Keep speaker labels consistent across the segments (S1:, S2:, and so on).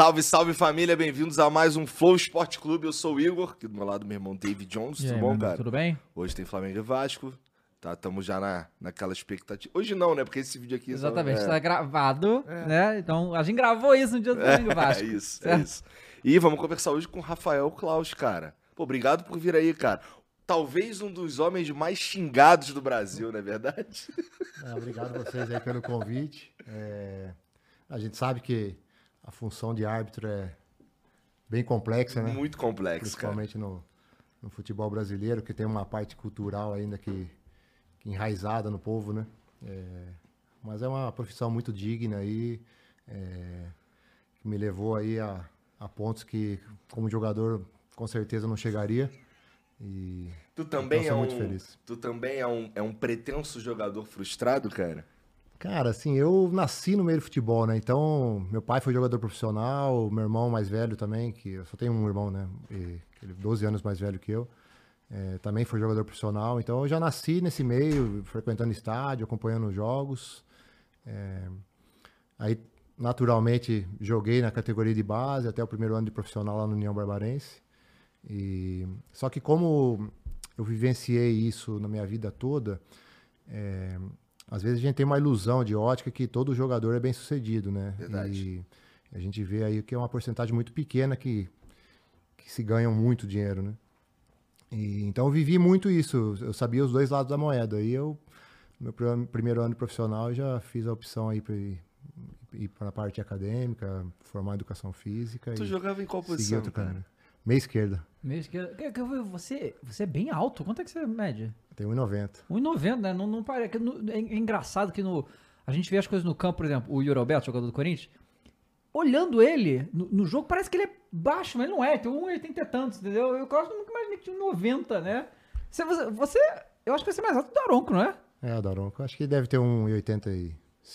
S1: Salve, salve família, bem-vindos a mais um Flow Esporte Clube. Eu sou o Igor, aqui do meu lado meu irmão David Jones.
S2: E
S1: tudo
S2: aí,
S1: bom, cara?
S2: Tudo bem?
S1: Hoje tem Flamengo e Vasco. Tá, estamos já na, naquela expectativa. Hoje não, né? Porque esse vídeo aqui. só-
S2: Exatamente,
S1: é,
S2: tá gravado, né? Então a gente gravou isso no dia do Flamengo e Vasco.
S1: É isso, é
S2: certo?
S1: isso. E vamos conversar hoje com o Rafael Klaus, cara. Pô, obrigado por vir aí, cara. Talvez um dos homens mais xingados do Brasil, não é verdade?
S3: Ah, obrigado a vocês aí pelo convite. É, a gente sabe que a função de árbitro é bem complexa, né?
S1: Muito complexo, cara.
S3: Principalmente no, no futebol brasileiro, que tem uma parte cultural ainda que, que enraizada no povo, né? É, mas é uma profissão muito digna aí, é, que me levou aí a, a pontos que, como jogador, com certeza não chegaria. E
S1: Tu também,
S3: Então,
S1: é
S3: sou
S1: um,
S3: muito feliz.
S1: tu também é um, é um pretenso jogador frustrado, cara?
S3: Cara, assim, eu nasci no meio do futebol, né? Então, meu pai foi jogador profissional, meu irmão mais velho também, que eu só tenho um irmão, né? E, ele é 12 anos mais velho que eu, é, também foi jogador profissional. Então, eu já nasci nesse meio, frequentando estádio, acompanhando os jogos. É, aí, naturalmente, joguei na categoria de base até o primeiro ano de profissional lá no União Barbarense. E, só que como eu vivenciei isso na minha vida toda, é, às vezes a gente tem uma ilusão de ótica que todo jogador é bem sucedido, né?
S1: Verdade.
S3: E a gente vê aí que é uma porcentagem muito pequena que, que se ganham muito dinheiro, né? E, então eu vivi muito isso, eu sabia os dois lados da moeda. E eu, no meu pr- primeiro ano profissional, eu já fiz a opção aí para ir, para a parte acadêmica, formar educação física
S1: Tu
S3: e
S1: jogava em qual posição,
S3: outro
S1: cara?
S3: caminho. Meia esquerda,
S2: que- que- você, você é bem alto. Quanto é que você mede?
S3: tem 1,90.
S2: 1,90, né? Não, não parece. no- É é engraçado que no, a gente vê as coisas no campo, por exemplo, o Yuri Alberto, jogador do Corinthians, olhando ele no, no jogo, parece que ele é baixo, mas ele não é. Tem 1,80 e tantos, entendeu? Eu quase nunca imaginei que tinha 1,90, né? Você, você, você- eu acho que vai ser mais alto que o Daronco, não é?
S3: É, o Daronco, acho que deve ter um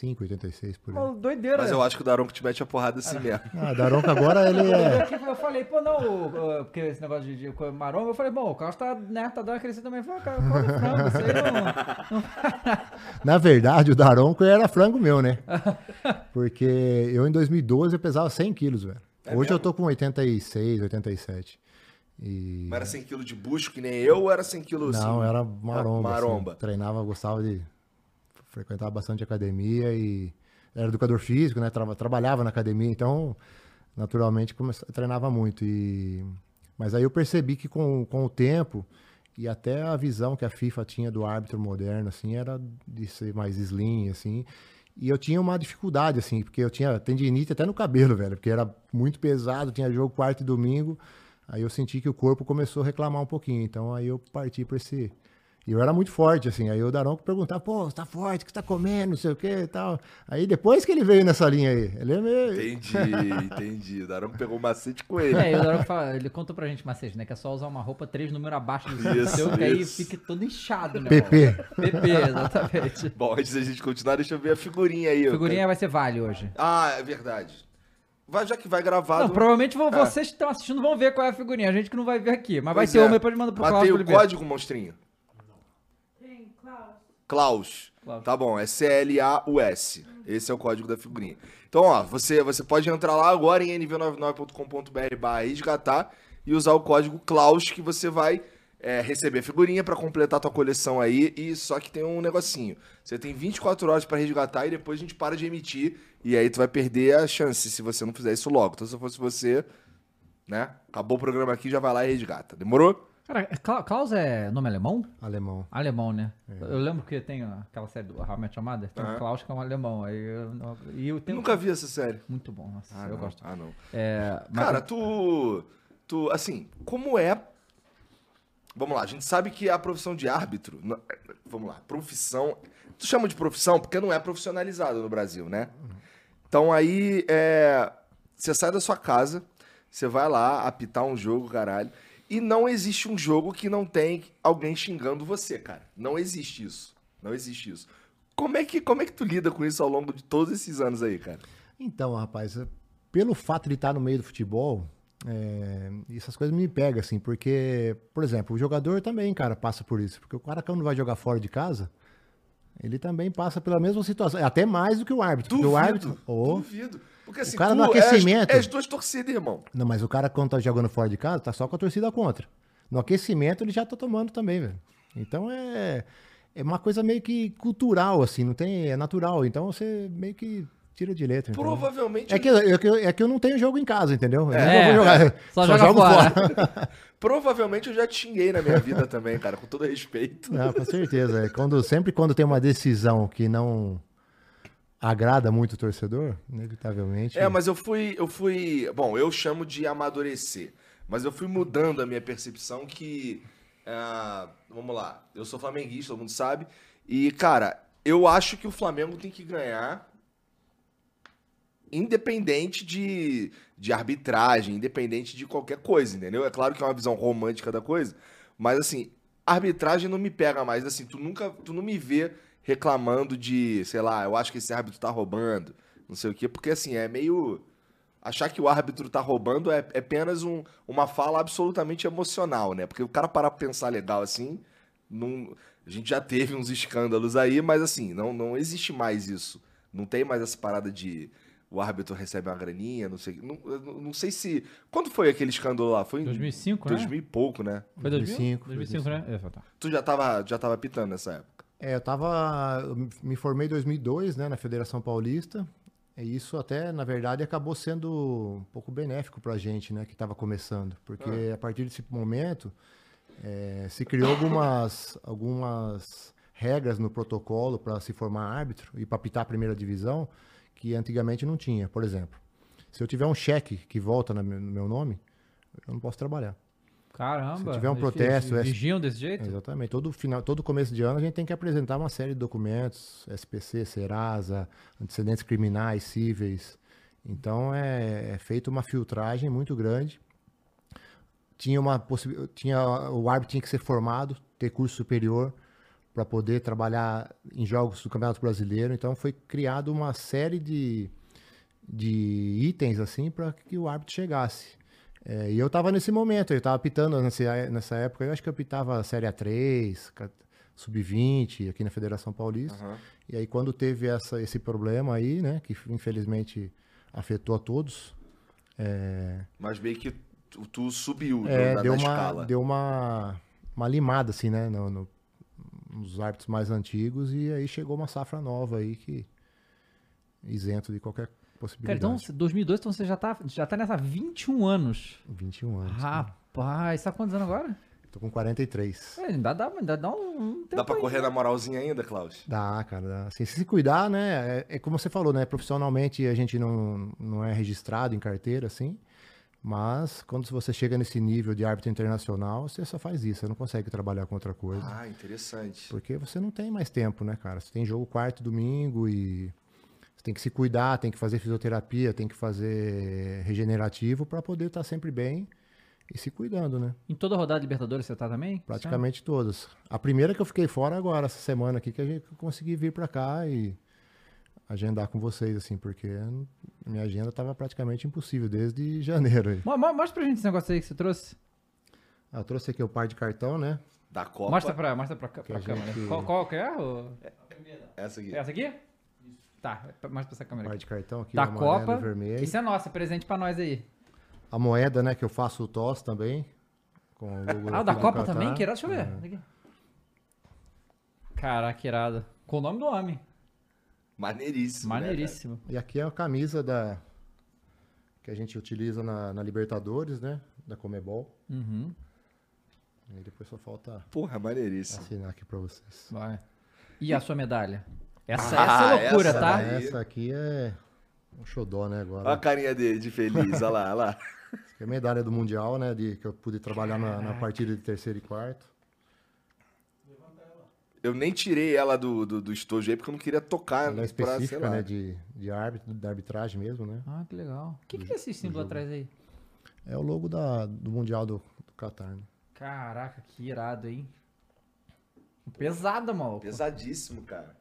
S3: 1,85, 86 por aí.
S2: Uma doideira.
S1: Mas eu acho que o Daronco te mete a porrada assim mesmo.
S3: Ah, Daronco agora ele é.
S2: Eu falei, pô, não, o- o- porque esse negócio de, de maromba, eu falei, bom, o Carlos tá, né, tá dando aquele também. Eu falei, cara, come frango, isso aí não.
S3: Na verdade, o Daronco era frango meu, né? Porque eu em 2012 eu pesava 100 quilos, velho.
S1: É
S3: Hoje
S1: mesmo?
S3: eu tô com 86, 87. E.
S1: Mas era 100 kg de bucho, que nem eu, ou era 100 kg assim?
S3: Não, era maromba. assim.
S1: maromba.
S3: Treinava, gostava de. Frequentava bastante academia e. Era educador físico, né? Trava- trabalhava na academia, então, naturalmente, treinava muito. E... Mas aí eu percebi que com, com o tempo e até a visão que a FIFA tinha do árbitro moderno, assim, era de ser mais slim, assim. E eu tinha uma dificuldade, assim, porque eu tinha tendinite até no cabelo, velho, porque era muito pesado, tinha jogo quarto e domingo. Aí eu senti que o corpo começou a reclamar um pouquinho. Então aí eu parti para esse. E eu era muito forte, assim. Aí o Daronco perguntava, pô, você tá forte, o que você tá comendo, não sei o que e tal. Aí depois que ele veio nessa linha aí, ele é meio.
S1: Entendi, entendi. O Daronco pegou o macete com ele.
S2: É, e o Daronco fala, ele contou pra gente, Macete, né, que é só usar uma roupa três números abaixo do
S1: Isso,
S2: seu, que aí
S1: isso.
S2: fique todo inchado, né?
S3: PP.
S2: PP, exatamente.
S1: Bom, antes da gente continuar, deixa eu ver a figurinha aí. Eu
S2: figurinha vai ser vale hoje.
S1: Ah, é verdade. Vai, já que vai gravado.
S2: Não, provavelmente
S1: É.
S2: vocês que estão assistindo vão ver qual é a figurinha, a gente que não vai ver aqui. Mas vai
S1: Pois
S2: ter
S1: é.
S2: uma, depois manda pro
S1: Mas
S2: Cláudio
S1: tem o código, monstrinho?
S4: Klaus.
S1: Tá bom, é C-L-A-U-S. Esse é o código da figurinha. Então, ó, você, você pode entrar lá agora em nv99.com.br barra resgatar e usar o código Klaus que você vai é, receber a figurinha pra completar a tua coleção aí. E só que tem um negocinho. Você tem 24 horas pra resgatar e depois a gente para de emitir. E aí tu vai perder a chance se você não fizer isso logo. Então, se eu fosse você, né? Acabou o programa aqui, já vai lá e resgata. Demorou?
S2: Cara, Cla- Klaus é nome alemão?
S3: Alemão.
S2: Alemão, né? Eu lembro que tem aquela série do How I Met Your Mother, tem um Klaus que é um alemão. Aí eu, e eu tenho...
S1: Nunca vi essa série.
S2: Muito bom, nossa,
S1: Ah,
S2: eu
S1: não.
S2: gosto.
S1: Ah, não.
S2: É, mas-
S1: Cara, tu. Tu, assim, como é. Vamos lá, a gente sabe que a profissão de árbitro. não- Vamos lá, profissão. Tu chama de profissão porque não é profissionalizado no Brasil, né? Então aí, é, você sai da sua casa, você vai lá apitar um jogo, caralho. E não existe um jogo que não tem alguém xingando você, cara. Não existe isso. Não existe isso. Como é que, como é que tu lida com isso ao longo de todos esses anos aí, cara?
S3: Então, rapaz, é- pelo fato de estar no meio do futebol, é, essas coisas me pegam, assim, porque, por exemplo, o jogador também, cara, passa por isso. Porque o cara, quando vai jogar fora de casa, ele também passa pela mesma situação. Até mais do que o árbitro.
S1: Duvido,
S3: o árbitro. Oh,
S1: duvido. Porque assim,
S3: O cara
S1: tu
S3: no
S1: é as-
S3: aquecimento-
S1: É as, duas torcidas, irmão.
S3: Não, mas o cara, quando tá jogando fora de casa, tá só com a torcida contra. No aquecimento, ele já tá tomando também, velho. Então é, é uma coisa meio que cultural, assim, não tem. É natural. Então você meio que tira de letra.
S1: Provavelmente.
S3: É que, é, que, eu- é que eu não tenho jogo em casa, entendeu? Eu
S2: É,
S3: não vou jogar.
S2: só joga
S3: jogo
S2: fora.
S1: Provavelmente eu já te xinguei na minha vida também, cara, com todo respeito.
S3: Não, com certeza. É quando, sempre quando tem uma decisão que não agrada muito o torcedor, inevitavelmente.
S1: É, mas eu fui, eu fui, bom, eu chamo de amadurecer, mas eu fui mudando a minha percepção que, ah, vamos lá, eu sou flamenguista, todo mundo sabe, e cara, eu acho que o Flamengo tem que ganhar, independente de, de arbitragem, independente de qualquer coisa, entendeu? É claro que é uma visão romântica da coisa, mas assim, arbitragem não me pega mais, assim, tu nunca, tu não me vê reclamando de, sei lá, eu acho que esse árbitro tá roubando, não sei o quê, porque assim, é meio. Achar que o árbitro tá roubando é, é apenas um- uma fala absolutamente emocional, né? Porque o cara parar pra pensar legal assim, não, a gente já teve uns escândalos aí, mas assim, não, não existe mais isso. Não tem mais essa parada de o árbitro recebe uma graninha, não sei. Não, não, sei se. Quando foi aquele escândalo lá? Foi em
S2: 2005, né?
S1: 2000 e pouco, né?
S2: Foi 2000?
S3: 2005,
S2: 2005, né? É, tá.
S1: Tu já tava, já tava pitando nessa época.
S3: É, eu tava. Eu me formei em 2002, né, na Federação Paulista. E isso até, na verdade, acabou sendo um pouco benéfico pra gente, né, que estava começando. Porque a partir desse momento, eh, se criou algumas, algumas regras no protocolo para se formar árbitro e para apitar a primeira divisão que antigamente não tinha. Por exemplo, se eu tiver um cheque que volta no meu nome, eu não posso trabalhar.
S2: Caramba.
S3: Se tiver um protesto,
S2: Vigiam desse jeito?
S3: Exatamente. Todo, final, todo começo de ano a gente tem que apresentar uma série de documentos, SPC, Serasa, antecedentes criminais, cíveis. Então é, é feita uma filtragem muito grande. Tinha uma possibilidade, tinha o árbitro tinha que ser formado, ter curso superior para poder trabalhar em jogos do Campeonato Brasileiro. Então foi criado uma série de, de itens assim para que o árbitro chegasse. É, e eu tava nesse momento, eu tava pitando nessa, nessa época, eu acho que eu pitava Série A3, ca- Sub-20, aqui na Federação Paulista.
S1: Aham.
S3: E aí quando teve essa, esse problema aí, né, que infelizmente afetou a todos, é,
S1: Mas meio que tu, tu subiu
S3: é, deu, uma,
S1: escala.
S3: deu uma, uma limada, assim, né, no, no- nos árbitros mais antigos, e aí chegou uma safra nova aí que isento de qualquer
S2: Cara,
S3: possibilidade.
S2: então, 2002, então você já tá, já tá nessa há 21 anos.
S3: 21 anos. né?
S2: Rapaz, tá quantos anos agora?
S3: Tô com 43.
S2: É, ainda dá, ainda dá um, um tempo
S1: Dá pra
S2: aí,
S1: correr
S2: né?
S1: na moralzinha ainda, Klaus?
S3: Dá, cara. Dá. Assim, se cuidar, né? É, é como você falou, né? Profissionalmente a gente não, não é registrado em carteira, assim. Mas quando você chega nesse nível de árbitro internacional, você só faz isso. Você não consegue trabalhar com outra coisa.
S1: Ah, interessante.
S3: Porque você não tem mais tempo, né, cara? Você tem jogo quarto, domingo e tem que se cuidar, tem que fazer fisioterapia, tem que fazer regenerativo para poder estar sempre bem e se cuidando, né?
S2: Em toda rodada de Libertadores você tá também?
S3: Praticamente todas. A primeira que eu fiquei fora agora, essa semana aqui, que a gente consegui vir para cá e agendar com vocês, assim, porque minha agenda estava praticamente impossível desde janeiro. aí.
S2: Mo- mo- Mostra pra gente esse negócio aí que você trouxe.
S3: Ah, Eu trouxe aqui o par de cartão, né?
S1: Da Copa.
S2: Mostra pra, mostra pra, pra
S3: a
S2: câmera.
S3: gente-
S2: Qual, qual que é? o-
S1: Essa aqui.
S2: É essa aqui? Tá, mostra pra essa câmera aqui.
S3: de cartão aqui,
S2: Da Copa.
S3: vermelho.
S2: Isso é nossa, presente pra nós aí.
S3: A moeda, né, que eu faço o TOS também. Com o logo
S2: Ah, da Copa
S3: Catar.
S2: também? Que irado, deixa eu ver.
S3: É.
S2: Caraca, que irado. Com o nome do homem.
S1: Maneiríssimo. né,
S2: Maneiríssimo.
S3: E aqui é a camisa da que a gente utiliza na, na Libertadores, né? Da Comebol.
S2: Uhum.
S3: E depois só falta?
S1: Porra, maneiríssimo.
S3: assinar aqui pra vocês.
S2: Vai. E a sua medalha? Essa,
S1: Ah,
S2: essa é loucura,
S1: essa
S2: tá?
S1: daí.
S3: Essa aqui é um xodó, né, agora.
S1: Olha a carinha dele de feliz, olha lá, olha lá.
S3: Essa aqui é a medalha do Mundial, né? De, que eu pude trabalhar na, na partida de terceiro e quarto.
S1: Eu nem tirei ela do, do, do estojo aí porque eu não queria tocar
S3: Ela é
S1: pra, sei
S3: específica,
S1: lá.
S3: né? De, de árbitro, da arbitragem mesmo, né?
S2: Ah, que legal. O que, que é esse símbolo atrás aí?
S3: É o logo da, do Mundial do, do Qatar, né?
S2: Caraca, que irado, hein? Pesada, maluco.
S1: Pesadíssimo, cara.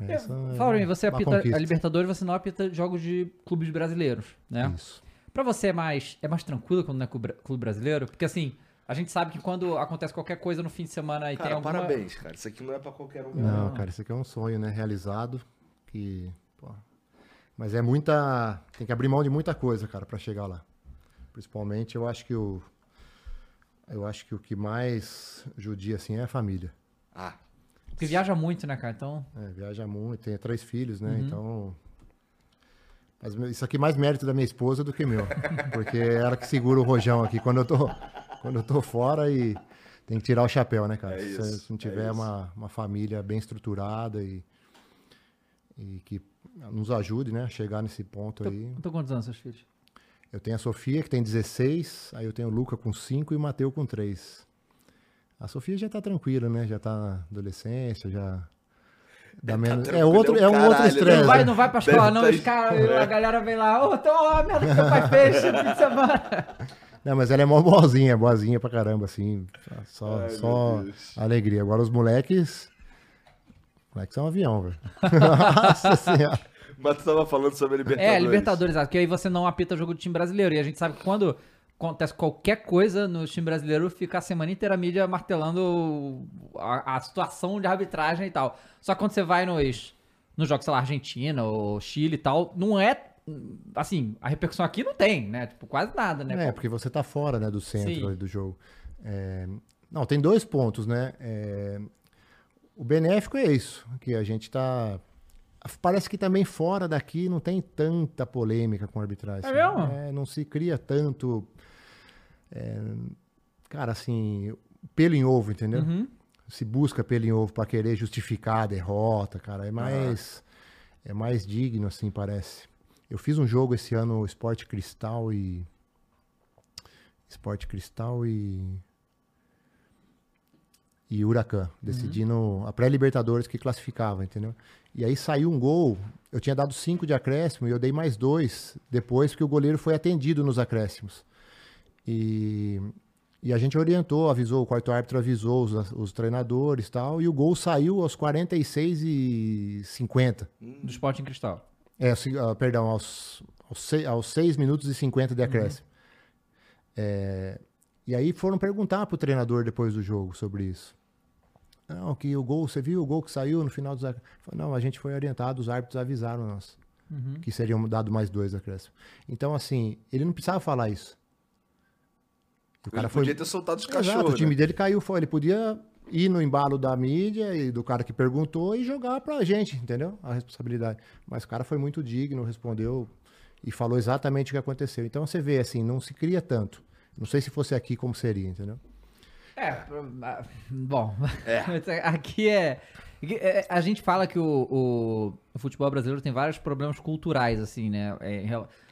S3: É
S2: Fala pra mim, você apita
S3: conquista.
S2: a Libertadores, você não apita jogos de clubes brasileiros, né?
S3: Isso.
S2: Pra você é mais, é mais tranquilo quando não é clube clube brasileiro? Porque assim, a gente sabe que quando acontece qualquer coisa no fim de semana e tem alguma...
S1: parabéns, cara. Isso aqui não é pra qualquer um.
S3: Não,
S2: Não.
S3: cara, isso aqui é um sonho, né? Realizado. Que, pô, Mas é muita. Tem que abrir mão de muita coisa, cara, pra chegar lá. Principalmente, eu acho que o. Eu acho que o que mais judia assim é a família.
S1: Ah,
S2: Porque viaja muito, né, cara? Então.
S3: É, viaja muito, tem três filhos, né?
S2: Uhum.
S3: Então. Mas isso aqui é mais mérito da minha esposa do que meu. Porque é ela que segura o rojão aqui quando eu tô, quando eu tô fora e tem que tirar o chapéu, né, cara?
S1: É
S3: se,
S1: isso,
S3: se não
S1: é
S3: tiver
S1: isso.
S3: uma, uma família bem estruturada e, e que nos ajude, né, a chegar nesse ponto aí.
S2: Então quantos anos seus filhos?
S3: Eu tenho a Sofia, que tem 16, aí eu tenho o Luca com 5 e o Mateu com 3. A Sofia já tá tranquila, né? Já tá na adolescência, já. Dá menos... É, outro,
S1: é
S3: um outro
S1: caralho, né?
S3: estresse.
S2: Não vai,
S3: né?
S2: não vai pra escola, não.
S1: tá
S2: Os cara, a galera vem lá, ô, então, ó, a merda que teu pai fez esse fim de semana.
S3: Não, mas ela é mó boazinha, boazinha pra caramba, assim. Só,
S1: Ai,
S3: só alegria. Agora os moleques. Moleques são um avião, velho. Nossa senhora.
S1: mas tu tava falando sobre a Libertadores.
S2: É, Libertadores, exato, porque aí você não apita jogo do time brasileiro. E a gente sabe que quando acontece qualquer coisa no time brasileiro, fica a semana inteira a mídia martelando a, a situação de arbitragem e tal. Só que quando você vai nos, nos jogos, sei lá, Argentina ou Chile e tal, não é. Assim, a repercussão aqui não tem, né? Tipo, quase nada, né?
S3: É, porque você tá fora né, do centro ali do jogo. É, Não, tem dois pontos, né? É, O benéfico é isso, que a gente tá. Parece que também fora daqui não tem tanta polêmica com arbitragem.
S2: É mesmo?
S3: É, não se cria tanto. É, Cara, assim, pelo em ovo, entendeu?
S2: Uhum.
S3: se busca pelo em ovo para querer justificar a derrota, cara. É mais, é mais digno, assim, parece. Eu fiz um jogo esse ano, Esporte Cristal e. Esporte Cristal e. E Huracan, decidindo a pré-Libertadores que classificava, entendeu? E aí saiu um gol, eu tinha dado cinco de acréscimo e eu dei mais dois depois que o goleiro foi atendido nos acréscimos. E, e a gente orientou, avisou, o quarto árbitro avisou os, os treinadores e tal, e o gol saiu aos 46 e 50.
S2: Do esporte em cristal.
S3: É, ah, perdão, aos, aos, sei- aos 6 minutos e 50 de acréscimo. É, e aí foram perguntar pro treinador depois do jogo sobre isso. Não, que o gol, você viu o gol que saiu no final dos acréscimos? Não, a gente foi orientado, os árbitros avisaram nós que seriam dado mais dois acréscimos. Então, assim, ele não precisava falar isso. O
S1: Ele
S3: cara foi,
S1: podia ter soltado os
S3: Exato,
S1: cachorros.
S3: o time
S1: né?
S3: dele caiu fora. Ele podia ir no embalo da mídia e do cara que perguntou e jogar pra gente, entendeu? A responsabilidade. Mas o cara foi muito digno, respondeu e falou exatamente o que aconteceu. Então você vê, assim, não se cria tanto. Não sei se fosse aqui como seria, entendeu?
S2: É, bom,
S1: É.
S2: aqui é, aqui é- A gente fala que o, o- o futebol brasileiro tem vários problemas culturais, assim, né? É,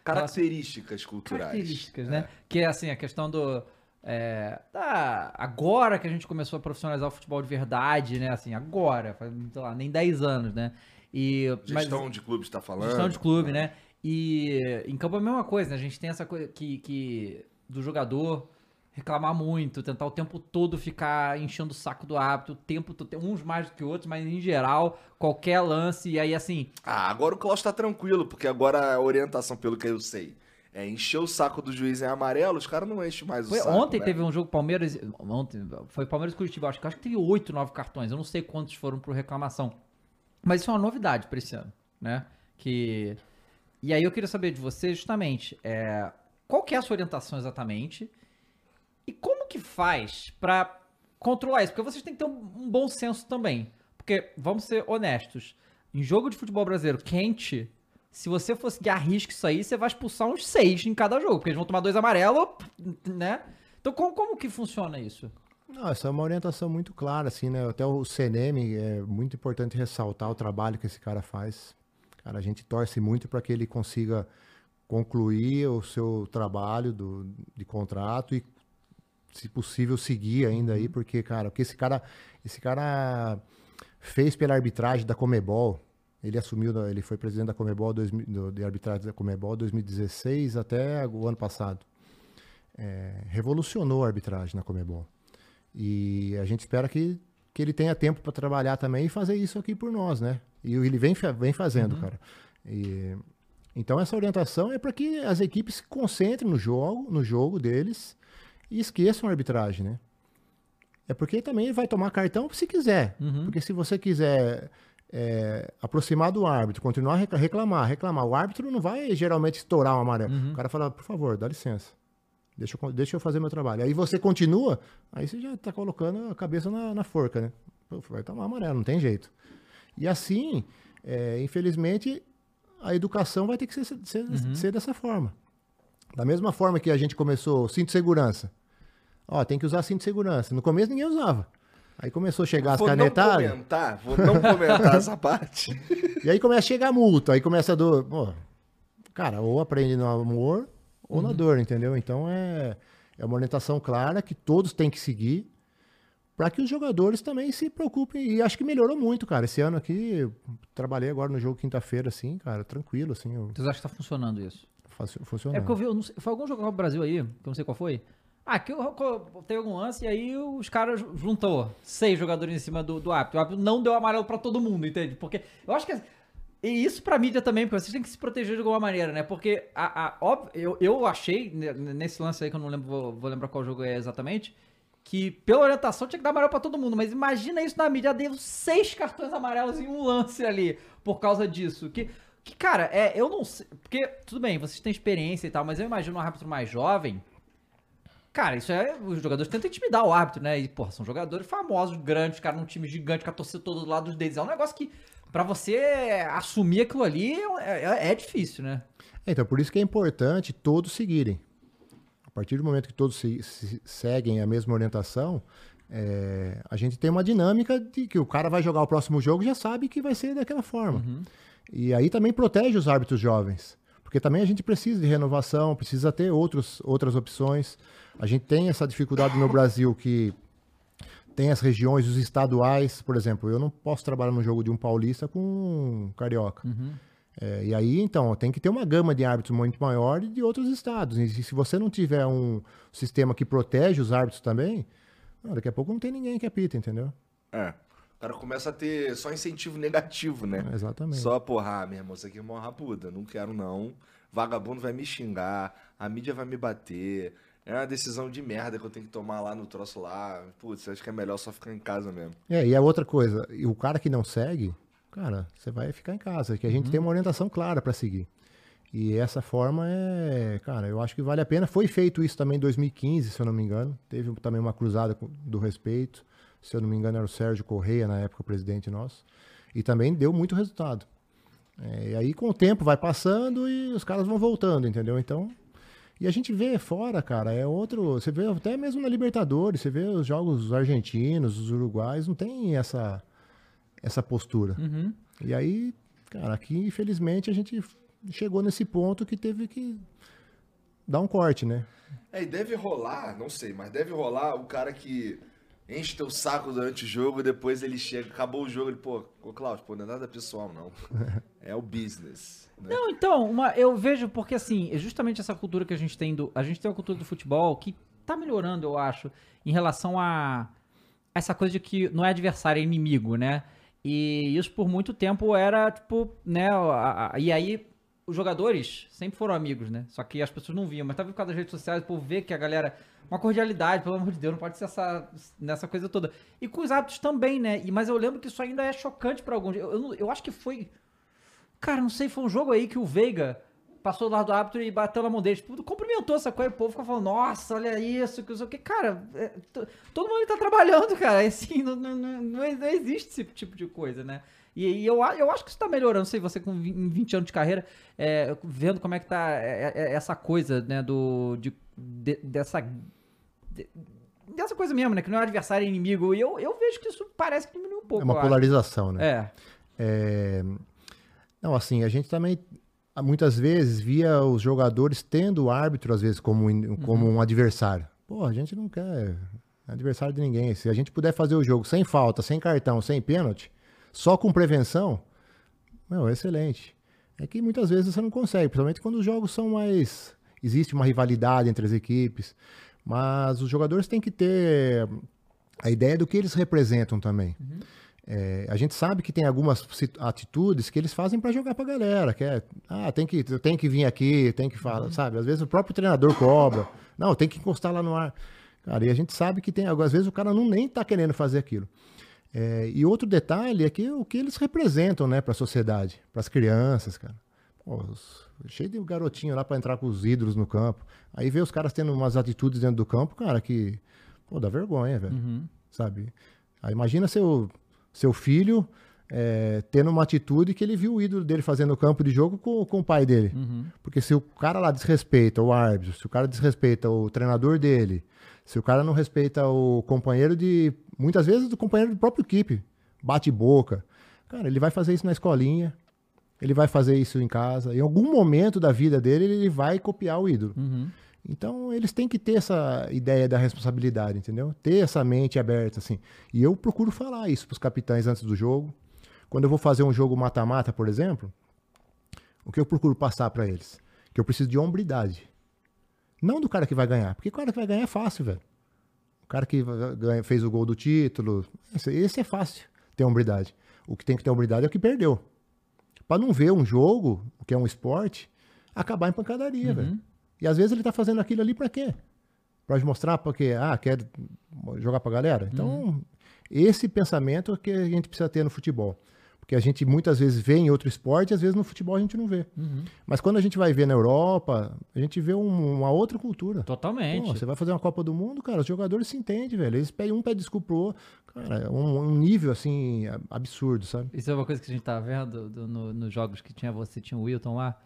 S1: Características culturais.
S2: características, né? Que é assim, a questão do. É, da- agora que a gente começou a profissionalizar o futebol de verdade, né? Assim, agora, faz, sei lá, nem 10 anos, né? E, mas-
S1: Gestão de clube está falando.
S2: Gestão de clube, né? E em campo é a mesma coisa, né? A gente tem essa coisa que, que do jogador reclamar muito, tentar o tempo todo ficar enchendo o saco do hábito, o tempo todo, uns mais do que outros, mas em geral, qualquer lance, e aí assim,
S1: Ah, agora o Klaus tá tranquilo, porque agora a orientação, pelo que eu sei, é encher o saco do juiz em amarelo, os caras não enchem mais o
S2: foi-
S1: saco.
S2: ontem
S1: né?
S2: teve um jogo Palmeiras, ontem foi Palmeiras Curitiba, acho que acho que teve oito, nove cartões, eu não sei quantos foram por reclamação. Mas isso é uma novidade pra esse ano, né? Que e aí eu queria saber de você justamente, é, qual que é a sua orientação exatamente? E como que faz pra controlar isso? Porque vocês têm que ter um bom senso também. Porque, vamos ser honestos, em jogo de futebol brasileiro quente, se você fosse seguir a risco isso aí, você vai expulsar uns seis em cada jogo, porque eles vão tomar dois amarelos, né? Então, como, como que funciona isso?
S3: Não, essa é uma orientação muito clara, assim, né? Até o CNM é muito importante ressaltar o trabalho que esse cara faz. Cara, a gente torce muito para que ele consiga concluir o seu trabalho do, de contrato e, se possível, seguir ainda aí, porque, cara, o que esse cara, esse cara fez pela arbitragem da Comebol, ele assumiu, ele foi presidente da Comebol, 2000 do- de arbitragem da Comebol 2016 até o ano passado. É, revolucionou a arbitragem na Comebol. E a gente espera que, que ele tenha tempo para trabalhar também e fazer isso aqui por nós, né? E ele vem, vem fazendo, cara. E, então essa orientação é para que as equipes se concentrem no jogo, no jogo deles e esqueçam a arbitragem, né? É porque também vai tomar cartão se quiser. Porque se você quiser é, aproximar do árbitro, continuar a recla- reclamar, reclamar. O árbitro não vai geralmente estourar um amarelo. O cara fala, por favor, dá licença. Deixa eu, deixa eu fazer meu trabalho. Aí você continua, aí você já tá colocando a cabeça na, na forca, né? Pô, Vai tomar amarelo, não tem jeito. E assim, é, infelizmente, a educação vai ter que ser, ser, ser dessa forma. Da mesma forma que a gente começou cinto de segurança. Ó, tem que usar cinto de segurança. No começo ninguém usava. Aí começou a chegar as
S1: Vou não
S3: canetadas.
S1: comentar, vou não comentar essa parte.
S3: E aí começa a chegar a multa, aí começa a dor. Pô, cara, ou aprende no amor ou na dor, entendeu? Então é, é uma orientação clara que todos têm que seguir para que os jogadores também se preocupem. E acho que melhorou muito, cara. Esse ano aqui, trabalhei agora no jogo quinta-feira, assim, cara, tranquilo, assim, eu
S2: Vocês acham que tá funcionando isso?
S3: funcionou.
S2: É porque eu vi, eu não sei- foi algum jogo do Brasil aí, que eu não sei qual foi. Ah, eu- teve algum lance e aí os caras juntou seis jogadores em cima do, do árbitro. O árbitro não deu amarelo pra todo mundo, entende? Porque eu acho que. E isso pra mídia também, porque vocês têm que se proteger de alguma maneira, né? Porque, a, a, óbvio, eu, eu achei, ne- nesse lance aí que eu não lembro, vou, vou lembrar qual jogo é exatamente, que pela orientação tinha que dar amarelo pra todo mundo. Mas imagina isso na mídia, deu seis cartões amarelos em um lance ali, por causa disso. Que, que cara, é, eu não sei. Porque, tudo bem, vocês têm experiência e tal, mas eu imagino um árbitro mais jovem. Cara, isso é. Os jogadores tentam intimidar o árbitro, né? E, porra, são jogadores famosos, grandes, cara, num time gigante, com a torcida todo do lado deles. É um negócio que, pra você assumir aquilo ali, é, é- é difícil, né?
S3: Então, por isso que é importante todos seguirem. A partir do momento que todos se- se- seguem a mesma orientação, é, a gente tem uma dinâmica de que o cara vai jogar o próximo jogo e já sabe que vai ser daquela forma. E aí também protege os árbitros jovens. Porque também a gente precisa de renovação, precisa ter outros, outras opções. A gente tem essa dificuldade no Brasil que tem as regiões, os estaduais, por exemplo, eu não posso trabalhar no jogo de um paulista com um carioca. É, e aí, então, tem que ter uma gama de árbitros muito maior de outros estados. E se você não tiver um sistema que protege os árbitros também, não, daqui a pouco não tem ninguém que apita, entendeu?
S1: É. O cara começa a ter só incentivo negativo, né?
S3: É, exatamente.
S1: Só, porra, ah, meu irmão, isso aqui é uma rapuda. Não quero, não. Vagabundo vai me xingar, a mídia vai me bater. É uma decisão de merda que eu tenho que tomar lá no troço lá. Putz, acho que é melhor só ficar em casa mesmo.
S3: É, e a outra coisa, e o cara que não segue, cara, você vai ficar em casa, que a gente tem uma orientação clara para seguir. E essa forma é, cara, eu acho que vale a pena. Foi feito isso também em 2015, se eu não me engano. Teve também uma cruzada do respeito. Se eu não me engano, era o Sérgio Correia, na época, o presidente nosso. E também deu muito resultado. É, e aí, com o tempo, vai passando e os caras vão voltando, entendeu? Então. E a gente vê fora, cara, é outro. Você vê até mesmo na Libertadores, você vê os jogos argentinos, os uruguais, não tem essa, essa postura.
S2: Uhum.
S3: E aí, cara, aqui, infelizmente, a gente chegou nesse ponto que teve que dar um corte, né?
S1: É, e deve rolar, não sei, mas deve rolar o cara que enche teu saco durante o jogo e depois ele chega, acabou o jogo, ele, pô, ô Klaus, pô, não é nada pessoal, não. É o business. Né?
S2: Não, então, uma- eu vejo porque assim, é justamente essa cultura que a gente tem do. A gente tem uma cultura do futebol que tá melhorando, eu acho, em relação a essa coisa de que não é adversário, é inimigo, né? E isso por muito tempo era, tipo, né? a- a- e aí os jogadores sempre foram amigos, né? Só que as pessoas não viam, mas vendo por causa das redes sociais, o povo vê que a galera. Uma cordialidade, pelo amor de Deus, não pode ser essa, nessa coisa toda. E com os hábitos também, né? E, mas eu lembro que isso ainda é chocante pra alguns. Eu, eu, eu acho que foi. Cara, não sei, foi um jogo aí que o Veiga passou do lado do árbitro e bateu na mão dele. Tipo, cumprimentou essa coisa o povo ficou falando, nossa, olha isso, que não sei o que. Cara, é, todo mundo tá trabalhando, cara. Assim, não, não, não, não existe esse tipo de coisa, né? E, e eu, eu acho que isso tá melhorando. Sei, você com vi- em 20 anos de carreira, é, vendo como é que tá é, é, essa coisa, né, do, de, de- dessa... de- dessa coisa mesmo, né? Que não é adversário, é inimigo. E eu, eu vejo que isso parece que diminuiu um pouco.
S3: É uma polarização, né?
S2: É.
S3: É, Não, assim, a gente também muitas vezes via os jogadores tendo o árbitro, às vezes, como, in- como um adversário. Pô, a gente não quer adversário de ninguém. Se a gente puder fazer o jogo sem falta, sem cartão, sem pênalti, só com prevenção, meu, excelente. É que muitas vezes você não consegue, principalmente quando os jogos são mais. Existe uma rivalidade entre as equipes. Mas os jogadores têm que ter a ideia do que eles representam também. É, a gente sabe que tem algumas atitudes que eles fazem para jogar pra galera, que é, ah, tem que, tem que vir aqui, tem que falar, sabe? Às vezes o próprio treinador cobra, não, tem que encostar lá no ar. Cara, e a gente sabe que tem, às vezes o cara não nem tá querendo fazer aquilo. É, e outro detalhe é que o que eles representam, né, para a sociedade, para as crianças, cara. Pô, cheio de garotinho lá para entrar com os ídolos no campo. Aí vê os caras tendo umas atitudes dentro do campo, cara, que pô, dá vergonha, velho.
S2: Uhum.
S3: Sabe? Aí imagina seu seu filho é, tendo uma atitude que ele viu o ídolo dele fazendo no campo de jogo com, com o pai dele.
S2: Uhum.
S3: Porque se o cara lá desrespeita o árbitro, se o cara desrespeita o treinador dele, se o cara não respeita o companheiro de. Muitas vezes do companheiro do próprio equipe, bate boca. Cara, ele vai fazer isso na escolinha, ele vai fazer isso em casa. Em algum momento da vida dele, ele vai copiar o ídolo.
S2: Uhum.
S3: Então, eles têm que ter essa ideia da responsabilidade, entendeu? Ter essa mente aberta, assim. E eu procuro falar isso pros capitães antes do jogo. Quando eu vou fazer um jogo mata-mata, por exemplo, o que eu procuro passar pra eles? Que eu preciso de hombridade. Não do cara que vai ganhar, porque o cara que vai ganhar é fácil, velho. O cara que ganha- fez o gol do título, esse, esse é fácil ter hombridade. O que tem que ter hombridade é o que perdeu. Pra não ver um jogo, que é um esporte, acabar em pancadaria, velho. E às vezes ele tá fazendo aquilo ali pra quê? Pra mostrar porque, ah, quer jogar pra galera? Então, esse pensamento é que a gente precisa ter no futebol. Porque a gente muitas vezes vê em outro esporte às vezes no futebol a gente não vê. Mas quando a gente vai ver na Europa, a gente vê um- uma outra cultura.
S2: Totalmente.
S3: Pô, você vai fazer uma Copa do Mundo, cara, os jogadores se entendem, velho. Eles pedem um pede desculpa pro outro. Cara, é um, um nível, assim, absurdo, sabe?
S2: Isso é uma coisa que a gente tá vendo do- no- nos jogos que tinha você, tinha o Wilton lá.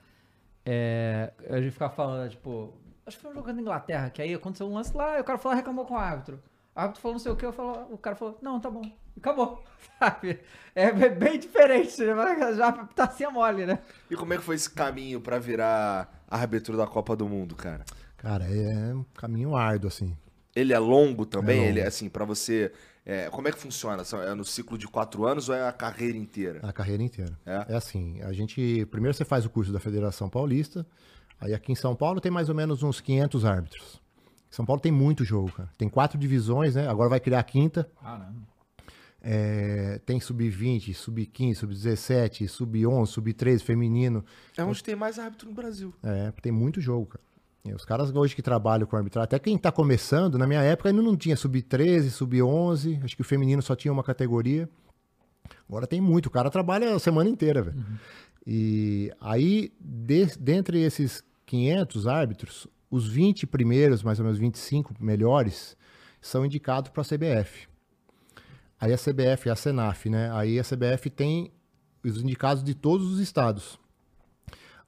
S2: É, a gente ficava falando, tipo, acho que foi um jogo na Inglaterra, que aí aconteceu um lance lá e o cara falou, reclamou com o árbitro. O árbitro falou não sei o que, eu falo, o cara falou, não, tá bom. Acabou. Sabe? É bem- diferente, né? já tá assim a mole, né?
S1: E como é que foi esse caminho pra virar árbitro da Copa do Mundo, cara?
S3: Cara, é um caminho árduo, assim.
S1: Ele é longo também?
S3: É longo.
S1: Ele é assim, pra você. é, como é que funciona? É no ciclo de quatro anos ou é a carreira inteira?
S3: A carreira inteira.
S1: É?
S3: assim, a gente... Primeiro você faz o curso da Federação Paulista, aí aqui em São Paulo tem mais ou menos uns 500 árbitros. São Paulo tem muito jogo, cara. Tem quatro divisões, né? Agora vai criar a quinta.
S2: Ah, não.
S3: É, tem sub-20, sub-15, sub-17, sub-11, sub-13, feminino.
S1: É onde tem mais árbitro no Brasil.
S3: É, tem muito jogo, cara. E os caras hoje que trabalham com arbitragem, até quem tá começando, na minha época ainda não tinha sub-13, sub-11, acho que o feminino só tinha uma categoria. Agora tem muito, o cara trabalha a semana inteira, velho. E aí, de- dentre esses 500 árbitros, os 20 primeiros, mais ou menos 25 melhores, são indicados para a CBF. Aí a CBF, a Senaf, né? Aí a CBF tem os indicados de todos os estados.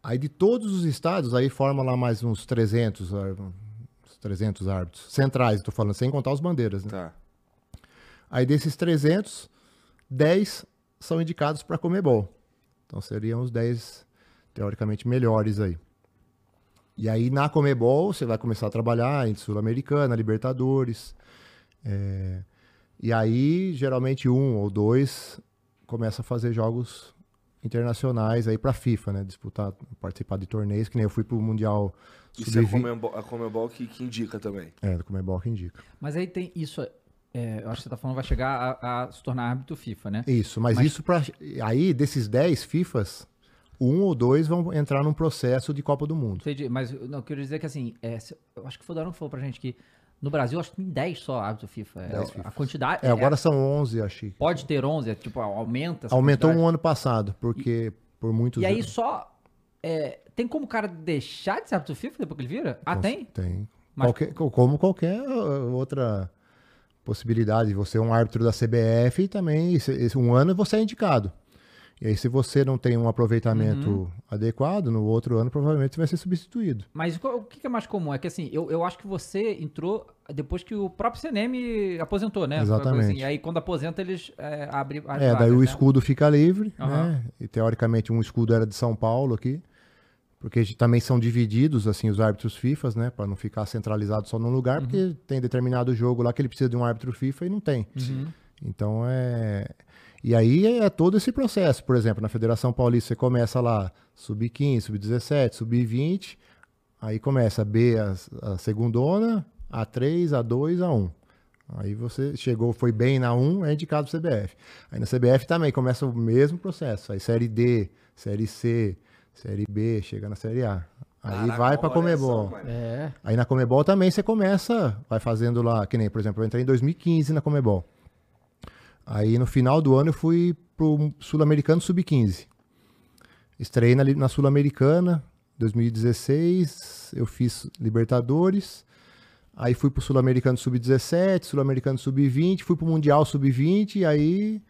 S3: Aí de todos os estados, aí forma lá mais uns 300, ar- uns 300 árbitros. Centrais, estou falando, sem contar os bandeiras, né?
S1: Tá.
S3: Aí desses 300, 10 são indicados para Comebol. Então seriam os 10, teoricamente, melhores aí. E aí na Comebol você vai começar a trabalhar em Sul-Americana, Libertadores. é, E aí, geralmente, um ou dois começa a fazer jogos internacionais aí para FIFA, né? Disputar, participar de torneios, que nem eu fui pro Mundial
S1: Isso é a
S3: Sub-20.
S1: Comembol, a Comembol que, que indica também.
S3: É, do Comebol que indica.
S2: Mas aí tem isso, é, eu acho que você tá falando vai chegar a, a se tornar árbitro FIFA, né?
S3: Isso, mas,
S2: Mas-
S3: isso para aí desses 10 FIFAs, um ou dois vão entrar num processo de Copa do Mundo.
S2: Entendi, mas não, eu quero dizer que assim, é, eu acho que foi o Darão que falou pra gente que no Brasil acho que tem 10 só árbitro FIFA. É,
S3: 10
S2: a
S3: FIFAs.
S2: quantidade.
S3: É, agora são 11, achei.
S2: Pode ter 11, é, tipo, aumenta.
S3: Aumentou
S2: quantidade.
S3: um ano passado, porque por muitos
S2: E aí
S3: anos.
S2: só. é, tem como o cara deixar de ser árbitro FIFA depois que ele vira? Ah, tem?
S3: Tem.
S2: Mas-
S3: Qualquer- como qualquer uh, outra possibilidade. Você é um árbitro da CBF e também esse, esse um ano você é indicado. E aí, se você não tem um aproveitamento
S2: Uhum.
S3: adequado, no outro ano provavelmente você vai ser substituído.
S2: Mas o que é mais comum? É que assim, eu, eu acho que você entrou depois que o próprio CNM aposentou, né? Coisa
S3: Exatamente.
S2: Assim, aí quando aposenta, eles é, abrem as
S3: É, daí
S2: vagas,
S3: o
S2: né?
S3: escudo fica livre,
S2: Aham.
S3: né? E teoricamente um escudo era de São Paulo aqui, porque também são divididos assim os árbitros FIFAs, né, para não ficar centralizado só num lugar,
S2: Uhum.
S3: porque tem determinado jogo lá que ele precisa de um árbitro FIFA e não tem.
S2: Uhum.
S3: Então é e aí é todo esse processo, por exemplo, na Federação Paulista você começa lá sub-15, sub-17, sub-20, aí começa B a, a segundona, A3, A2, A1. Aí você chegou, foi bem na 1, é indicado pro CBF. Aí na CBF também começa o mesmo processo. Aí série D, série C, série B, chega na série A. Aí
S1: Caraca,
S3: vai pra
S1: olha
S3: Comebol.
S2: É.
S3: Aí na Comebol também você começa, vai fazendo lá, que nem, por exemplo, eu entrei em 2015 na Comebol. Aí no final do ano eu fui pro Sul-Americano Sub-15. Estreiei na, na Sul-Americana, 2016, eu fiz Libertadores. Aí fui pro Sul-Americano Sub-17, Sul-Americano Sub-20, fui pro Mundial Sub-20 e aí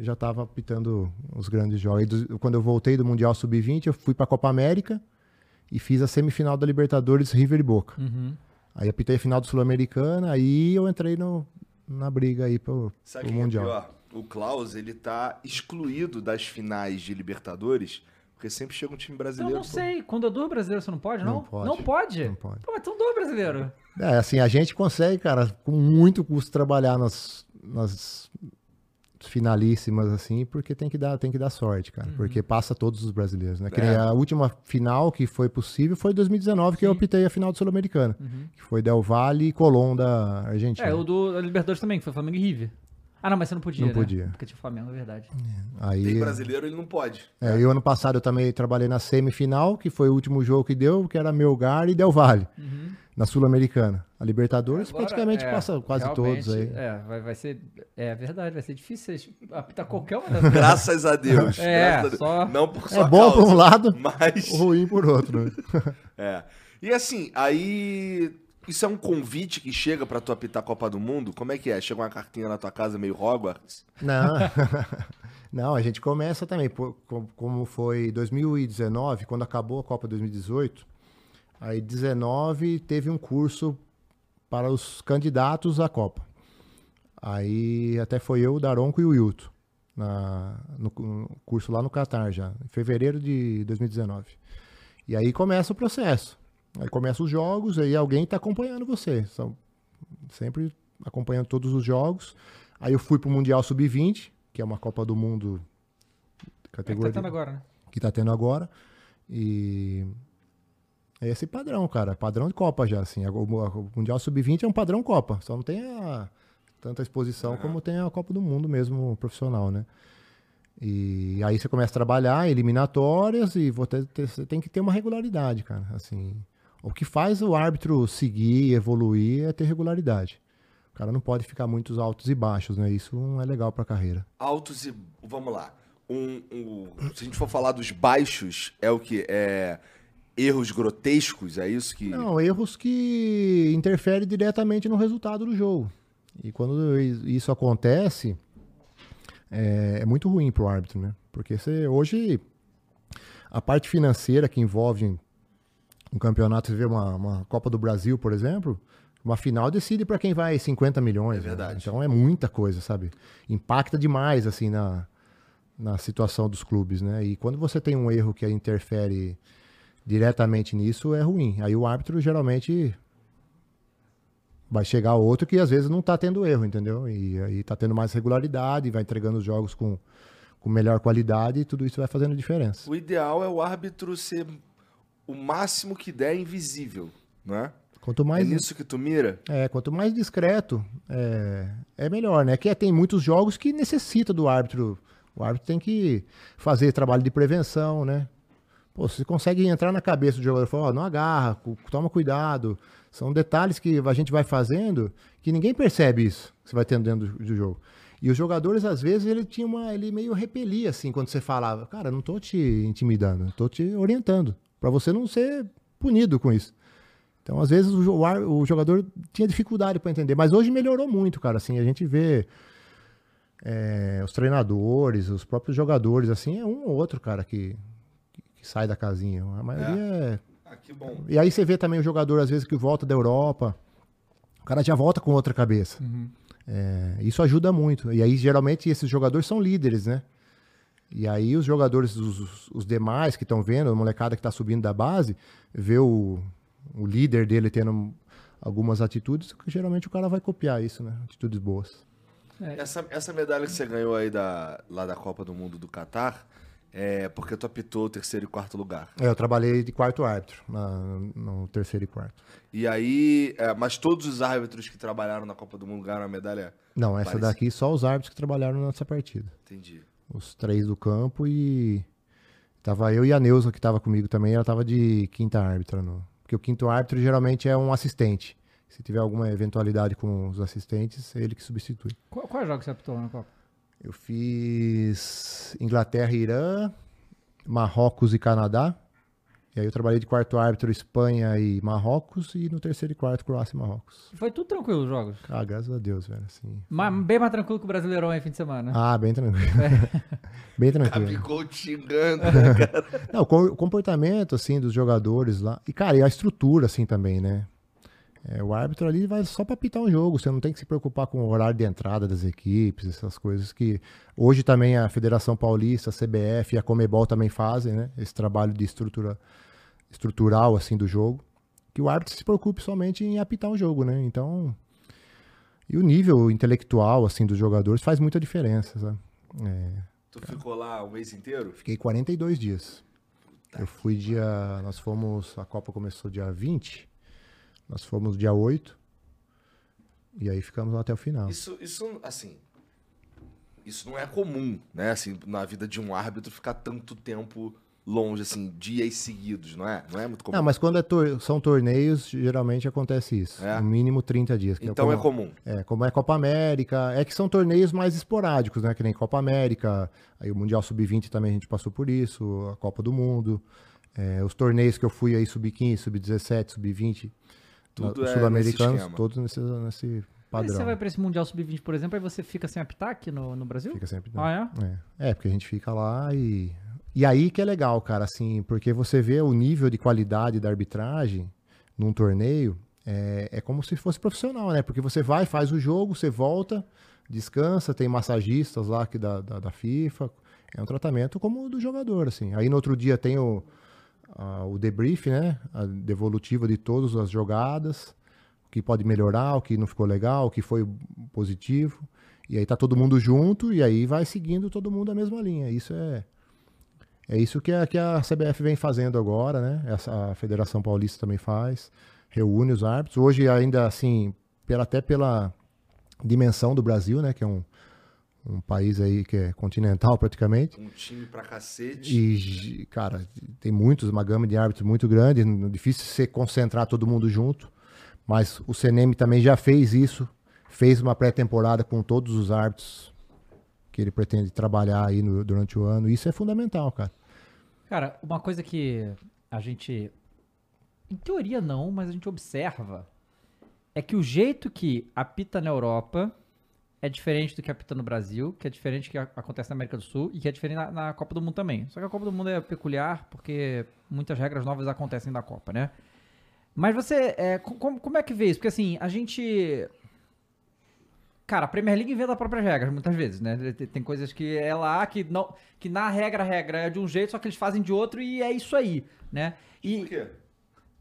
S3: já tava apitando os grandes jogos. Quando eu voltei do Mundial Sub-20, eu fui pra Copa América e fiz a semifinal da Libertadores River e Boca.
S2: Uhum.
S3: Aí apitei a final do Sul-Americana, aí eu entrei no, na briga aí pro,
S1: Sabe o
S3: pro
S1: que é
S3: Mundial.
S1: pior? O Klaus, ele tá excluído das finais de Libertadores, porque sempre chega um time
S2: Então,
S1: brasileiro.
S2: não
S1: pô.
S2: sei. Quando é dor brasileiro, você não pode, não?
S3: Não pode.
S2: Não pode?
S3: Não pode.
S2: Pô, mas então dor brasileiro.
S3: É, assim, a gente consegue, cara, com muito custo trabalhar nas, nas finalíssimas, assim, porque tem que dar, tem que dar sorte, cara.
S2: Uhum.
S3: Porque passa todos os brasileiros, né?
S1: É.
S3: a última final que foi possível foi em 2019, que eu
S2: Sim.
S3: optei a final do Sul-Americana.
S2: Uhum.
S3: Que foi Del Valle e Colón da Argentina.
S2: É, o do Libertadores também, que foi Flamengo e River. Ah, não, mas você não podia,
S3: Não
S2: né?
S3: podia.
S2: Porque tinha Flamengo, é verdade.
S3: Aí,
S1: Tem brasileiro, ele não pode.
S3: é, e o ano passado eu também trabalhei na semifinal, que foi o último jogo que deu, que era Melgar e Del Valle, na Sul-Americana. A Libertadores
S2: Agora,
S3: praticamente
S2: é,
S3: passa quase todos aí.
S2: É, vai, vai ser. É verdade, vai ser difícil apitar qualquer uma dessas.
S1: Graças a Deus.
S2: É,
S1: graças a Deus.
S2: só-
S1: Não por
S3: É
S1: sua
S3: bom por
S1: causa,
S3: um lado,
S1: Mas.
S3: ruim por outro. né?
S1: É. E assim, aí. Isso é um convite que chega pra tu apitar a Copa do Mundo? Como é que é? Chega uma cartinha na tua casa meio Hogwarts?
S3: Não, não, a gente começa também, como foi 2019, quando acabou a Copa 2018, aí 19 teve um curso para os candidatos à Copa. Aí até foi eu, o Daronco e o Hilton, na, no, no curso lá no Catar já, em fevereiro de 2019. E aí começa o processo. Aí começam os jogos, aí alguém está acompanhando você. São sempre acompanhando todos os jogos. Aí eu fui pro Mundial Sub-20, que é uma Copa do Mundo
S2: É que
S3: categoria
S2: tá tendo agora, né?
S3: que tá tendo agora. E é esse padrão, cara. Padrão de Copa já, assim. O, o Mundial Sub-20 é um padrão Copa. Só não tem a, tanta exposição como tem a Copa do Mundo mesmo, profissional, né? E aí você começa a trabalhar, eliminatórias, e você tem que ter uma regularidade, cara. Assim, o que faz o árbitro seguir, evoluir, é ter regularidade. O cara não pode ficar muitos altos e baixos, né? Isso não é legal pra carreira.
S1: Altos e. Vamos lá. Um, um- se a gente for falar dos baixos, é o que? É. Erros grotescos? É isso que.
S3: Não, erros que interferem diretamente no resultado do jogo. E quando isso acontece, é, é muito ruim pro árbitro, né? Porque você, hoje, a parte financeira que envolve um campeonato, você vê uma, uma Copa do Brasil, por exemplo, uma final decide para quem vai 50 milhões.
S1: É
S3: né?
S1: verdade.
S3: Então é muita coisa, sabe? Impacta demais, assim, na, na situação dos clubes, né? E quando você tem um erro que interfere diretamente nisso, é ruim. Aí o árbitro geralmente vai chegar outro que às vezes não tá tendo erro, entendeu? E aí tá tendo mais regularidade, vai entregando os jogos com, com melhor qualidade e tudo isso vai fazendo diferença.
S1: O ideal é o árbitro ser o máximo que der invisível, não é?
S3: Quanto mais
S1: é nisso que tu mira?
S3: É, quanto mais discreto, é, é melhor, né? Que tem muitos jogos que necessita do árbitro. O árbitro tem que fazer trabalho de prevenção, né? Pô, você consegue entrar na cabeça do jogador e falar, ó, não agarra, toma cuidado. São detalhes que a gente vai fazendo que ninguém percebe isso que você vai tendo dentro do, do jogo. E os jogadores, às vezes, ele tinha uma. ele meio repelia, assim, quando você falava, cara, não tô te intimidando, tô te orientando. Pra você não ser punido com isso. Então, às vezes, o, jogador tinha dificuldade para entender. Mas hoje melhorou muito, cara. Assim, a gente vê é, os treinadores, os próprios jogadores, assim, é um ou outro, cara, que, que sai da casinha. A maioria é.
S1: Ah, que bom.
S3: E aí você vê também o jogador, às vezes, que volta da Europa. O cara já volta com outra cabeça. É, isso ajuda muito. E aí, geralmente, esses jogadores são líderes, né? E aí os jogadores, os, os- demais que estão vendo, a molecada que está subindo da base, vê o, o líder dele tendo algumas atitudes, que geralmente o cara vai copiar isso, né? Atitudes boas.
S1: Essa, essa medalha que você ganhou aí da, lá da Copa do Mundo do Catar é porque tu apitou o terceiro e quarto lugar.
S3: É, eu trabalhei de quarto árbitro, na- no terceiro e quarto.
S1: E aí, é, mas todos os árbitros que trabalharam na Copa do Mundo ganharam a medalha?
S3: Não, essa
S1: Parece-
S3: daqui só os árbitros que trabalharam nessa partida.
S1: Entendi.
S3: Os três do campo e. Tava eu e a Neuza que tava comigo também, ela tava de quinta árbitra. No... Porque o quinto árbitro geralmente é um assistente. Se tiver alguma eventualidade com os assistentes, é ele que substitui.
S2: Qual, qual jogo você apitou na Copa?
S3: Eu fiz Inglaterra e Irã, Marrocos e Canadá. E aí eu trabalhei de quarto árbitro Espanha e Marrocos e no terceiro e quarto Croácia e Marrocos.
S2: Foi tudo tranquilo os jogos.
S3: Ah, graças a Deus, velho, assim.
S2: Ma- bem mais tranquilo que o Brasileirão aí fim de semana.
S3: Ah, bem tranquilo. bem tranquilo.
S1: Ficou xingando, né, cara?
S3: Não, o co- o comportamento, assim, dos jogadores lá. E, cara, e a estrutura, assim, também, né? É, o árbitro ali vai só pra apitar um jogo. Você não tem que se preocupar com o horário de entrada das equipes, essas coisas que hoje também a Federação Paulista, a CBF e a Comebol também fazem, né? Esse trabalho de estrutura estrutural, assim, do jogo. Que o árbitro se preocupe somente em apitar um jogo, né? Então... E o nível intelectual, assim, dos jogadores faz muita diferença, sabe? É,
S1: Tu ficou lá o mês inteiro?
S3: Fiquei 42 dias. Eu fui dia. Nós fomos. A Copa começou dia 20. Nós fomos dia 8. E aí ficamos lá até o final.
S1: Isso, isso, assim. Isso não é comum, né? Assim, na vida de um árbitro ficar tanto tempo longe, assim, dias seguidos, não é? Não é muito comum.
S3: Não, mas quando é tor- são torneios, geralmente acontece isso.
S1: É?
S3: No mínimo 30 dias. que
S1: então é
S3: como-
S1: comum.
S3: É, como é Copa América, é que são torneios mais esporádicos, né? Que nem Copa América, aí o Mundial Sub-20 também a gente passou por isso, a Copa do Mundo. é, os torneios que eu fui aí, Sub-15, Sub-17, Sub-20,
S1: Tudo
S3: na-
S1: é
S3: sul-americanos, todos nesse, nesse
S2: Aí
S3: padrão.
S2: você vai pra esse Mundial Sub-20, por exemplo, aí você fica sem apitar aqui no, no Brasil?
S3: Fica sempre.
S2: Ah, é?
S3: É. É, porque a gente fica lá e. E aí que é legal, cara, assim, porque você vê o nível de qualidade da arbitragem num torneio, é, é como se fosse profissional, né? Porque você vai, faz o jogo, você volta, descansa, tem massagistas lá que da, da, da FIFA. É um tratamento como o do jogador, assim. Aí no outro dia tem o, a- o debrief, né? A devolutiva de todas as jogadas, o que pode melhorar, o que não ficou legal, o que foi positivo. E aí tá todo mundo junto e aí vai seguindo todo mundo a mesma linha. Isso é é isso que a, que a CBF vem fazendo agora, né? Essa, a Federação Paulista também faz, reúne os árbitros. Hoje ainda assim, pela, até pela dimensão do Brasil, né? Que é um, um país aí que é continental praticamente.
S1: Um time pra cacete.
S3: E, cara, tem muitos, uma gama de árbitros muito grande, difícil você concentrar todo mundo junto. Mas o CNM também já fez isso, fez uma pré-temporada com todos os árbitros que ele pretende trabalhar aí no- durante o ano. Isso é fundamental, cara.
S2: Cara, uma coisa que a gente. Em teoria não, mas a gente observa. É que o jeito que apita na Europa é diferente do que apita no Brasil, que é diferente do que acontece na América do Sul e que é diferente na, na Copa do Mundo também. Só que a Copa do Mundo é peculiar porque muitas regras novas acontecem na Copa, né? Mas você. É, co- como, como é que vê isso? Porque assim, a gente. Cara, a Premier League inventa as próprias regras, muitas vezes, né? Tem- coisas que é lá que não. Que na regra, a regra é de um jeito, só que eles fazem de outro e é isso aí, né?
S1: Por
S2: E
S1: quê?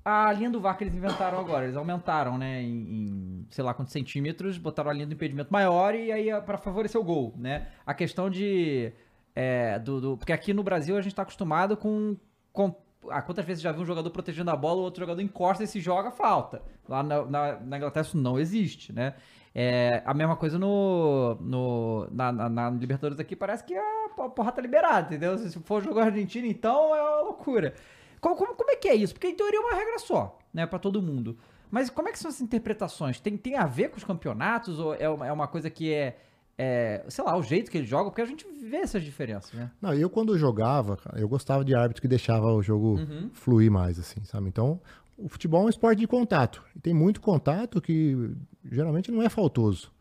S2: a linha do VAR que eles inventaram agora, eles aumentaram, né? Em, em, sei lá quantos centímetros, botaram a linha do impedimento maior e aí é pra favorecer o gol, né? A questão de. é, do, do- porque aqui no Brasil a gente tá acostumado com. com ah, quantas vezes já viu um jogador protegendo a bola, o outro jogador encosta e se joga, falta. Lá na, na, na Inglaterra isso não existe, né? É, a mesma coisa no, no, na, na- na Libertadores aqui, parece que a po- porra tá liberada, entendeu? Se for jogar Argentina, então é uma loucura. Como, como, como é que é isso? Porque em teoria é uma regra só, né, pra todo mundo. Mas como é que são essas interpretações? Tem, tem a ver com os campeonatos ou é uma, é uma coisa que é, é, sei lá, o jeito que eles jogam? Porque a gente vê essas diferenças, né?
S3: Não, eu quando jogava, eu gostava de árbitro que deixava o jogo fluir mais, assim, sabe? Então, o futebol é um esporte de contato. E tem muito contato que geralmente não é faltoso.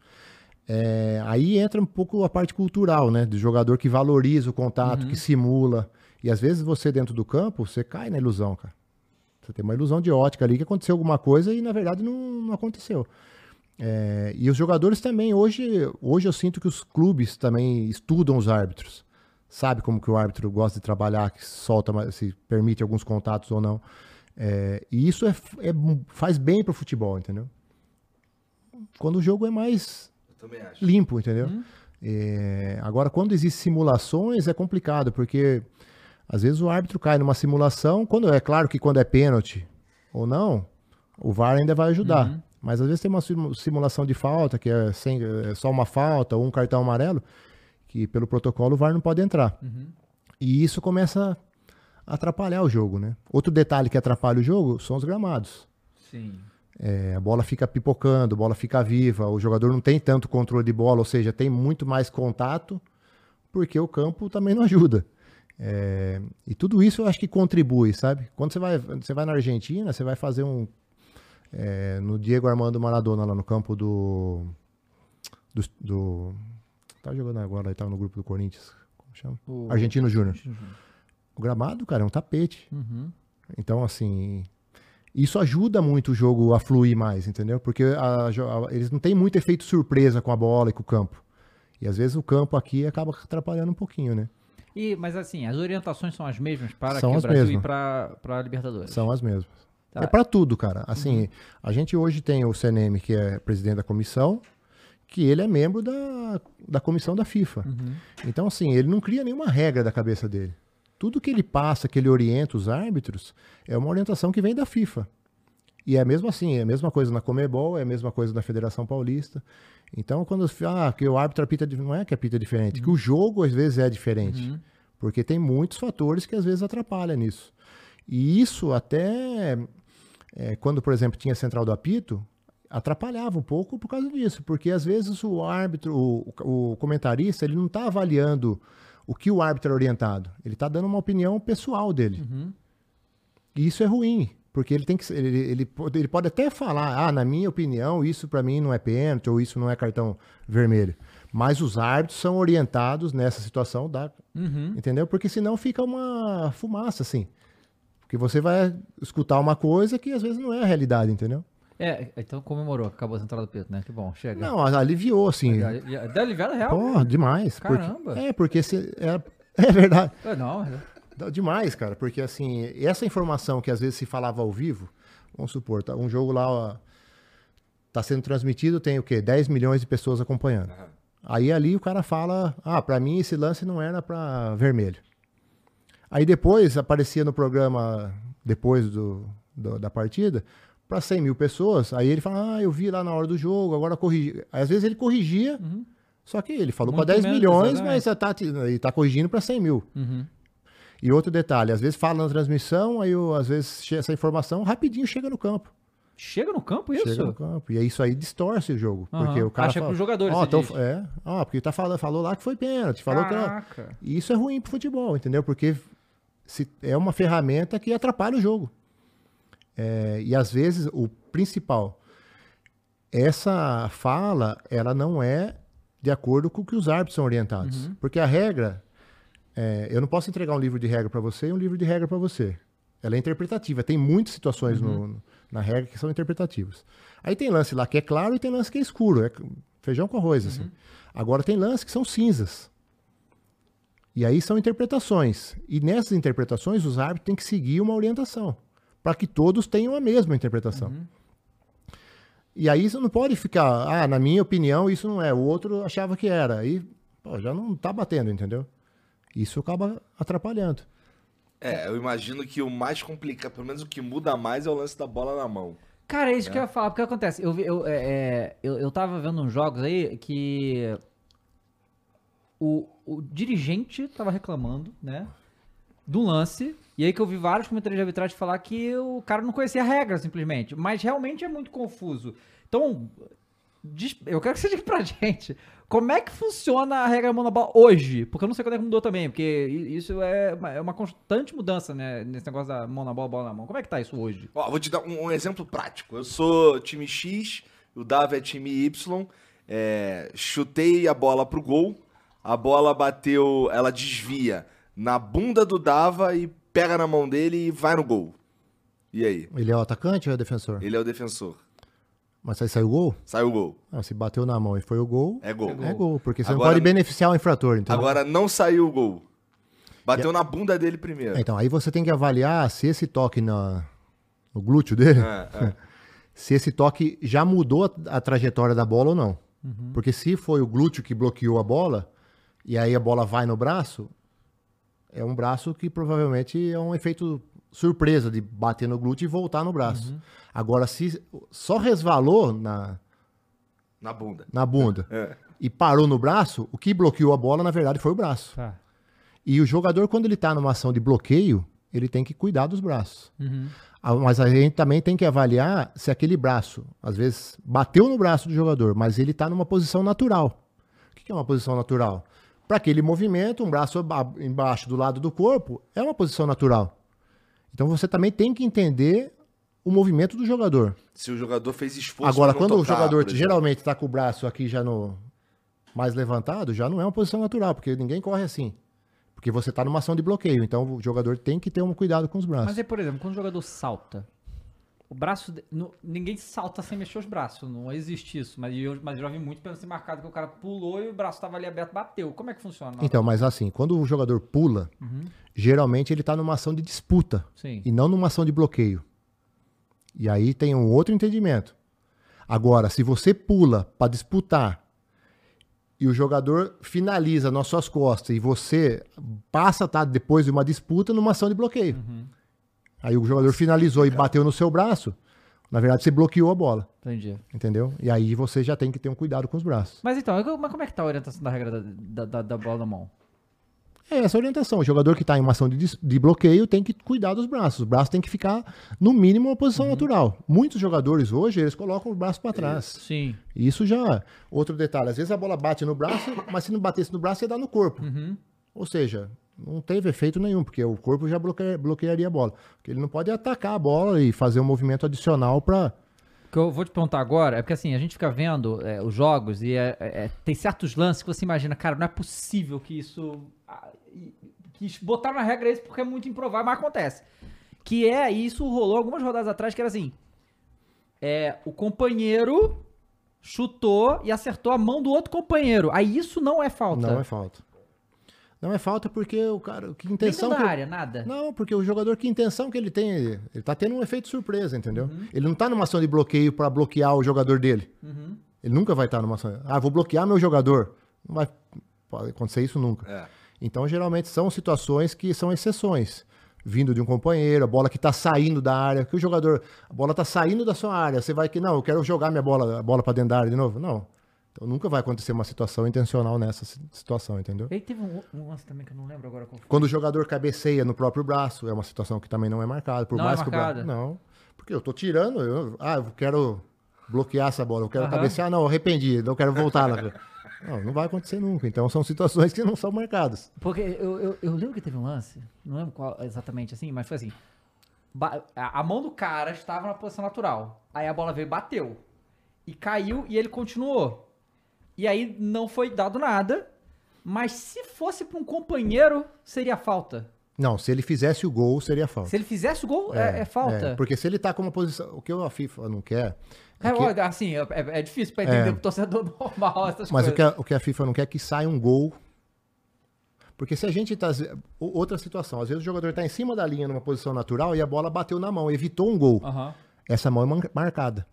S3: É, aí entra um pouco a parte cultural, né? Do jogador que valoriza o contato, que simula. E às vezes você dentro do campo, você cai na ilusão, cara. Você tem uma ilusão de ótica ali que aconteceu alguma coisa e na verdade não, não aconteceu. É, e os jogadores também, hoje, hoje eu sinto que os clubes também estudam os árbitros. Sabe como que o árbitro gosta de trabalhar, que solta, se permite alguns contatos ou não. É, e isso é, é- faz bem pro futebol, entendeu? Quando o jogo é mais limpo, entendeu? É, agora, quando existem simulações, é complicado, porque às vezes o árbitro cai numa simulação, quando é claro que quando é pênalti ou não, o VAR ainda vai ajudar. Mas às vezes tem uma simu- simulação de falta, que é, sem, é só uma falta ou um cartão amarelo, que pelo protocolo o VAR não pode entrar. E isso começa a atrapalhar o jogo, né? Outro detalhe que atrapalha o jogo são os gramados.
S2: Sim.
S3: É, a bola fica pipocando, a bola fica viva, o jogador não tem tanto controle de bola, ou seja, tem muito mais contato, porque o campo também não ajuda. É, e tudo isso eu acho que contribui, sabe? Quando você vai, você vai na Argentina, você vai fazer um. é, no Diego Armando Maradona, lá no campo do. Do. do tá jogando agora, ele tava no grupo do Corinthians. Como chama?
S2: O-
S3: Argentino Júnior. O gramado, cara, é um tapete.
S2: Uhum.
S3: Então, assim, isso ajuda muito o jogo a fluir mais, entendeu? Porque a a- eles não têm muito efeito surpresa com a bola e com o campo. E às vezes o campo aqui acaba atrapalhando um pouquinho, né?
S2: E, mas assim, as orientações são as mesmas para
S3: São as
S2: Brasil
S3: mesmas.
S2: e para para a Libertadores.
S3: São as mesmas.
S2: Tá.
S3: É pra tudo, cara. Assim, a gente hoje tem o CNM, que é presidente da comissão, que ele é membro da, da comissão da FIFA. Então, assim, ele não cria nenhuma regra da cabeça dele. Tudo que ele passa, que ele orienta os árbitros, é uma orientação que vem da FIFA. E é mesmo assim, é a mesma coisa na Comebol, é a mesma coisa na Federação Paulista. Então, quando ah, que o árbitro apita, não é que apita diferente, que o jogo às vezes é diferente. Porque tem muitos fatores que às vezes atrapalham nisso. E isso até é, quando, por exemplo, tinha central do apito, atrapalhava um pouco por causa disso, porque às vezes o árbitro, o, o comentarista, ele não está avaliando o que o árbitro é orientado, ele está dando uma opinião pessoal dele. E isso é ruim, porque ele tem que, ele, ele, pode, ele pode até falar, ah, na minha opinião, isso para mim não é pênalti ou isso não é cartão vermelho. Mas os árbitros são orientados nessa situação, da,
S2: Uhum.
S3: entendeu? Porque senão fica uma fumaça assim. Porque você vai escutar uma coisa que às vezes não é a realidade, entendeu?
S2: É, então comemorou, acabou a central do Pedro, né? Que bom, chega.
S3: Não, aliviou, assim.
S2: Já- já- Deu aliviado real?
S3: Porra, demais. porque-
S2: Caramba.
S3: é, porque se, é, é verdade.
S2: É, Não, é-
S3: Demais, cara. Porque, assim, essa informação que às vezes se falava ao vivo, vamos supor, tá, um jogo lá, ó, tá sendo transmitido, tem o quê? 10 milhões de pessoas acompanhando. Aí ali o cara fala, ah, pra mim esse lance não era pra vermelho. Aí depois aparecia no programa, depois do, do- da partida, pra 100 mil pessoas. Aí ele fala, ah, eu vi lá na hora do jogo, agora corrigi. Às vezes ele corrigia, só que ele falou pra 10
S2: menos,
S3: milhões,
S2: exatamente.
S3: mas tá, ele tá corrigindo pra 100 mil.
S2: Uhum.
S3: E outro detalhe, às vezes fala na transmissão, aí eu, às vezes essa informação rapidinho chega no campo.
S2: Chega no campo isso?
S3: Chega no campo. E aí isso aí distorce o jogo.
S2: Aham.
S3: Porque o cara.
S2: Acha que
S3: fala,
S2: você
S3: então,
S2: diz.
S3: é, ó, porque tá falando, falou lá que foi pênalti, falou que.
S2: Caraca.
S3: E isso é ruim pro futebol, entendeu? Porque se, é uma ferramenta que atrapalha o jogo. É, e às vezes o principal, essa fala, ela não é de acordo com o que os árbitros são orientados. Porque a regra, é, eu não posso entregar um livro de regra para você e um livro de regra para você. Ela é interpretativa. Tem muitas situações no- no- na regra que são interpretativas. Aí tem lance lá que é claro e tem lance que é escuro. É feijão com arroz, assim. Agora tem lances que são cinzas. E aí são interpretações. E nessas interpretações, os árbitros têm que seguir uma orientação. Para que todos tenham a mesma interpretação. E aí você não pode ficar, ah, na minha opinião, isso não é. O outro achava que era. Aí pô, já não tá batendo, entendeu? Isso acaba atrapalhando.
S1: É, eu imagino que o mais complicado, pelo menos o que muda mais é o lance da bola na mão.
S2: Cara, é isso que eu ia falar, porque acontece, eu, vi- eu, é, é, eu, eu tava vendo uns jogos aí que o, o dirigente tava reclamando, né, do lance, e aí que eu vi vários comentários de arbitragem falar que o cara não conhecia a regra, simplesmente, mas realmente é muito confuso. Então, eu quero que você diga pra gente, como é que funciona a regra mão na bola hoje? Porque eu não sei quando é que mudou também, porque isso é uma, é uma constante mudança, né, nesse negócio da na bola, na mão. Como é que tá isso hoje?
S1: Ó, vou te dar um, um exemplo prático. Eu sou time X, o Dava é time Y. é, chutei a bola pro gol. A bola bateu, ela desvia na bunda do Dava e pega na mão dele e vai no gol. E aí?
S3: Ele é o atacante ou é o defensor?
S1: Ele é o defensor.
S3: Mas aí saiu o gol?
S1: Sai o gol.
S3: Ah, se bateu na mão e foi o gol,
S1: É gol.
S3: é gol. Porque você
S1: Agora-
S3: não pode beneficiar o infrator, então.
S1: Agora não saiu o gol. Bateu na bunda dele primeiro.
S3: É, então, aí você tem que avaliar se esse toque na, no glúteo dele,
S1: É, é.
S3: se esse toque já mudou a, a trajetória da bola ou não. Porque se foi o glúteo que bloqueou a bola, e aí a bola vai no braço, é um braço que provavelmente é um efeito surpresa de bater no glúteo e voltar no braço. Agora, se só resvalou na,
S1: Na bunda.
S3: na bunda
S1: É.
S3: e parou no braço, o que bloqueou a bola, na verdade, foi o braço.
S2: Tá.
S3: E o jogador, quando ele tá numa ação de bloqueio, ele tem que cuidar dos braços.
S2: Uhum.
S3: Ah, Mas a gente também tem que avaliar se aquele braço, às vezes, bateu no braço do jogador, mas ele está numa posição natural. O que é uma posição natural? Para aquele movimento, um braço embaixo do lado do corpo é uma posição natural. Então você também tem que entender o movimento do jogador.
S1: Se o jogador fez esforço
S3: Agora, quando o
S1: tocar,
S3: jogador
S1: por exemplo.
S3: geralmente está com o braço aqui já no mais levantado, já não é uma posição natural, porque ninguém corre assim. Porque você está numa ação de bloqueio. Então o jogador tem que ter um cuidado com os braços.
S2: Mas por exemplo, quando o jogador salta, o braço. de- no- ninguém salta sem mexer os braços, não existe isso. Mas eu, mas eu já vi muito pelo ser marcado que o cara pulou e o braço tava ali aberto, bateu. Como é que funciona?
S3: Então, mas assim, quando o jogador pula, geralmente ele está numa ação de disputa
S2: Sim.
S3: e não numa ação de bloqueio. E aí tem um outro entendimento. Agora, se você pula para disputar e o jogador finaliza nas suas costas e você passa, tá, depois de uma disputa, numa ação de bloqueio. Aí o jogador finalizou e bateu no seu braço, na verdade você bloqueou a bola,
S2: Entendi.
S3: entendeu? E aí você já tem que ter um cuidado com os braços.
S2: Mas então, mas como é que tá a orientação da regra da, da, da- bola na mão?
S3: É essa orientação. O jogador que está em uma ação de, de bloqueio tem que cuidar dos braços. Os braços tem que ficar, no mínimo, uma posição natural. Muitos jogadores hoje, eles colocam o braço para trás.
S2: Sim.
S3: Isso já. Outro detalhe, às vezes a bola bate no braço, mas se não batesse no braço, ia dar no corpo. Ou seja, não teve efeito nenhum, porque o corpo já bloqueia- bloquearia a bola. Porque ele não pode atacar a bola e fazer um movimento adicional para.
S2: O que eu vou te perguntar agora é porque assim, a gente fica vendo é, os jogos e é- é- tem certos lances que você imagina, cara, não é possível que isso. que botaram na regra isso porque é muito improvável, mas acontece. Que é, isso rolou algumas rodadas atrás, que era assim: é, o companheiro chutou e acertou a mão do outro companheiro. Aí isso não é falta.
S3: Não é falta. Não é falta porque o cara. Que
S2: Nem
S3: intenção.
S2: dentro
S3: que
S2: área, nada.
S3: Não, porque o jogador, que intenção que ele tem? Ele, tá tendo um efeito surpresa, entendeu?
S2: Uhum.
S3: Ele não tá numa ação de bloqueio para bloquear o jogador dele.
S2: Uhum.
S3: Ele nunca vai estar numa ação. Ah, vou bloquear meu jogador. Não vai pode acontecer isso nunca.
S1: É.
S3: Então, geralmente, são situações que são exceções. Vindo de um companheiro, a bola que tá saindo da área, que o jogador, a bola tá saindo da sua área, você vai que, não, eu quero jogar minha bola, a bola para dentro da área de novo. Não. Então, nunca vai acontecer uma situação intencional nessa si- situação, entendeu?
S2: E aí teve um, um lance também que eu não lembro agora qual foi.
S3: Quando o jogador cabeceia no próprio braço, é uma situação que também não é marcada. Por
S2: Não é
S3: mais que o braço.
S2: marcada?
S3: Não. Porque eu tô tirando, eu, ah, eu quero bloquear essa bola, eu quero
S2: Aham.
S3: cabecear, não, arrependi, não quero voltar lá. Não, não vai acontecer nunca. Então são situações que não são marcadas.
S2: Porque eu, eu, eu lembro que teve um lance, não lembro qual exatamente assim, mas foi assim. a mão do cara estava na posição natural. Aí a bola veio, bateu. E caiu e ele continuou. E aí não foi dado nada. Mas se fosse para um companheiro, seria falta.
S3: Não, se ele fizesse o gol, seria falta.
S2: Se ele fizesse o gol, é, é falta.
S3: É, porque se ele tá com uma posição. O que a FIFA não quer.
S2: É,
S3: É que-
S2: assim, é, é- é difícil para entender
S3: É.
S2: pro torcedor normal essas
S3: Mas
S2: coisas.
S3: o que, a, o que a FIFA não quer é que saia um gol. Porque se a gente tá. o- Outra situação, às vezes o jogador tá em cima da linha numa posição natural e a bola bateu na mão, evitou um gol.
S2: Aham.
S3: Essa mão é marcada.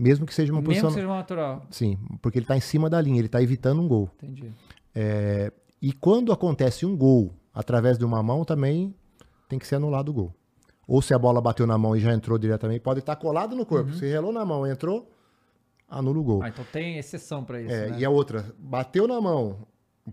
S3: Mesmo que seja uma
S2: Mesmo
S3: posição.
S2: que seja uma natural.
S3: Sim, porque ele tá em cima da linha, ele tá evitando um gol.
S2: Entendi.
S3: É, e quando acontece um gol através de uma mão, também tem que ser anulado o gol. Ou se a bola bateu na mão e já entrou diretamente, pode estar colado no corpo. Se relou na mão, entrou, anula o gol.
S2: Ah, então tem exceção para isso,
S3: É,
S2: né?
S3: E a outra, bateu na mão,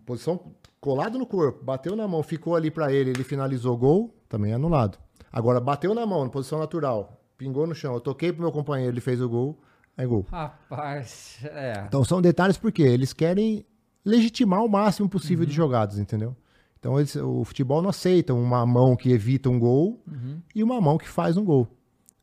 S3: posição colado no corpo, bateu na mão, ficou ali pra ele, ele finalizou o gol, também é anulado. Agora, bateu na mão, na posição natural, pingou no chão, eu toquei pro meu companheiro, ele fez o gol, é gol.
S2: Rapaz, é.
S3: Então são detalhes porque eles querem legitimar o máximo possível
S2: Uhum.
S3: de jogadas, entendeu? Então eles- o futebol não aceita uma mão que evita um gol
S2: Uhum.
S3: e uma mão que faz um gol.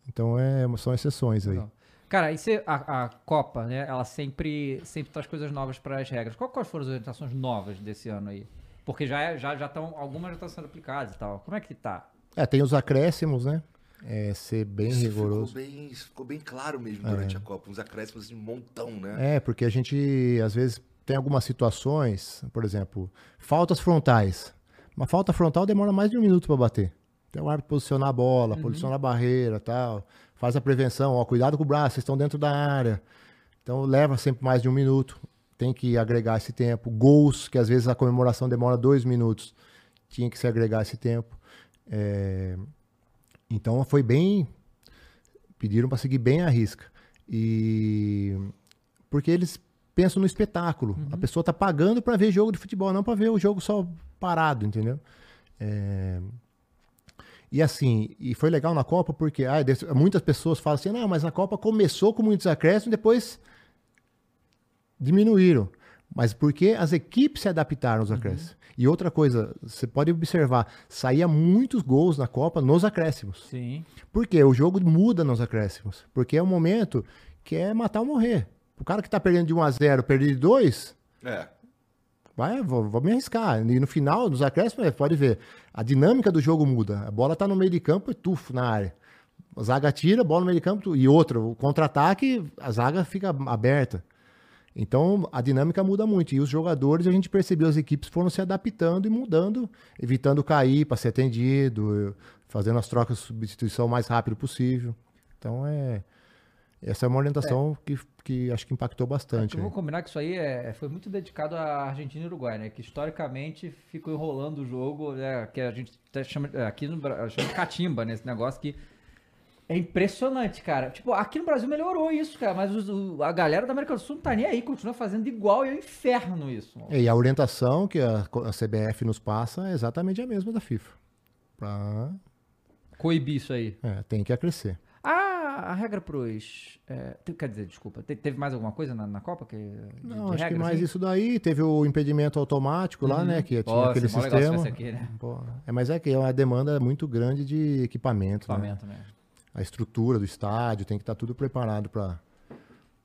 S3: Então é, são exceções aí.
S2: Legal. Cara, e você, a, a Copa, né? Ela sempre, sempre traz coisas novas para as regras. Qual- quais foram as orientações novas desse ano aí? Porque já é- já já estão algumas já estão sendo aplicadas e tal. Como é que tá?
S3: É, tem os acréscimos, né? É, ser bem
S1: Isso
S3: rigoroso.
S1: Ficou bem, ficou bem claro mesmo durante a Copa. Uns acréscimos de montão, né?
S3: É, porque a gente, às vezes, tem algumas situações, por exemplo, faltas frontais. Uma falta frontal demora mais de um minuto para bater. Tem o árbitro posicionar a bola, posicionar a barreira tal. Faz a prevenção, ó, cuidado com o braço, vocês estão dentro da área. Então leva sempre mais de um minuto. Tem que agregar esse tempo. Gols, que às vezes a comemoração demora dois minutos. Tinha que se agregar esse tempo. É, Então foi bem. Pediram para seguir bem a risca. E. Porque eles pensam no espetáculo. A pessoa tá pagando para ver jogo de futebol, não para ver o jogo só parado, entendeu? É, E assim, e foi legal na Copa porque ah, muitas pessoas falam assim, não, mas a Copa começou com muitos acréscimos, depois diminuíram. Mas porque as equipes se adaptaram aos acréscimos. E outra coisa, você pode observar, saía muitos gols na Copa nos acréscimos.
S2: Sim.
S3: Por quê? O jogo muda nos acréscimos. Porque é um momento que é matar ou morrer. O cara que tá perdendo de 1 a 0 perder de 2,
S1: É.
S3: vai, vou, vou me arriscar. E no final, nos acréscimos, é, pode ver, a dinâmica do jogo muda. A bola tá no meio de campo e tufo na área. A zaga tira, bola no meio de campo e outra, o contra-ataque, a zaga fica aberta. Então a dinâmica muda muito. E os jogadores, a gente percebeu, as equipes foram se adaptando e mudando, evitando cair para ser atendido, fazendo as trocas de substituição o mais rápido possível. Então é. Essa é uma orientação Que, que acho que impactou bastante.
S2: Vamos combinar que isso aí é, foi muito dedicado à Argentina e Uruguai, né? Que historicamente ficou enrolando o jogo, né? Que a gente até chama, é, aqui no Brasil, chama de catimba, né? Esse negócio que é impressionante, cara. Tipo, aqui no Brasil melhorou isso, cara, mas os- o- a galera da América do Sul não tá nem aí, continua fazendo igual e é um inferno isso. mano.
S3: E a orientação que a, a CBF nos passa é exatamente a mesma da FIFA. Pra,
S2: Coibir isso aí.
S3: é, tem que acrescer.
S2: Ah, a regra pros. é, quer dizer, desculpa, te- teve mais alguma coisa na, na Copa? Que, de-
S3: Não,
S2: de
S3: acho que
S2: regra,
S3: mais
S2: assim?
S3: isso daí. Teve o impedimento automático lá, né? Que tinha
S2: Nossa,
S3: aquele sistema.
S2: aqui, né?
S3: Pô, é, mas é que é uma demanda muito grande de equipamento. né?
S2: Equipamento, né?
S3: A estrutura do estádio tem que estar tudo preparado para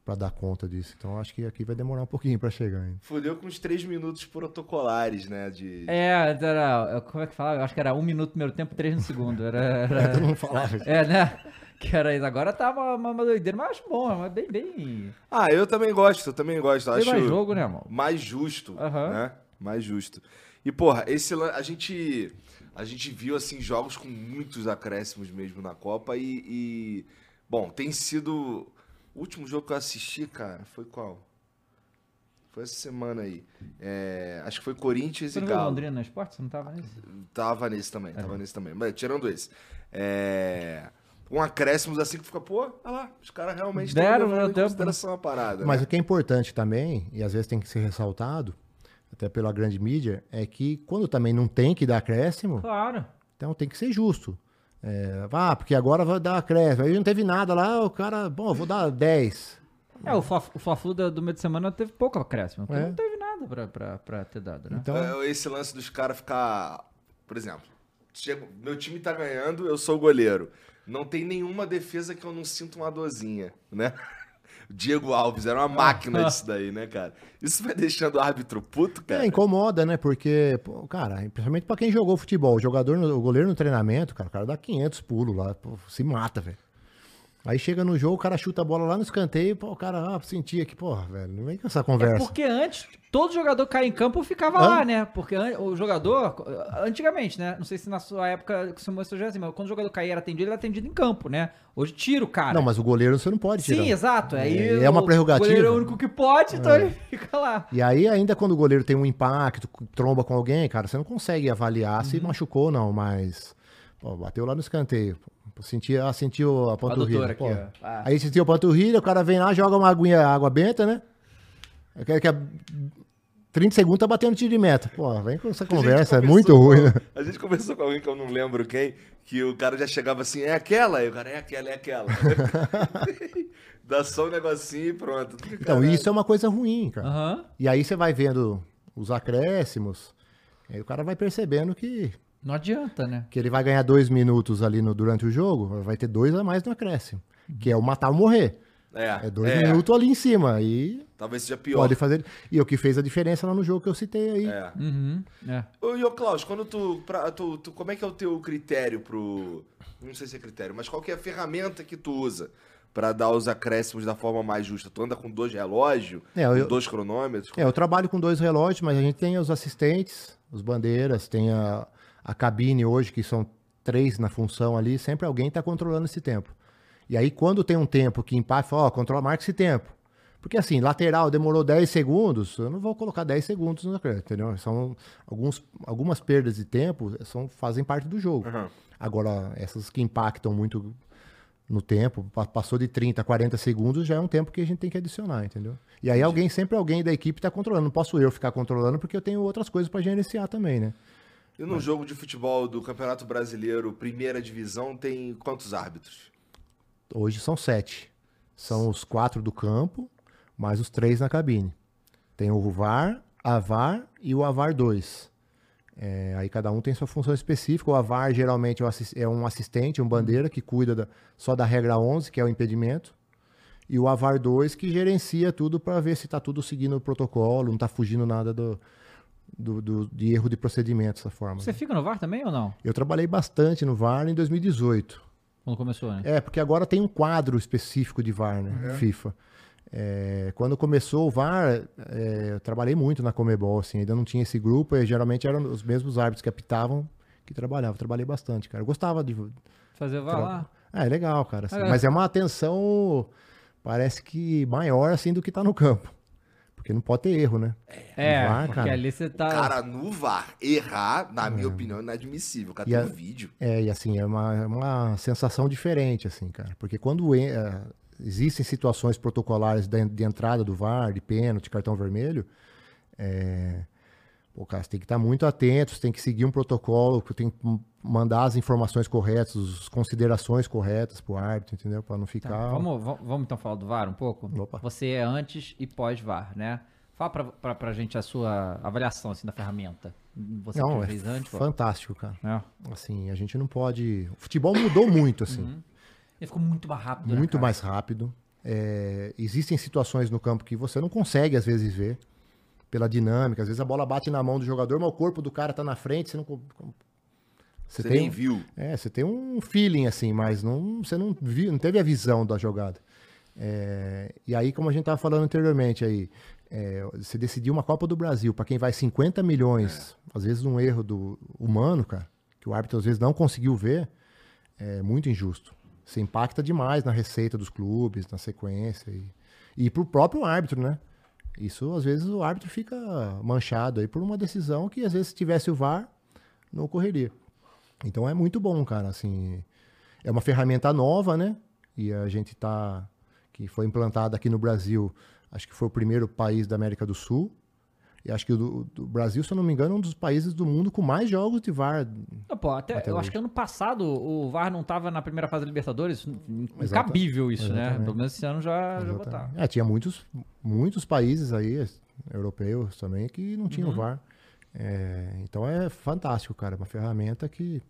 S3: para dar conta disso. Então acho que aqui vai demorar um pouquinho para chegar ainda.
S1: Fudeu com os três minutos protocolares, né? De...
S2: É, era. Como é que fala? Eu acho que era um minuto no primeiro tempo, três no segundo. Era. era-
S3: Todo mundo falava isso.
S2: é, né? Que era isso. Agora tá uma, uma, uma doideira, mas acho bom, mas bem, bem.
S1: Ah, eu também gosto, eu também gosto.
S2: Tem
S1: Acho
S2: mais jogo, né, mano?
S1: mais justo,
S2: Aham.
S1: né? Mais justo. E, porra, esse a gente a gente viu, assim, jogos com muitos acréscimos mesmo na Copa e, e- bom, tem sido... O último jogo que eu assisti, cara, foi qual? Foi essa semana aí. É, acho que foi Corinthians
S2: Você
S1: e
S2: não viu
S1: Galo.
S2: Londrina no esporte? Você não tava nesse?
S1: Tava nesse também, tava nesse também. Mas tirando esse. É... Um acréscimos assim que fica, pô, olha lá, os caras realmente
S2: Deram, meu
S1: em
S2: tempo,
S1: consideração a parada.
S3: Mas
S1: né?
S3: o que é importante também, e às vezes tem que ser ressaltado, até pela grande mídia, é que quando também não tem que dar acréscimo,
S2: Claro.
S3: então tem que ser justo. É, ah, porque agora vai dar acréscimo. Aí não teve nada lá, o cara, bom, eu vou dar 10.
S2: É, o Fla-Flu da- do meio de semana teve pouco acréscimo. porque
S3: É.
S2: Não teve nada pra, pra, pra ter dado, né?
S3: Então,
S1: É, Esse lance dos caras ficar. Por exemplo, chego- meu time tá ganhando, eu sou o goleiro. Não tem nenhuma defesa que eu não sinta uma dorzinha, né? Diego Alves era uma máquina disso daí, né, cara? Isso vai deixando o árbitro puto, cara.
S3: É, incomoda, né? Porque, pô, cara, principalmente pra quem jogou futebol, o jogador, no- o goleiro no treinamento, cara, o cara dá 500 pulos lá, pô, se mata, velho. Aí chega no jogo, o cara chuta a bola lá no escanteio, pô, o cara, ah, sentia que, porra, velho, não vem com essa
S2: É
S3: conversa.
S2: porque antes, todo jogador que caía em campo ficava lá, né? Porque o jogador, antigamente, né? Não sei se na sua época se mostrou já assim, mas quando o jogador caía era atendido, ele era atendido em campo, né? Hoje tira o cara.
S3: Não, mas o goleiro você não pode tirar.
S2: Sim, exato. Aí
S3: É, é uma
S2: o
S3: prerrogativa.
S2: goleiro é o único que pode, então ele fica lá.
S3: E aí, ainda quando o goleiro tem um impacto, tromba com alguém, cara, você não consegue avaliar
S2: Uhum.
S3: se machucou ou não, mas. Pô, bateu lá no escanteio. Pô, sentiu, ah, sentiu a panturrilha.
S2: aqui, ó. Ah.
S3: Aí sentiu a panturrilha, o cara vem lá, joga uma aguinha, água benta, né? Quer que a 30 segundos tá batendo tiro de meta. Pô, vem com essa conversa, é muito
S1: com-
S3: ruim, né?
S1: A gente conversou com alguém que eu não lembro quem, que o cara já chegava assim, é aquela? E o cara, é aquela, é aquela. Dá só um negocinho e pronto.
S3: Então,
S1: Caralho.
S3: isso é uma coisa ruim, cara.
S2: Aham.
S3: E aí você vai vendo os acréscimos, aí o cara vai percebendo que
S2: Não adianta, né?
S3: que ele vai ganhar dois minutos ali no, durante o jogo, vai ter dois a mais no acréscimo. Que é o matar ou morrer.
S1: É,
S3: É dois
S1: é,
S3: minutos ali em cima. E
S1: Talvez seja pior.
S3: pode fazer. E o que fez a diferença lá no jogo que eu citei aí.
S1: É.
S2: Uhum. É.
S1: E ô, Klaus, quando tu, pra- tu, tu- Como é que é o teu critério pro. Não sei se é critério, mas qual que é a ferramenta que tu usa pra dar os acréscimos da forma mais justa? Tu anda com dois relógios,
S3: É,
S1: com
S3: eu-
S1: dois cronômetros?
S3: É, eu trabalho com dois relógios, mas a gente tem os assistentes, os bandeiras, tem a, a cabine hoje, que são três na função ali, sempre alguém está controlando esse tempo. E aí, quando tem um tempo que empate, fala, ó, controla, marca esse tempo. Porque assim, lateral demorou 10 segundos, eu não vou colocar 10 segundos no acréscimo, entendeu? São alguns, algumas perdas de tempo, são, fazem parte do jogo.
S1: Aham.
S3: Agora, essas que impactam muito no tempo, pa- passou de 30 a 40 segundos, já é um tempo que a gente tem que adicionar, entendeu? E aí alguém, sempre alguém da equipe está controlando. Não posso eu ficar controlando porque eu tenho outras coisas para gerenciar também, né?
S1: E no jogo de futebol do Campeonato Brasileiro, primeira divisão, tem quantos árbitros?
S3: Hoje são sete. São os quatro do campo, mais os três na cabine. Tem o VAR, a VAR e o AVAR 2. É, aí cada um tem sua função específica. O AVAR geralmente é um é um assistente, um bandeira, que cuida da- só da regra 11, que é o impedimento. E o AVAR 2 que gerencia tudo para ver se está tudo seguindo o protocolo, não está fugindo nada do, do- do- de erro de procedimento dessa forma.
S2: Você fica no VAR também ou não?
S3: Eu trabalhei bastante no VAR em 2018.
S2: Quando começou, né?
S3: É, porque agora tem um quadro específico de VAR, né? FIFA. É, quando começou o VAR, é, eu trabalhei muito na Comebol, assim, ainda não tinha esse grupo, e geralmente eram os mesmos árbitros que apitavam que trabalhavam. Trabalhei bastante, cara. Eu gostava de.
S2: Fazer VAR lá.
S3: Ah, é legal, cara. assim,
S2: É.
S3: Mas é uma atenção, parece que maior, assim, do que tá no campo. Porque não pode ter erro, né?
S2: É,
S3: VAR,
S2: porque
S3: cara.
S2: ali você tá.
S1: Cara, no VAR, errar, na minha opinião, é inadmissível. O cara
S3: E
S1: tem
S3: a-
S1: um vídeo.
S3: É, e assim, é uma, é uma sensação diferente, assim, cara. Porque quando eh, existem situações protocolares de, de entrada do VAR, de pênalti, cartão vermelho, é, pô, cara, você tem que estar muito atento, você tem que seguir um protocolo, tem que mandar as informações corretas, as considerações corretas pro árbitro, entendeu? Pra não
S2: Tá,
S3: ficar...
S2: vamos, va- vamos então falar do VAR um pouco?
S3: Opa.
S2: Você é antes e pós-VAR, né? Fala pra, pra, pra gente a sua avaliação assim, da ferramenta. Você
S3: Não, é
S2: fez antes,
S3: fantástico, cara.
S2: É.
S3: Assim, a gente não pode... O futebol mudou muito, assim.
S2: Ele ficou muito mais rápido, né,
S3: muito
S2: cara?
S3: mais rápido. É, existem situações no campo que você não consegue, às vezes, ver pela dinâmica. Às vezes a bola bate na mão do jogador, mas o corpo do cara tá na frente, você não.
S1: Você,
S3: Você tem,
S1: nem viu.
S3: é, você tem um feeling assim, mas não, você não viu, não teve a visão da jogada. É, e aí, como a gente estava falando anteriormente aí, é, você decidir uma Copa do Brasil para quem vai 50 milhões, às vezes um erro do humano, cara, que o árbitro às vezes não conseguiu ver, é muito injusto. Você impacta demais na receita dos clubes, na sequência e, e pro próprio árbitro, né? Isso às vezes o árbitro fica manchado aí por uma decisão que às vezes se tivesse o VAR não ocorreria. Então é muito bom, cara, assim, é uma ferramenta nova, né? E a gente tá que foi implantada aqui no Brasil, acho que foi o primeiro país da América do Sul. E acho que o do, Brasil, se eu não me engano, é um dos países do mundo com mais jogos de VAR.
S2: Não, pô, até,
S3: Até
S2: eu
S3: hoje.
S2: acho que ano passado o VAR não tava na primeira fase da Libertadores. Incabível isso, né?
S3: exatamente.
S2: Pelo menos esse ano já, já botaram.
S3: É, tinha muitos, muitos países aí, europeus também, que não
S2: Uhum.
S3: tinham VAR. É, então é fantástico, cara. Uma ferramenta que,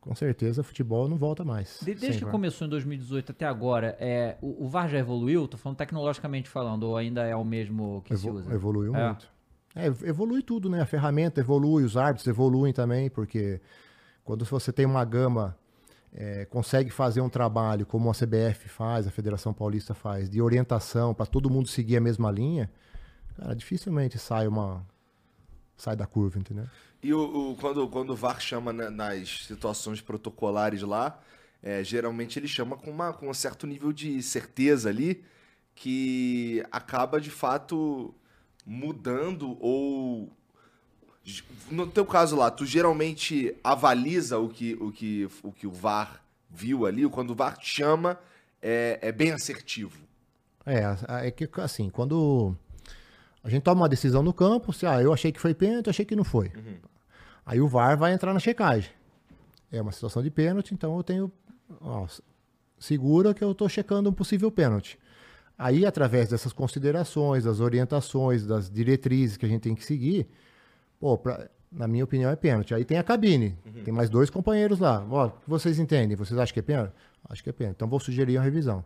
S3: com certeza, futebol não volta mais.
S2: De- desde que
S3: VAR.
S2: começou em 2018 até agora, é, o, o VAR já evoluiu? Tô falando tecnologicamente falando, ou ainda é o mesmo que se
S3: Evo-
S2: usa?
S3: Evoluiu
S2: É.
S3: muito. É, ev- evolui tudo, né? A ferramenta evolui, os árbitros evoluem também, porque quando você tem uma gama, é, consegue fazer um trabalho como a CBF faz, a Federação Paulista faz, de orientação para todo mundo seguir a mesma linha, cara, dificilmente sai uma sai da curva, entendeu?
S1: E o, o- quando, quando o VAR chama né, nas situações protocolares lá, é, geralmente ele chama com, uma, com um certo nível de certeza ali, que acaba de fato mudando ou. No teu caso lá, tu geralmente avaliza o que o, que, o, que o VAR viu ali, quando o VAR chama, é, é bem assertivo.
S3: É, é que assim, quando a gente toma uma decisão no campo, se ah, eu achei que foi pênalti, achei que não foi. Aí o VAR vai entrar na checagem. É uma situação de pênalti, então eu tenho. ó, segura que eu estou checando um possível pênalti. Aí, através dessas considerações, das orientações, das diretrizes que a gente tem que seguir, pô, pra- na minha opinião é pênalti. Aí tem a cabine, tem mais dois companheiros lá. Ó, o que vocês entendem? Vocês acham que é pênalti? Acho que é pênalti. Então vou sugerir uma revisão.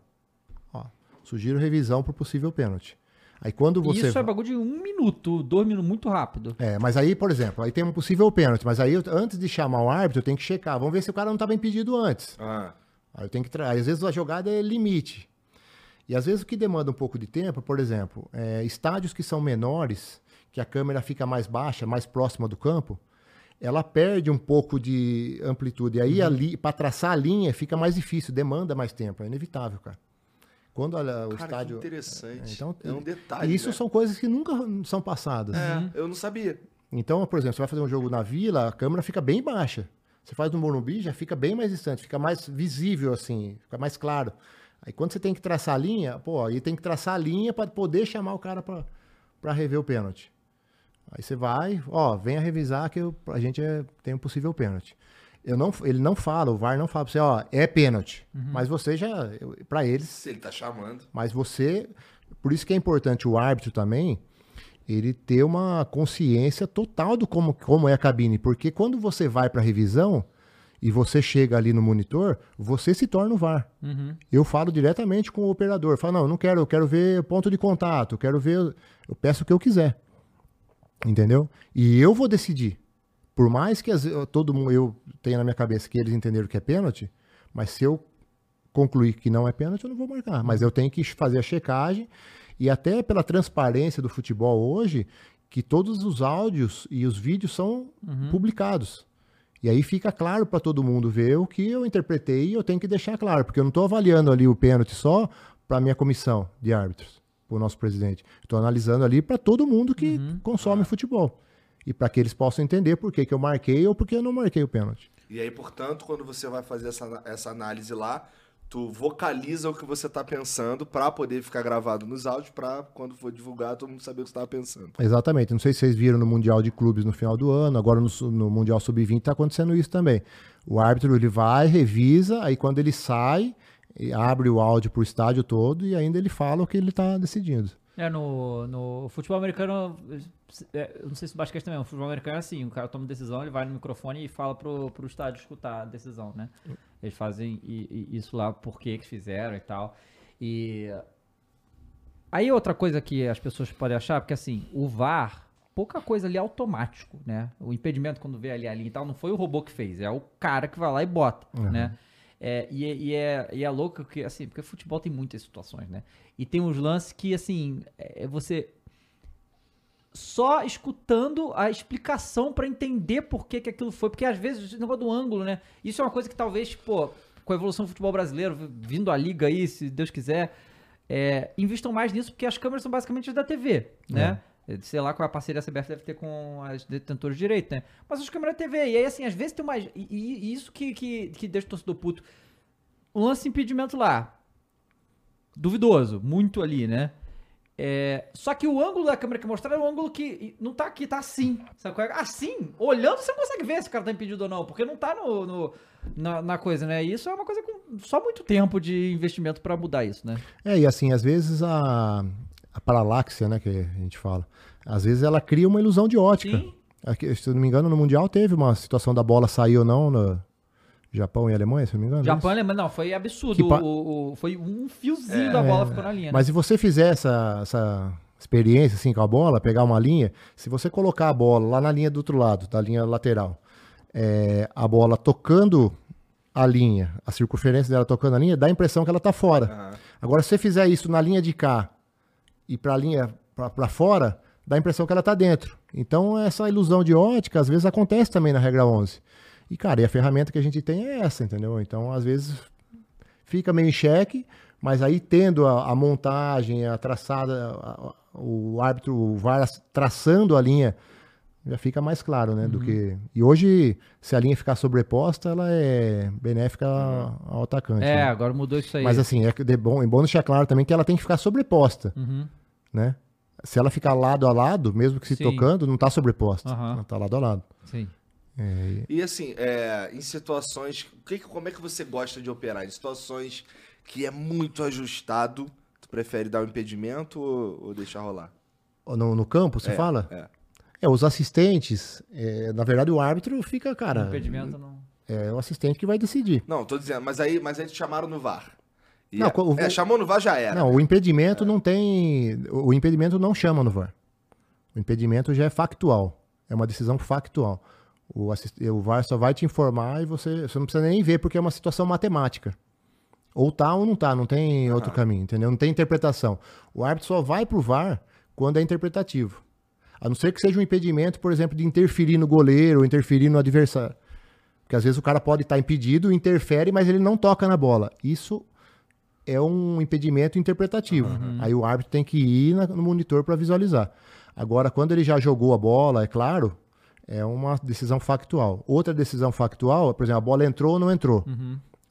S3: Ó, sugiro revisão para possível pênalti. Aí quando você.
S2: isso é bagulho de um minuto, dois minutos, muito rápido.
S3: é, mas aí, por exemplo, aí tem um possível pênalti, mas aí eu- antes de chamar o árbitro, eu tenho que checar. Vamos ver se o cara não estava impedido antes.
S1: Ah,
S3: Aí eu tenho que tra... Às vezes a jogada é limite. E às vezes o que demanda um pouco de tempo, por exemplo, é, estádios que são menores, que a câmera fica mais baixa, mais próxima do campo, ela perde um pouco de amplitude. E aí ali, para traçar a linha fica mais difícil, demanda mais tempo, é inevitável, cara. Quando olha, o
S1: cara,
S3: estádio.
S1: que interessante.
S3: É, então,
S1: é um detalhe.
S3: E isso
S1: né?
S3: são coisas que nunca são passadas.
S1: É, eu não sabia.
S3: Então, por exemplo, você vai fazer um jogo na vila, a câmera fica bem baixa. Você faz no Morumbi, já fica bem mais distante, fica mais visível, assim, fica mais claro. Aí quando você tem que traçar a linha, pô, aí tem que traçar a linha para poder chamar o cara para rever o pênalti. Aí você vai, ó, venha revisar que eu- a gente é- tem um possível pênalti. Eu não, ele não fala, o VAR não fala pra você, ó, é pênalti. Mas você já, pra eles,
S1: Se ele tá chamando.
S3: mas você, por isso que é importante o árbitro também, ele ter uma consciência total do como, como é a cabine, porque quando você vai para revisão e você chega ali no monitor, você se torna o VAR. Eu falo diretamente com o operador, falo, não, eu não quero, eu quero ver ponto de contato, eu quero ver, eu peço o que eu quiser. Entendeu? E eu vou decidir. Por mais que as- todo mundo eu tenha na minha cabeça que eles entenderam que é pênalti, mas se eu concluir que não é pênalti, eu não vou marcar. Mas eu tenho que fazer a checagem e até pela transparência do futebol hoje, que todos os áudios e os vídeos são publicados. E aí fica claro para todo mundo ver o que eu interpretei e eu tenho que deixar claro, porque eu não estou avaliando ali o pênalti só para a minha comissão de árbitros, para o nosso presidente. Estou analisando ali para todo mundo que consome futebol. E para que eles possam entender por que, que eu marquei ou por que eu não marquei o pênalti.
S1: E aí, portanto, quando você vai fazer essa, essa análise lá, tu vocaliza o que você tá pensando pra poder ficar gravado nos áudios, pra quando for divulgar, todo mundo saber o que você tava pensando.
S3: Exatamente. Não sei se vocês viram no Mundial de Clubes no final do ano, agora no, no Mundial Sub-20 está acontecendo isso também. O árbitro ele vai, revisa, aí quando ele sai, abre o áudio para o estádio todo e ainda ele fala o que ele está decidindo.
S2: É, no, no futebol americano, é, eu não sei se o basquete também, o futebol americano é assim, o cara toma decisão, ele vai no microfone e fala pro, pro estádio escutar a decisão, né? Eles fazem isso lá, por que fizeram e tal. E aí outra coisa que as pessoas podem achar, porque assim, o VAR, pouca coisa ali é automático, né? O impedimento quando vê ali a linha e tal, não foi o robô que fez, é o cara que vai lá e bota, né? É, e, é- e é, e é louco que, assim, porque futebol tem muitas situações, né? E tem uns lances que, assim, é você só escutando a explicação pra entender por que, que aquilo foi. Porque às vezes o negócio do ângulo, né? Isso é uma coisa que talvez, pô, com a evolução do futebol brasileiro, vindo a liga aí, se Deus quiser, é, investam mais nisso, porque as câmeras são basicamente as da TV, né? Sei lá qual é a parceria a CBF deve ter com as detentoras de direito, né? Mas as câmeras da TV. E aí, assim, às vezes tem mais. E, e- isso que, que, que deixa o torcedor puto. Um lance impedimento lá. Duvidoso, muito ali, né? É, só que o ângulo da câmera que mostraram é um ângulo que não tá aqui, tá assim. Sabe qual é? Assim, olhando você não consegue ver se o cara tá impedido ou não, porque não tá no, no- na, na coisa, né? E isso é uma coisa com só muito tempo de investimento pra mudar isso, né?
S3: É, e assim, às vezes a, a paralaxia, né, que a gente fala, às vezes ela cria uma ilusão de ótica. Aqui, se eu não me engano, no Mundial teve uma situação da bola sair ou não no Japão e Alemanha, se não me engano.
S2: Japão e
S3: é?
S2: Alemanha, não, foi absurdo.
S3: Pa-
S2: O, o- foi um fiozinho da bola ficou na linha. né?
S3: Mas se você fizer essa, essa experiência assim com a bola, pegar uma linha, se você colocar a bola lá na linha do outro lado, da linha lateral, é, a bola tocando a linha, a circunferência dela tocando a linha, dá a impressão que ela tá fora.
S1: Aham.
S3: Agora, se você fizer isso na linha de cá e para a linha para fora, dá a impressão que ela tá dentro. Então, essa ilusão de ótica, às vezes, acontece também na regra 11. E, cara, e a ferramenta que a gente tem é essa, entendeu? Então, às vezes, fica meio em xeque, mas aí tendo a, a montagem, a traçada, a- o árbitro, o VAR traçando a linha, já fica mais claro, né? Do que. E hoje, se a linha ficar sobreposta, ela é benéfica ao atacante.
S2: É,
S3: né?
S2: agora mudou isso aí.
S3: Mas assim, é de bom, é bom deixar claro também que ela tem que ficar sobreposta,
S2: Uhum.
S3: né? Se ela ficar lado a lado, mesmo que se
S2: Sim.
S3: tocando, não tá sobreposta.
S2: Aham.
S3: Ela tá lado a lado.
S2: Sim.
S3: É,
S1: E assim, é, em situações. o que como é que você gosta de operar? Em situações que é muito ajustado, tu prefere dar um impedimento ou, ou deixar rolar?
S3: no, no campo, você
S1: É,
S3: fala?
S1: É.
S3: É, os assistentes, é, na verdade o árbitro fica, cara,
S2: impedimento não.
S3: é o assistente que vai decidir.
S1: Não, tô dizendo, mas aí, mas aí te chamaram no VAR. E
S3: Não,
S1: é,
S3: o-
S1: é, chamou no VAR já era.
S3: Não, o impedimento não tem. O o impedimento não chama no VAR. O impedimento já é factual. É uma decisão factual. O, assist- o VAR só vai te informar e você, você não precisa nem ver, porque é uma situação matemática. Ou tá ou não tá, não tem outro caminho, entendeu? Não tem interpretação. O árbitro só vai pro VAR quando é interpretativo. A não ser que seja um impedimento, por exemplo, de interferir no goleiro ou interferir no adversário. Porque às vezes o cara pode estar impedido, interfere, mas ele não toca na bola. Isso é um impedimento interpretativo. Aí o árbitro tem que ir na- no monitor para visualizar. Agora, quando ele já jogou a bola, é claro, é uma decisão factual. Outra decisão factual, por exemplo, a bola entrou ou não entrou.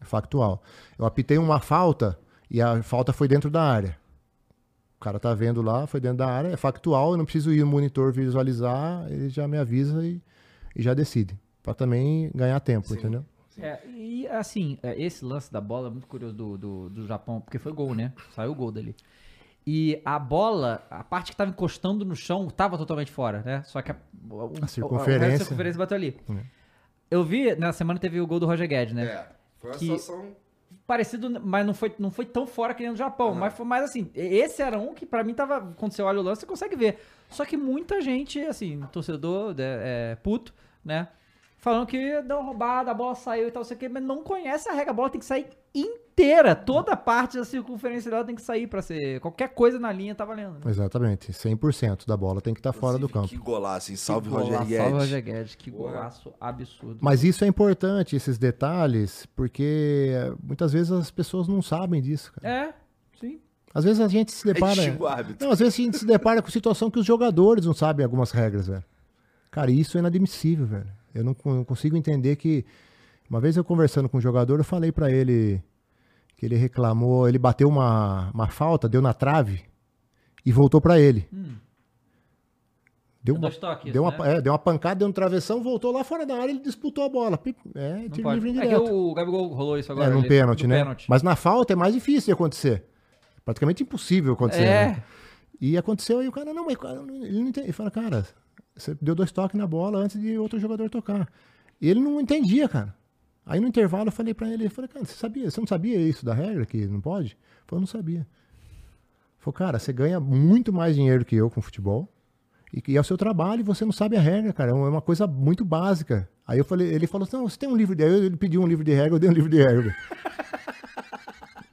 S3: É factual. Eu apitei uma falta e a falta foi dentro da área. cara tá vendo lá, foi dentro da área, é factual, eu não preciso ir no monitor visualizar, ele já me avisa e, e já decide. Pra também ganhar tempo,
S1: Sim.
S3: entendeu?
S2: É, e assim, é, esse lance da bola é muito curioso do, do, do Japão, porque foi gol, né? Saiu o gol dali. E a bola, a parte que tava encostando no chão, tava totalmente fora, né? Só que a, o- o-
S3: circunferência.
S2: da circunferência bateu ali. Eu vi, na semana teve o gol do Roger Guedes, né?
S1: É, foi uma
S2: Que-
S1: situação.
S2: Parecido, mas não foi, não foi tão fora que nem no Japão. Mas foi mais assim. Esse era um que pra mim tava. Quando você olha o lance, você consegue ver. Só que muita gente, assim, torcedor é, é, puto, né? Falando que deu uma roubada, a bola saiu e tal, sei o quê, mas não conhece a regra. A bola tem que sair inteira. Toda a parte da circunferência dela tem que sair pra ser. Qualquer coisa na linha tá valendo. Né?
S3: Exatamente. 100% da bola tem que estar fora do campo.
S1: Que golaço, hein? Salve
S2: Que
S1: Roger Guedes.
S2: Salve Roger Guedes. Que
S1: Boa.
S2: golaço absurdo.
S3: Mas isso é importante, esses detalhes, porque eh, muitas vezes as pessoas não sabem disso, cara.
S2: É, sim.
S3: Às vezes a gente se
S1: Aí
S3: depara.
S1: árbitro.
S3: Não, às vezes a gente se depara com situação que os jogadores não sabem algumas regras, velho. Cara, isso é inadmissível, velho. Eu não, não consigo entender que. Uma vez eu conversando com um jogador, eu falei pra ele que ele reclamou, ele bateu uma, uma falta, deu na trave e voltou pra ele.
S2: Hum.
S3: Deu
S2: É
S3: uma,
S2: toques,
S3: deu, uma,
S2: né?
S3: é, deu uma pancada, deu um travessão, voltou lá fora da área e ele disputou a bola. É, tiro livre
S2: É que o Gabigol rolou isso agora.
S3: É, num
S2: ali,
S3: pênalti, né?
S2: pênalti.
S3: Mas na falta é mais difícil de acontecer. Praticamente impossível acontecer.
S2: É.
S3: né? E aconteceu aí o cara, não, mas ele não entende. Ele fala, cara, você deu dois toques na bola antes de outro jogador tocar. E ele não entendia, cara. Aí no intervalo eu falei pra ele, eu falei, cara, você sabia? Você não sabia isso da regra que não pode? Ele falou, não sabia. Ele falou, cara, você ganha muito mais dinheiro que eu com futebol. E que é o seu trabalho e você não sabe a regra, cara. É uma coisa muito básica. Aí eu falei, ele falou assim, não, você tem um livro de regra? Ele pediu um livro de regra, eu dei um livro de regra.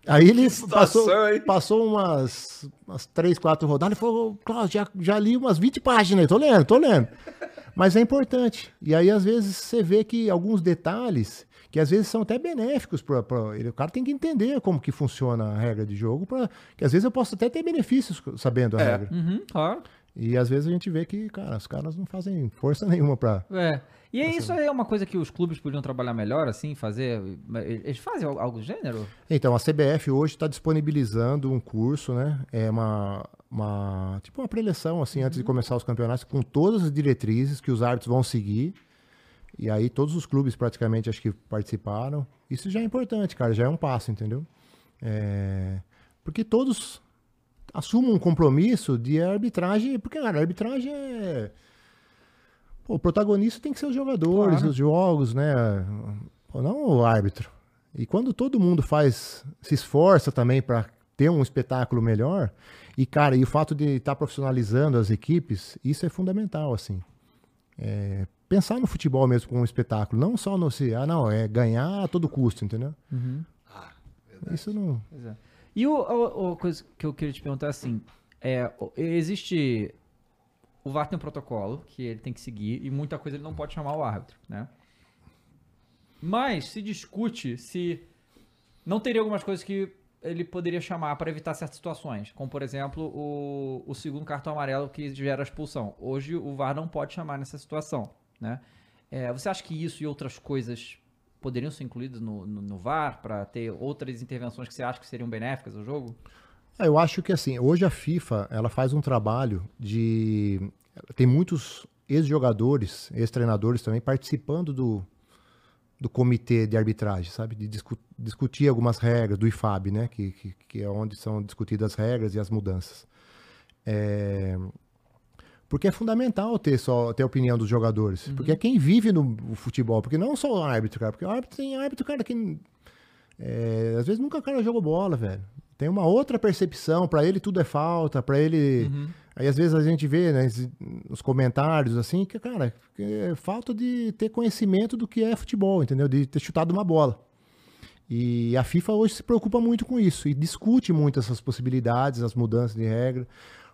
S3: Aí ele
S1: situação,
S3: passou,
S1: hein?
S3: passou umas, umas três, quatro rodadas e falou, Cláudio, já, já li umas 20 páginas, tô lendo, tô lendo. Mas é importante. E aí, às vezes, você vê que alguns detalhes, que às vezes são até benéficos para ele. O cara tem que entender como que funciona a regra de jogo, pra, que às vezes eu posso até ter benefícios sabendo a
S1: É.
S3: regra.
S2: Uhum, claro.
S3: E às vezes a gente vê que, cara, os caras não fazem força nenhuma pra.
S2: É. E é isso aí é uma coisa que os clubes podiam trabalhar melhor, assim, fazer. Eles fazem al- algo do gênero?
S3: Então, a CBF hoje está disponibilizando um curso, né? É uma, uma tipo uma preleção, assim, antes de começar os campeonatos, com todas as diretrizes que os árbitros vão seguir. E aí todos os clubes praticamente acho que participaram. Isso já é importante, cara, já é um passo, entendeu? É, Porque todos assumam um compromisso de arbitragem, porque, cara, a arbitragem é. Pô, o protagonista tem que ser os jogadores,
S2: Claro.
S3: os jogos, né? Não o árbitro. E quando todo mundo faz, se esforça também para ter um espetáculo melhor, e cara, e o fato de estar profissionalizando as equipes, isso é fundamental, assim. É, pensar no futebol mesmo como um espetáculo, não só no se, ah, não, é ganhar a todo custo, entendeu?
S1: Ah,
S3: Isso não.
S2: É. E o, o- o coisa que eu queria te perguntar é assim: é, existe. O VAR tem um protocolo que ele tem que seguir e muita coisa ele não pode chamar o árbitro, né? Mas se discute se não teria algumas coisas que ele poderia chamar para evitar certas situações, como por exemplo o, o segundo cartão amarelo que gera a expulsão. Hoje o VAR não pode chamar nessa situação, né? É, você acha que isso e outras coisas poderiam ser incluídas no, no, no VAR para ter outras intervenções que você acha que seriam benéficas ao jogo?
S3: Ah, Eu acho que assim, hoje a FIFA ela faz um trabalho de. Tem muitos ex-jogadores, ex-treinadores também participando do, do comitê de arbitragem, sabe? De discu- discutir algumas regras do IFAB, né? Que, que, que é onde são discutidas as regras e as mudanças. É, Porque é fundamental ter só ter a opinião dos jogadores. Porque é quem vive no futebol. Porque não só o árbitro, cara. Porque o árbitro tem árbitro, cara, que. é, às vezes nunca o cara jogou bola, velho. Tem uma outra percepção, pra ele tudo é falta, pra ele. Aí às vezes a gente vê, né, os comentários assim, que, cara, que é falta de ter conhecimento do que é futebol, entendeu? De ter chutado uma bola. E a FIFA hoje se preocupa muito com isso e discute muito essas possibilidades, as mudanças de regra,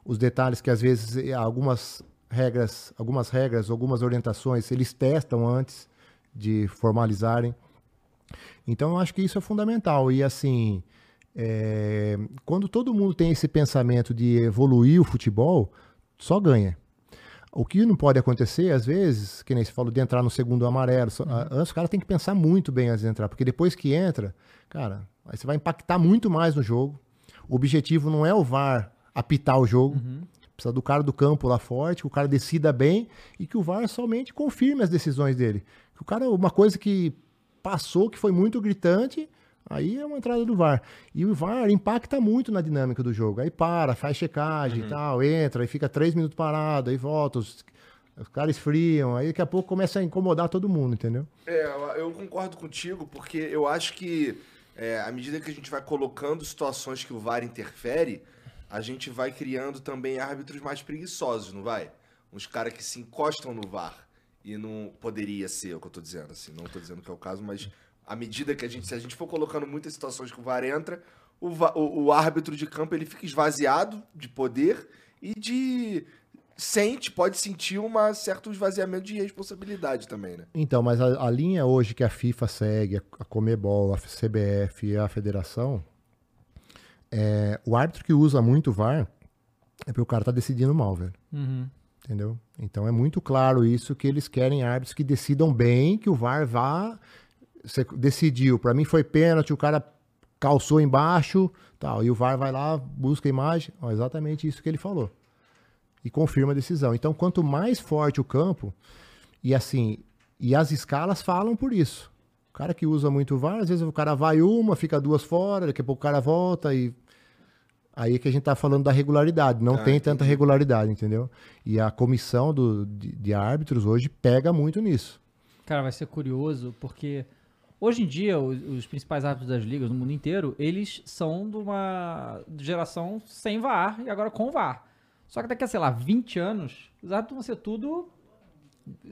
S3: os detalhes que às vezes eh, algumas regras, algumas regras, algumas orientações, eles testam antes de formalizarem. Então eu acho que isso é fundamental. E assim, é, quando todo mundo tem esse pensamento de evoluir o futebol, só ganha. O que não pode acontecer, às vezes, que nem você falou, de entrar no segundo amarelo. só- a- Antes o cara tem que pensar muito bem antes de entrar, porque depois que entra, cara, aí você vai impactar muito mais no jogo. O objetivo não é o VAR apitar o jogo. Precisa do cara do campo lá forte, que o cara decida bem e que o VAR somente confirme as decisões dele. Que o cara, uma coisa que passou, que foi muito gritante, aí é uma entrada do VAR. E o VAR impacta muito na dinâmica do jogo. Aí para, faz checagem e tal, entra, aí fica três minutos parado, aí volta, os, os caras esfriam, aí daqui a pouco começa a incomodar todo mundo, entendeu?
S1: É, eu- eu concordo contigo, porque eu acho que é, à medida que a gente vai colocando situações que o VAR interfere, a gente vai criando também árbitros mais preguiçosos, não vai? Uns caras que se encostam no VAR. E não poderia ser o que eu tô dizendo, assim. Não tô dizendo que é o caso, mas à medida que a gente. Se a gente for colocando muitas situações que o VAR entra, o, o- o árbitro de campo ele fica esvaziado de poder e de. Sente, pode sentir um certo esvaziamento de responsabilidade também, né?
S3: Então, mas a, a linha hoje que a FIFA segue, a, a Comebol, a CBF e a federação, é, o árbitro que usa muito o VAR é porque o cara tá decidindo mal, velho.
S2: Uhum.
S3: Entendeu? Então é muito claro isso que eles querem árbitros que decidam bem, que o VAR vá. Você decidiu, pra mim foi pênalti, o cara calçou embaixo, tal, e o VAR vai lá, busca a imagem, ó, exatamente isso que ele falou. E confirma a decisão. Então, quanto mais forte o campo, e assim, e as escalas falam por isso. O cara que usa muito VAR, às vezes o cara vai uma, fica duas fora, daqui a pouco o cara volta e Aí é que a gente tá falando da regularidade. Não
S1: Ah,
S3: tem tanta regularidade, entendeu? E a comissão do- de, de árbitros hoje pega muito nisso.
S2: Cara, vai ser curioso, porque hoje em dia os, os principais árbitros das ligas no mundo inteiro, eles são de uma geração sem VAR e agora com VAR. Só que daqui a, sei lá, 20 anos, os árbitros vão ser tudo.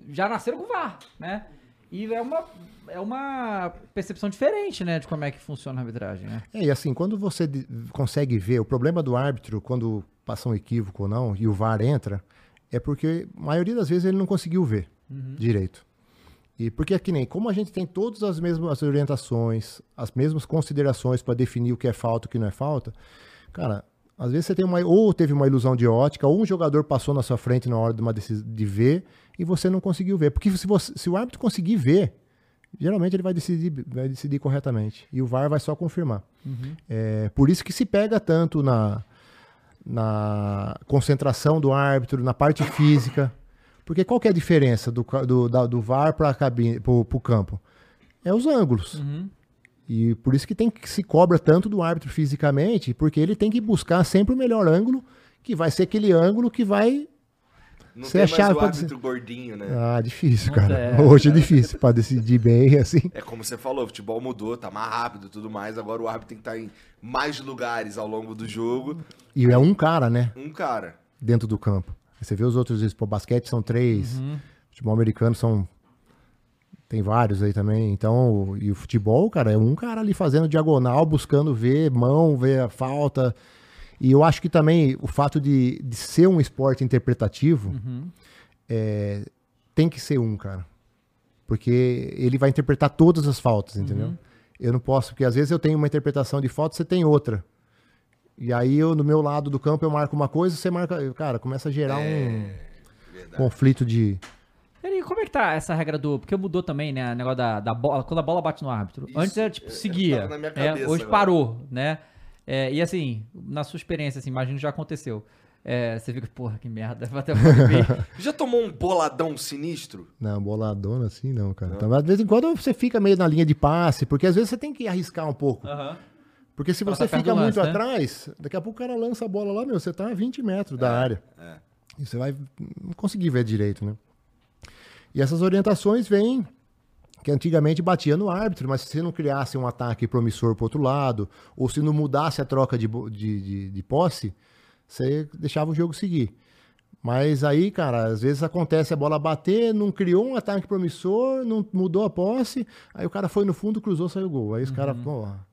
S2: Já nasceram com VAR, né? E é uma, é uma percepção diferente, né, de como é que funciona a arbitragem, né?
S3: É, e assim, quando você consegue ver, o problema do árbitro, quando passa um equívoco ou não, e o VAR entra, é porque a maioria das vezes ele não conseguiu ver direito. E porque é que nem, como a gente tem todas as mesmas orientações, as mesmas considerações para definir o que é falta e o que não é falta, cara, às vezes você tem uma, ou teve uma ilusão de ótica, ou um jogador passou na sua frente na hora de, uma de ver e você não conseguiu ver. Porque se, você- se o árbitro conseguir ver, geralmente ele vai decidir, vai decidir corretamente. E o VAR vai só confirmar. É, por isso que se pega tanto na, na concentração do árbitro, na parte física. Porque qual que é a diferença do, do, da- do VAR para o campo? É os ângulos. E por isso que tem que se cobra tanto do árbitro fisicamente, porque ele tem que buscar sempre o melhor ângulo, que vai ser aquele ângulo que vai.
S1: Não
S3: Você
S1: tem
S3: é
S1: mais o árbitro gordinho, né?
S3: Ah, difícil, cara.
S2: é.
S3: Hoje é difícil para decidir bem, assim.
S1: É como você falou, o futebol mudou, tá mais rápido e tudo mais. Agora o árbitro tem que estar em mais lugares ao longo do jogo.
S3: E é um cara, né?
S1: Um cara.
S3: dentro do campo. Você vê os outros, pô, basquete são três, futebol americano são. Tem vários aí também. Então, e o futebol, cara, é um cara ali fazendo diagonal, buscando ver mão, ver a falta. E eu acho que também o fato de, de ser um esporte interpretativo é, tem que ser um, cara. Porque ele vai interpretar todas as faltas, entendeu? Eu não posso, porque às vezes eu tenho uma interpretação de falta, você tem outra. E aí eu, no meu lado do campo, eu marco uma coisa, você marca. Cara, começa a gerar um conflito de.
S2: E aí, como é que tá essa regra do. Porque mudou também, né? O negócio da, da bola. Quando a bola bate no árbitro.
S1: Isso,
S2: Antes era tipo,
S1: é,
S2: seguia.
S1: tava na minha
S2: é,
S1: cabeça
S2: hoje
S1: agora.
S2: parou, né? É, e assim, na sua experiência, assim, imagino que já aconteceu. É, você fica, porra, que merda. Vai até.
S1: Já tomou um boladão sinistro?
S3: Não, boladona assim não, cara. Então, de vez em quando você fica meio na linha de passe, porque às vezes você tem que arriscar um pouco.
S2: Aham.
S3: Porque se
S2: Pra
S3: você
S2: tá
S3: fica muito
S2: lance, né?
S3: atrás, daqui a pouco o cara lança a bola lá, meu, você tá a 20 metros da área.
S1: é.
S3: E você vai não conseguir ver direito, né? E essas orientações vêm que antigamente batia no árbitro, mas se você não criasse um ataque promissor pro outro lado, ou se não mudasse a troca de, de, de, de posse, você deixava o jogo seguir. Mas aí, cara, às vezes acontece a bola bater, não criou um ataque promissor, não mudou a posse, aí o cara foi no fundo, cruzou, saiu o gol. Aí os caras, porra.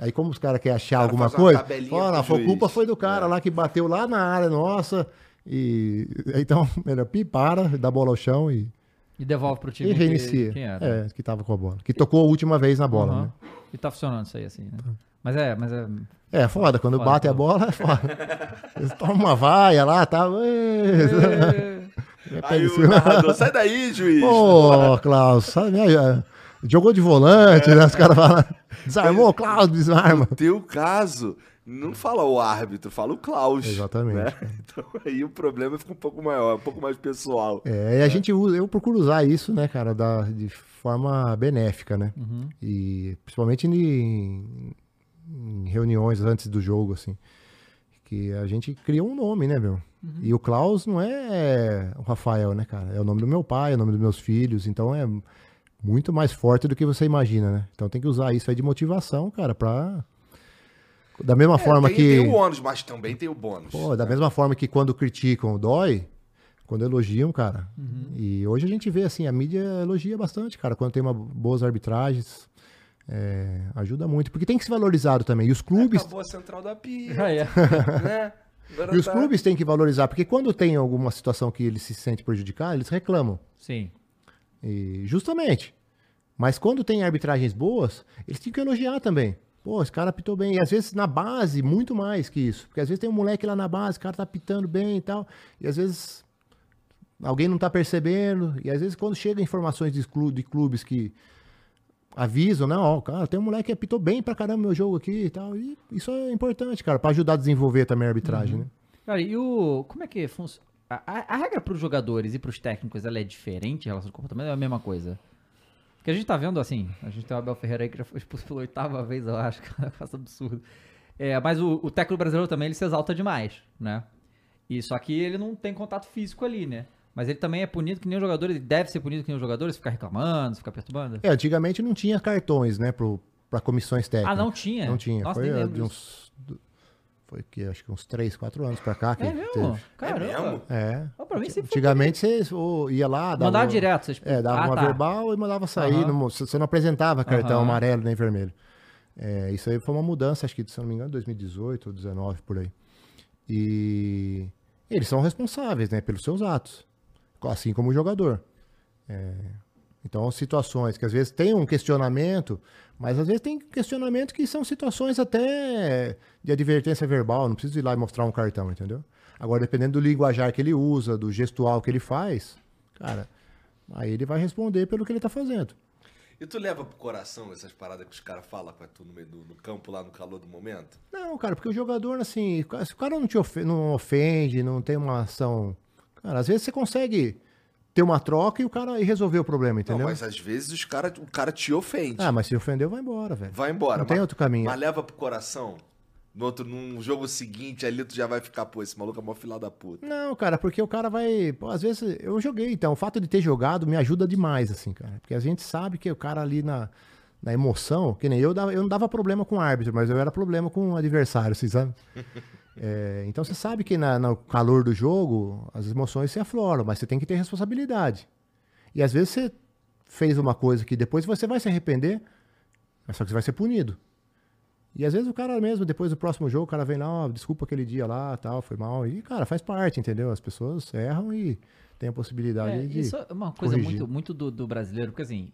S3: Aí como os caras querem achar
S1: cara
S3: alguma coisa, fala, a culpa
S1: juiz.
S3: foi do cara
S1: É.
S3: lá que bateu lá na área nossa. E então, melhor pi, para, dá bola ao chão e,
S2: E devolve pro time
S3: e
S2: que-
S3: reinicia.
S2: quem era.
S3: É, que tava com a bola. Que tocou a última vez na bola,
S2: Aham.
S3: né?
S2: E tá funcionando isso aí, assim, né? Mas é, mas é.
S3: É, foda, quando
S2: Foda,
S3: bate a
S2: pô.
S3: bola, é foda. Eles tomam uma vaia lá, tá? É,
S1: Aí o narrador, sai daí, juiz.
S3: Pô, Klaus, sabe, é, jogou de volante, né? Os caras falam, desarmou, Klaus, desarma.
S1: No teu caso, não fala o árbitro, fala o Klaus.
S3: Exatamente.
S1: né? Então aí o problema fica um pouco maior, um pouco mais pessoal.
S3: É, e a gente usa, eu procuro usar isso, né, cara, da, de forma benéfica, né?
S2: Uhum.
S3: E principalmente em, em reuniões antes do jogo, assim. Que a gente cria um nome, né, meu? E o Klaus não é o Rafael, né, cara? É o nome do meu pai, é o nome dos meus filhos, então é muito mais forte do que você imagina, né? Então tem que usar isso aí de motivação, cara, pra. Da mesma forma
S1: tem,
S3: que.
S1: tem o ônus, mas também tem o bônus.
S3: Pô, da mesma forma que quando criticam dói, quando elogiam, cara. E hoje a gente vê assim, a mídia elogia bastante, cara, quando tem uma, boas arbitragens. é, ajuda muito, porque tem que ser valorizado também. E os clubes,
S1: Acabou a central da pia,
S2: é.
S1: né?
S3: E os
S1: tá-
S3: clubes têm que valorizar, porque quando tem alguma situação que eles se sentem prejudicados, eles reclamam.
S2: Sim.
S3: E justamente. Mas quando tem arbitragens boas, eles têm que elogiar também. Pô, esse cara apitou bem. E às vezes na base, muito mais que isso. Porque às vezes tem um moleque lá na base, o cara tá apitando bem e tal. E às vezes alguém não tá percebendo. E às vezes quando chega informações de, clu- de clubes que avisam, não, ó, cara, tem um moleque que apitou bem pra caramba meu jogo aqui e tal. E isso é importante, cara, pra ajudar a desenvolver também a arbitragem, né?
S2: Cara, e o. Como é que funciona? A, a- regra pros jogadores e pros técnicos, ela é diferente em relação ao comportamento? É a mesma coisa? Porque a gente tá vendo, assim, a gente tem o Abel Ferreira aí que já foi expulso pela oitava vez, eu acho, que é um absurdo. É, mas o, o técnico brasileiro também, ele se exalta demais, né? E só que ele não tem contato físico ali, né? Mas ele também é punido que nem os jogadores, ele deve ser punido que nem os jogadores, ficar reclamando, ficar perturbando.
S3: É, antigamente não tinha cartões, né, pro, pra comissões técnicas.
S2: Ah, não tinha?
S3: Não tinha.
S2: Nossa,
S3: foi de uns. Foi que acho que uns 3, 4 anos pra cá que
S2: É mesmo?
S3: teve.
S2: Caramba.
S3: É.
S2: Ó, pra mim sempre foi
S3: Antigamente você ia lá, dava,
S2: Mandava direto, vocês
S3: É, dava
S2: Ah,
S3: uma
S2: tá.
S3: verbal e mandava sair.
S2: Aham.
S3: não- você não apresentava cartão
S2: Aham.
S3: amarelo nem vermelho. É, isso aí foi uma mudança, acho que, se eu não me engano, 2018 ou 2019, por aí. E eles são responsáveis, né, pelos seus atos. Assim como o jogador. É, então, situações que às vezes tem um questionamento, mas às vezes tem questionamento que são situações até de advertência verbal, não precisa ir lá e mostrar um cartão, entendeu? Agora, dependendo do linguajar que ele usa, do gestual que ele faz, cara, aí ele vai responder pelo que ele tá fazendo.
S1: E tu leva pro coração essas paradas que os caras falam pra tu no meio do no campo, lá no calor do momento?
S3: Não, cara, porque o jogador, assim, se o cara não te ofe- não ofende, não tem uma ação. Cara, às vezes você consegue ter uma troca e o cara e resolver o problema, entendeu?
S1: Não, mas às vezes os cara, o cara te ofende.
S3: Ah, mas se ofendeu, vai embora, velho.
S1: Vai embora.
S3: Não tem
S1: mas-
S3: outro caminho.
S1: Mas leva pro coração. No outro, num jogo seguinte, ali tu já vai ficar, pô, esse maluco é mó filha da puta.
S3: Não, cara, porque o cara vai. Pô, às vezes eu joguei, então o fato de ter jogado me ajuda demais, assim, cara. Porque a gente sabe que o cara ali na, na emoção, que nem eu, dava, eu não dava problema com o árbitro, mas eu era problema com o adversário, assim, sabe? É, então você sabe que na- no calor do jogo as emoções se afloram, mas você tem que ter responsabilidade. E às vezes você fez uma coisa que depois você vai se arrepender, mas só que você vai ser punido. E às vezes o cara mesmo, depois do próximo jogo, o cara vem lá, ó, desculpa aquele dia lá, tal, foi mal. E, cara, faz parte, entendeu? As pessoas erram e tem a possibilidade
S2: É,
S3: de.
S2: isso é uma coisa
S3: corrigir.
S2: muito, muito do, do brasileiro, porque assim,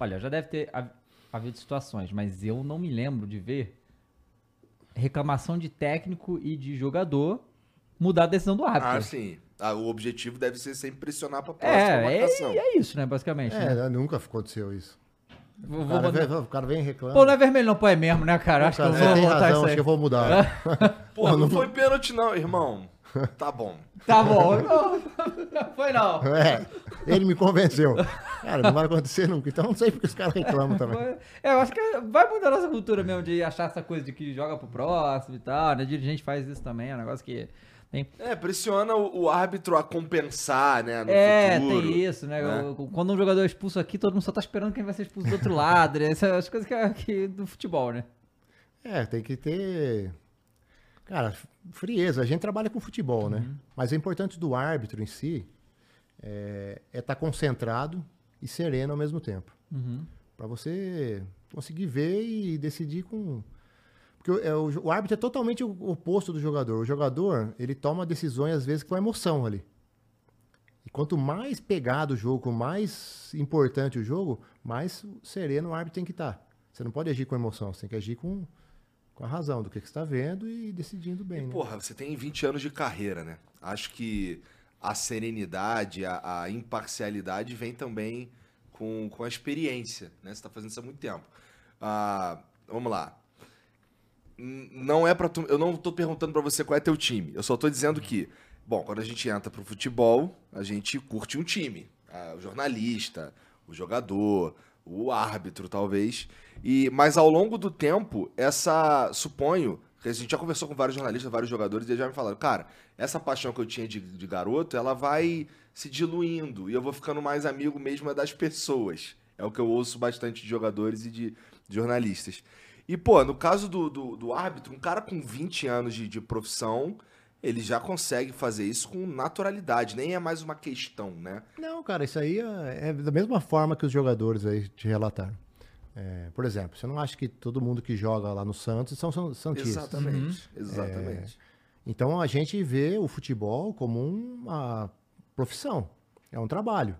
S2: olha, já deve ter hav- havido situações, mas eu não me lembro de ver reclamação de técnico e de jogador mudar a decisão do árbitro.
S1: Ah, sim. Ah, o objetivo deve ser sempre pressionar pra próxima
S2: é,
S1: marcação.
S2: é, é isso, né, basicamente. né?
S3: É, nunca aconteceu isso.
S2: Vou,
S3: O
S2: vou
S3: cara,
S2: mandar-
S3: vem, o cara vem e reclama.
S2: Pô, não é vermelho não, pô, é mesmo, né, cara? Acho
S3: Cara,
S2: que eu vou botar
S3: razão,
S2: isso
S3: acho
S2: aí.
S3: que eu vou mudar.
S1: Pô, não foi pênalti não, irmão. Tá bom.
S2: Tá bom. Não, não foi não.
S3: É, ele me convenceu. Cara, não vai acontecer nunca. Então não sei porque os caras reclamam também.
S2: É, eu acho que vai mudar a nossa cultura mesmo de achar essa coisa de que joga pro próximo e tal, né? Dirigente faz isso também, é um negócio que tem.
S1: É, pressiona o, o árbitro a compensar, né, no
S2: é,
S1: futuro.
S2: tem isso, né?
S1: né?
S2: Quando um jogador é expulso aqui, todo mundo só tá esperando quem vai ser expulso do outro lado, né? Essas coisas que, é- que do futebol, né?
S3: É, tem que ter. Cara, frieza. A gente trabalha com futebol, né? Mas o importante do árbitro em si é estar concentrado e sereno ao mesmo tempo.
S2: Uhum.
S3: Pra você conseguir ver e decidir com. Porque o, é, o, o árbitro é totalmente o oposto do jogador. O jogador, ele toma decisões, às vezes, com emoção ali. E quanto mais pegado o jogo, mais importante o jogo, mais sereno o árbitro tem que estar. Você não pode agir com emoção, você tem que agir com, com a razão do que, que você está vendo e decidindo bem. né?
S1: Porra, você tem 20 anos de carreira, né? Acho que a serenidade, a, a imparcialidade vem também com, com a experiência, né? Você tá fazendo isso há muito tempo. Ah, vamos lá. não é para tu, eu não tô perguntando pra você qual é teu time. Eu só tô dizendo que, bom, quando a gente entra pro futebol, a gente curte um time, Ah, o jornalista, o jogador, o árbitro, talvez. E mas ao longo do tempo, essa suponho a gente já conversou com vários jornalistas, vários jogadores, e eles já me falaram, cara, essa paixão que eu tinha de, de garoto, ela vai se diluindo e eu vou ficando mais amigo mesmo é das pessoas. É o que eu ouço bastante de jogadores e de, de jornalistas. E, pô, no caso do, do, do árbitro, um cara com 20 anos de, de profissão, ele já consegue fazer isso com naturalidade, nem é mais uma questão, né?
S3: Não, cara, isso aí é, é da mesma forma que os jogadores aí te relataram. É, por exemplo, você não acha que todo mundo que joga lá no Santos são, santistas?
S1: Exatamente, exatamente.
S3: Então a gente vê o futebol como uma profissão, é um trabalho.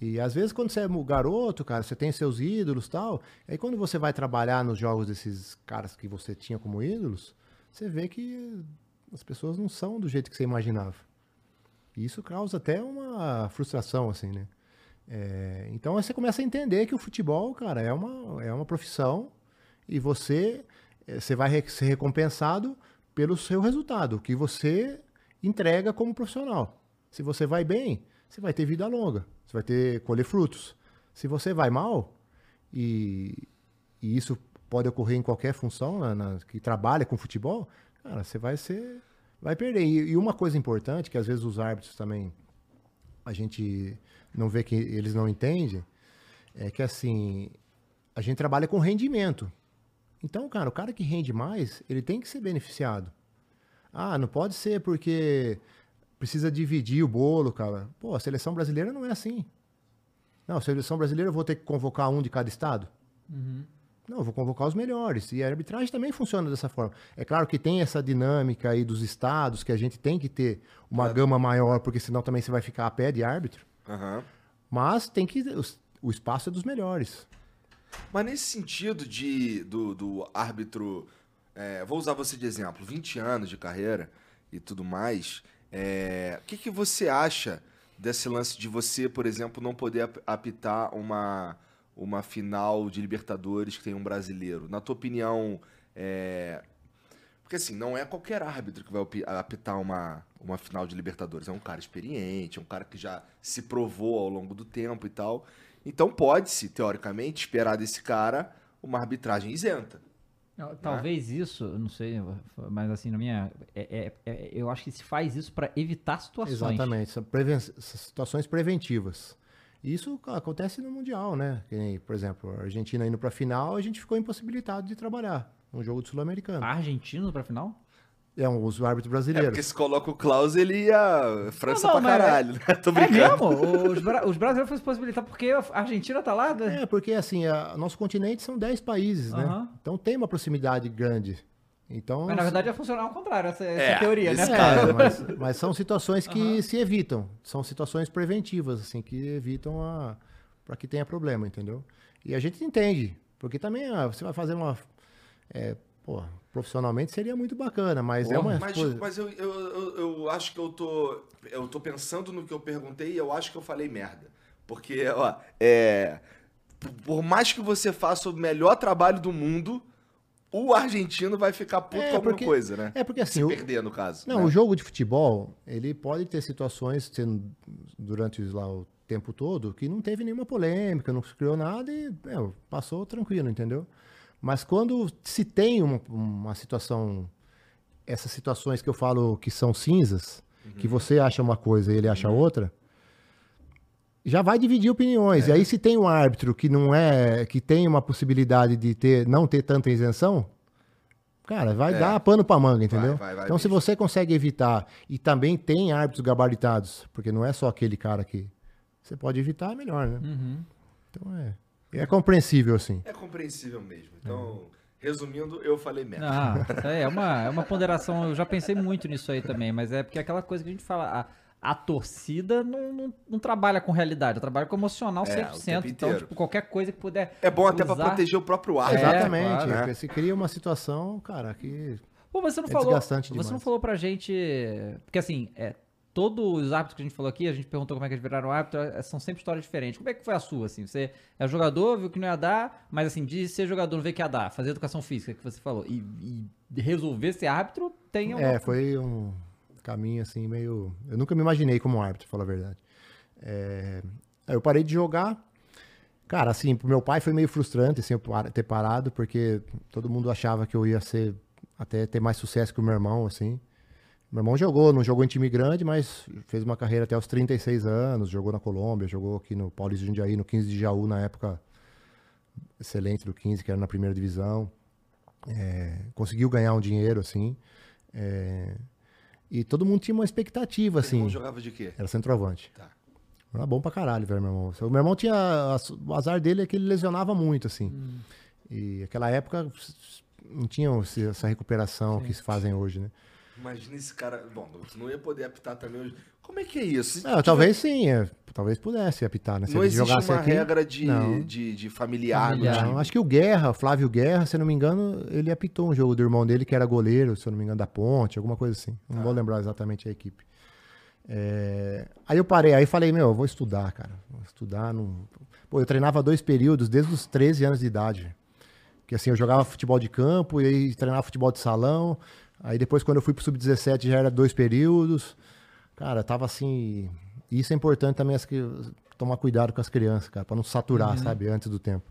S3: E às vezes quando você é garoto, cara, você tem seus ídolos e tal, aí quando você vai trabalhar nos jogos desses caras que você tinha como ídolos, você vê que as pessoas não são do jeito que você imaginava. E isso causa até uma frustração, assim, né? É, então você começa a entender que o futebol, cara, é uma, é uma profissão e você, eh, você vai ser recompensado pelo seu resultado, que você entrega como profissional. Se você vai bem, você vai ter vida longa, você vai ter colher frutos. Se você vai mal, e, e isso pode ocorrer em qualquer função na- na- que trabalha com futebol, cara, você vai ser vai perder. E, e uma coisa importante que às vezes os árbitros também a gente não vê que eles não entendem é que assim a gente trabalha com rendimento. Então, cara, o cara que rende mais, ele tem que ser beneficiado. Ah, não pode ser porque precisa dividir o bolo, cara. Pô, a seleção brasileira não é assim. Não, a seleção brasileira eu vou ter que convocar um de cada estado? Não, eu vou convocar os melhores. E a arbitragem também funciona dessa forma. É claro que tem essa dinâmica aí dos estados, que a gente tem que ter uma gama maior, porque senão também você vai ficar a pé de árbitro.
S1: Aham.
S3: Mas tem que. O espaço é dos melhores.
S1: Mas nesse sentido de, do, do árbitro, é, vou usar você de exemplo, 20 anos de carreira e tudo mais, é, o que, que você acha desse lance de você, por exemplo, não poder ap- apitar uma, uma final de Libertadores que tem um brasileiro? Na tua opinião, é, porque assim, não é qualquer árbitro que vai api- apitar uma, uma final de Libertadores. É um cara experiente, é um cara que já se provou ao longo do tempo e tal. Então pode-se, teoricamente, esperar desse cara uma arbitragem isenta.
S2: Não, Talvez isso, não sei, mas assim, na minha. é- é- é- eu acho que se faz isso pra evitar situações.
S3: Exatamente, são preven- são situações preventivas. Isso acontece no Mundial, né? Que por exemplo, a Argentina indo pra final, a gente ficou impossibilitado de trabalhar um jogo de Sul-Americano.
S2: Argentino pra final?
S3: É um, os árbitros
S1: É
S3: brasileiros.
S1: porque se coloca o Klaus, ele ia França
S2: Não, não,
S1: pra caralho, né? Tô
S2: É
S1: brincando.
S2: mesmo? Os, bra- os brasileiros foram se possibilitar porque a Argentina tá lá? né?
S3: É, porque assim, a- nosso continente são 10 países, né? Então tem uma proximidade grande. Então,
S2: Mas na verdade ia funcionar ao contrário, essa, essa
S1: É,
S2: teoria, né?
S3: É, mas, mas são situações que se evitam. São situações preventivas, assim, que evitam a para que tenha problema, entendeu? E a gente entende, porque também ah, você vai fazer uma é, pô, profissionalmente seria muito bacana, mas é uma
S1: Mas,
S3: coisa-
S1: mas eu, eu, eu, eu acho que eu tô. Eu tô pensando no que eu perguntei e eu acho que eu falei merda. Porque, ó, é. Por mais que você faça o melhor trabalho do mundo, o argentino vai ficar puto
S3: É,
S1: com alguma
S3: porque-
S1: coisa, né?
S3: é porque assim,
S1: Se
S3: o-
S1: perder, no caso.
S3: Não,
S1: né?
S3: o jogo de futebol, ele pode ter situações sendo, durante lá, o tempo todo que não teve nenhuma polêmica, não se criou nada e meu, passou tranquilo, entendeu? Mas quando se tem uma, uma situação, essas situações que eu falo que são cinzas, que você acha uma coisa e ele acha outra, já vai dividir opiniões. E aí se tem um árbitro que não é, que tem uma possibilidade de ter, não ter tanta isenção, cara, vai
S1: É.
S3: dar pano pra manga, entendeu?
S1: vai, vai
S3: então se
S1: mesmo.
S3: você consegue evitar e também tem árbitros gabaritados, porque não é só aquele cara que você pode evitar, é melhor, né?
S2: Uhum.
S3: Então é, é compreensível assim.
S1: É compreensível mesmo. Então, resumindo, eu falei merda.
S2: Ah, é uma, é uma ponderação. Eu já pensei muito nisso aí também, mas é porque é aquela coisa que a gente fala. A, a torcida não, não, não trabalha com realidade, trabalha com emocional
S1: É, o
S2: 100%.
S1: tempo
S2: então, tipo, qualquer coisa que puder.
S1: É bom até pra
S2: usar-
S1: proteger o próprio ar.
S2: É,
S3: Exatamente.
S2: claro,
S1: né?
S3: porque Se cria uma situação, cara, que
S2: Pô, você não
S3: É
S2: falou.
S3: desgastante
S2: Você não falou pra gente. Porque assim, é, todos os árbitros que a gente falou aqui, a gente perguntou como é que eles viraram árbitro, é, são sempre histórias diferentes. Como é que foi a sua, assim? Você é jogador, viu que não ia dar, mas assim, de ser jogador, não vê que ia dar, fazer educação física, que você falou, e, e resolver ser árbitro, tem alguma
S3: É, foi um caminho assim meio. Eu nunca me imaginei como árbitro, falar a verdade. É, aí Eu parei de jogar. Cara, assim, pro meu pai foi meio frustrante assim, eu ter parado, porque todo mundo achava que eu ia ser até ter mais sucesso que o meu irmão, assim. Meu irmão jogou, não jogou em time grande, mas fez uma carreira até os 36 anos, jogou na Colômbia, jogou aqui no Paulista de Jundiaí, no 15 de Jaú, na época excelente do 15, que era na primeira divisão. É, conseguiu ganhar um dinheiro, assim. É, e todo mundo tinha uma expectativa, assim.
S1: jogava de quê?
S3: Era centroavante.
S1: Tá.
S3: Era bom pra caralho, velho, meu irmão. O meu irmão tinha. O azar dele é que ele lesionava muito, assim. E aquela época não tinha essa recuperação que se fazem hoje, né?
S1: Imagina esse cara. Bom, você não ia poder apitar também hoje. Como é que é isso?
S3: Ah,
S1: tiver-
S3: talvez sim, é, talvez pudesse apitar, né? Se
S1: Não
S3: ele
S1: existe
S3: jogasse
S1: uma
S3: aqui-
S1: regra de,
S3: Não.
S1: de, de familiar,
S2: Familiar.
S1: time.
S3: Não, acho que o Guerra, Flávio Guerra, se eu não me engano, ele apitou um jogo do irmão dele que era goleiro, se eu não me engano, da Ponte, alguma coisa assim. Não vou lembrar exatamente a equipe. É, Aí eu parei, aí falei, meu, eu vou estudar, cara. Vou estudar. Não... Pô, eu treinava dois períodos desde os 13 anos de idade. Que assim, eu jogava futebol de campo e aí treinava futebol de salão. Aí depois, quando eu fui pro Sub-17, já era dois períodos. Cara, tava assim. Isso é importante também, as que... tomar cuidado com as crianças, cara, pra não saturar, sabe, antes do tempo.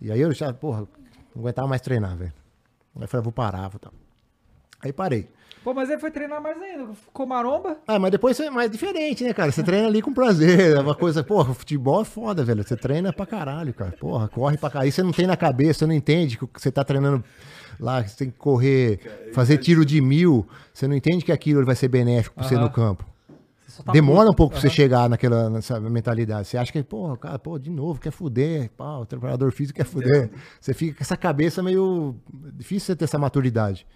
S3: E aí eu já, porra, não aguentava mais treinar, velho. Aí eu falei, vou parar, vou tal. Aí parei.
S2: Pô, mas aí foi treinar mais ainda. Ficou maromba.
S3: Ah, mas depois é mais diferente, né, cara? Você treina ali com prazer. É uma coisa, porra, futebol é foda, velho. Você treina pra caralho, cara. Porra, corre pra caralho. Aí você não tem na cabeça, você não entende que você tá treinando lá, que você tem que correr, fazer tiro de mil. Você não entende que aquilo vai ser benéfico pra você no campo.
S2: Tá
S3: Demora
S2: puto.
S3: um pouco pra você chegar naquela nessa mentalidade. Você acha que, porra, cara, pô, de novo, quer fuder. Pá, o preparador físico quer fuder. Você fica com essa cabeça meio. Difícil você ter essa maturidade.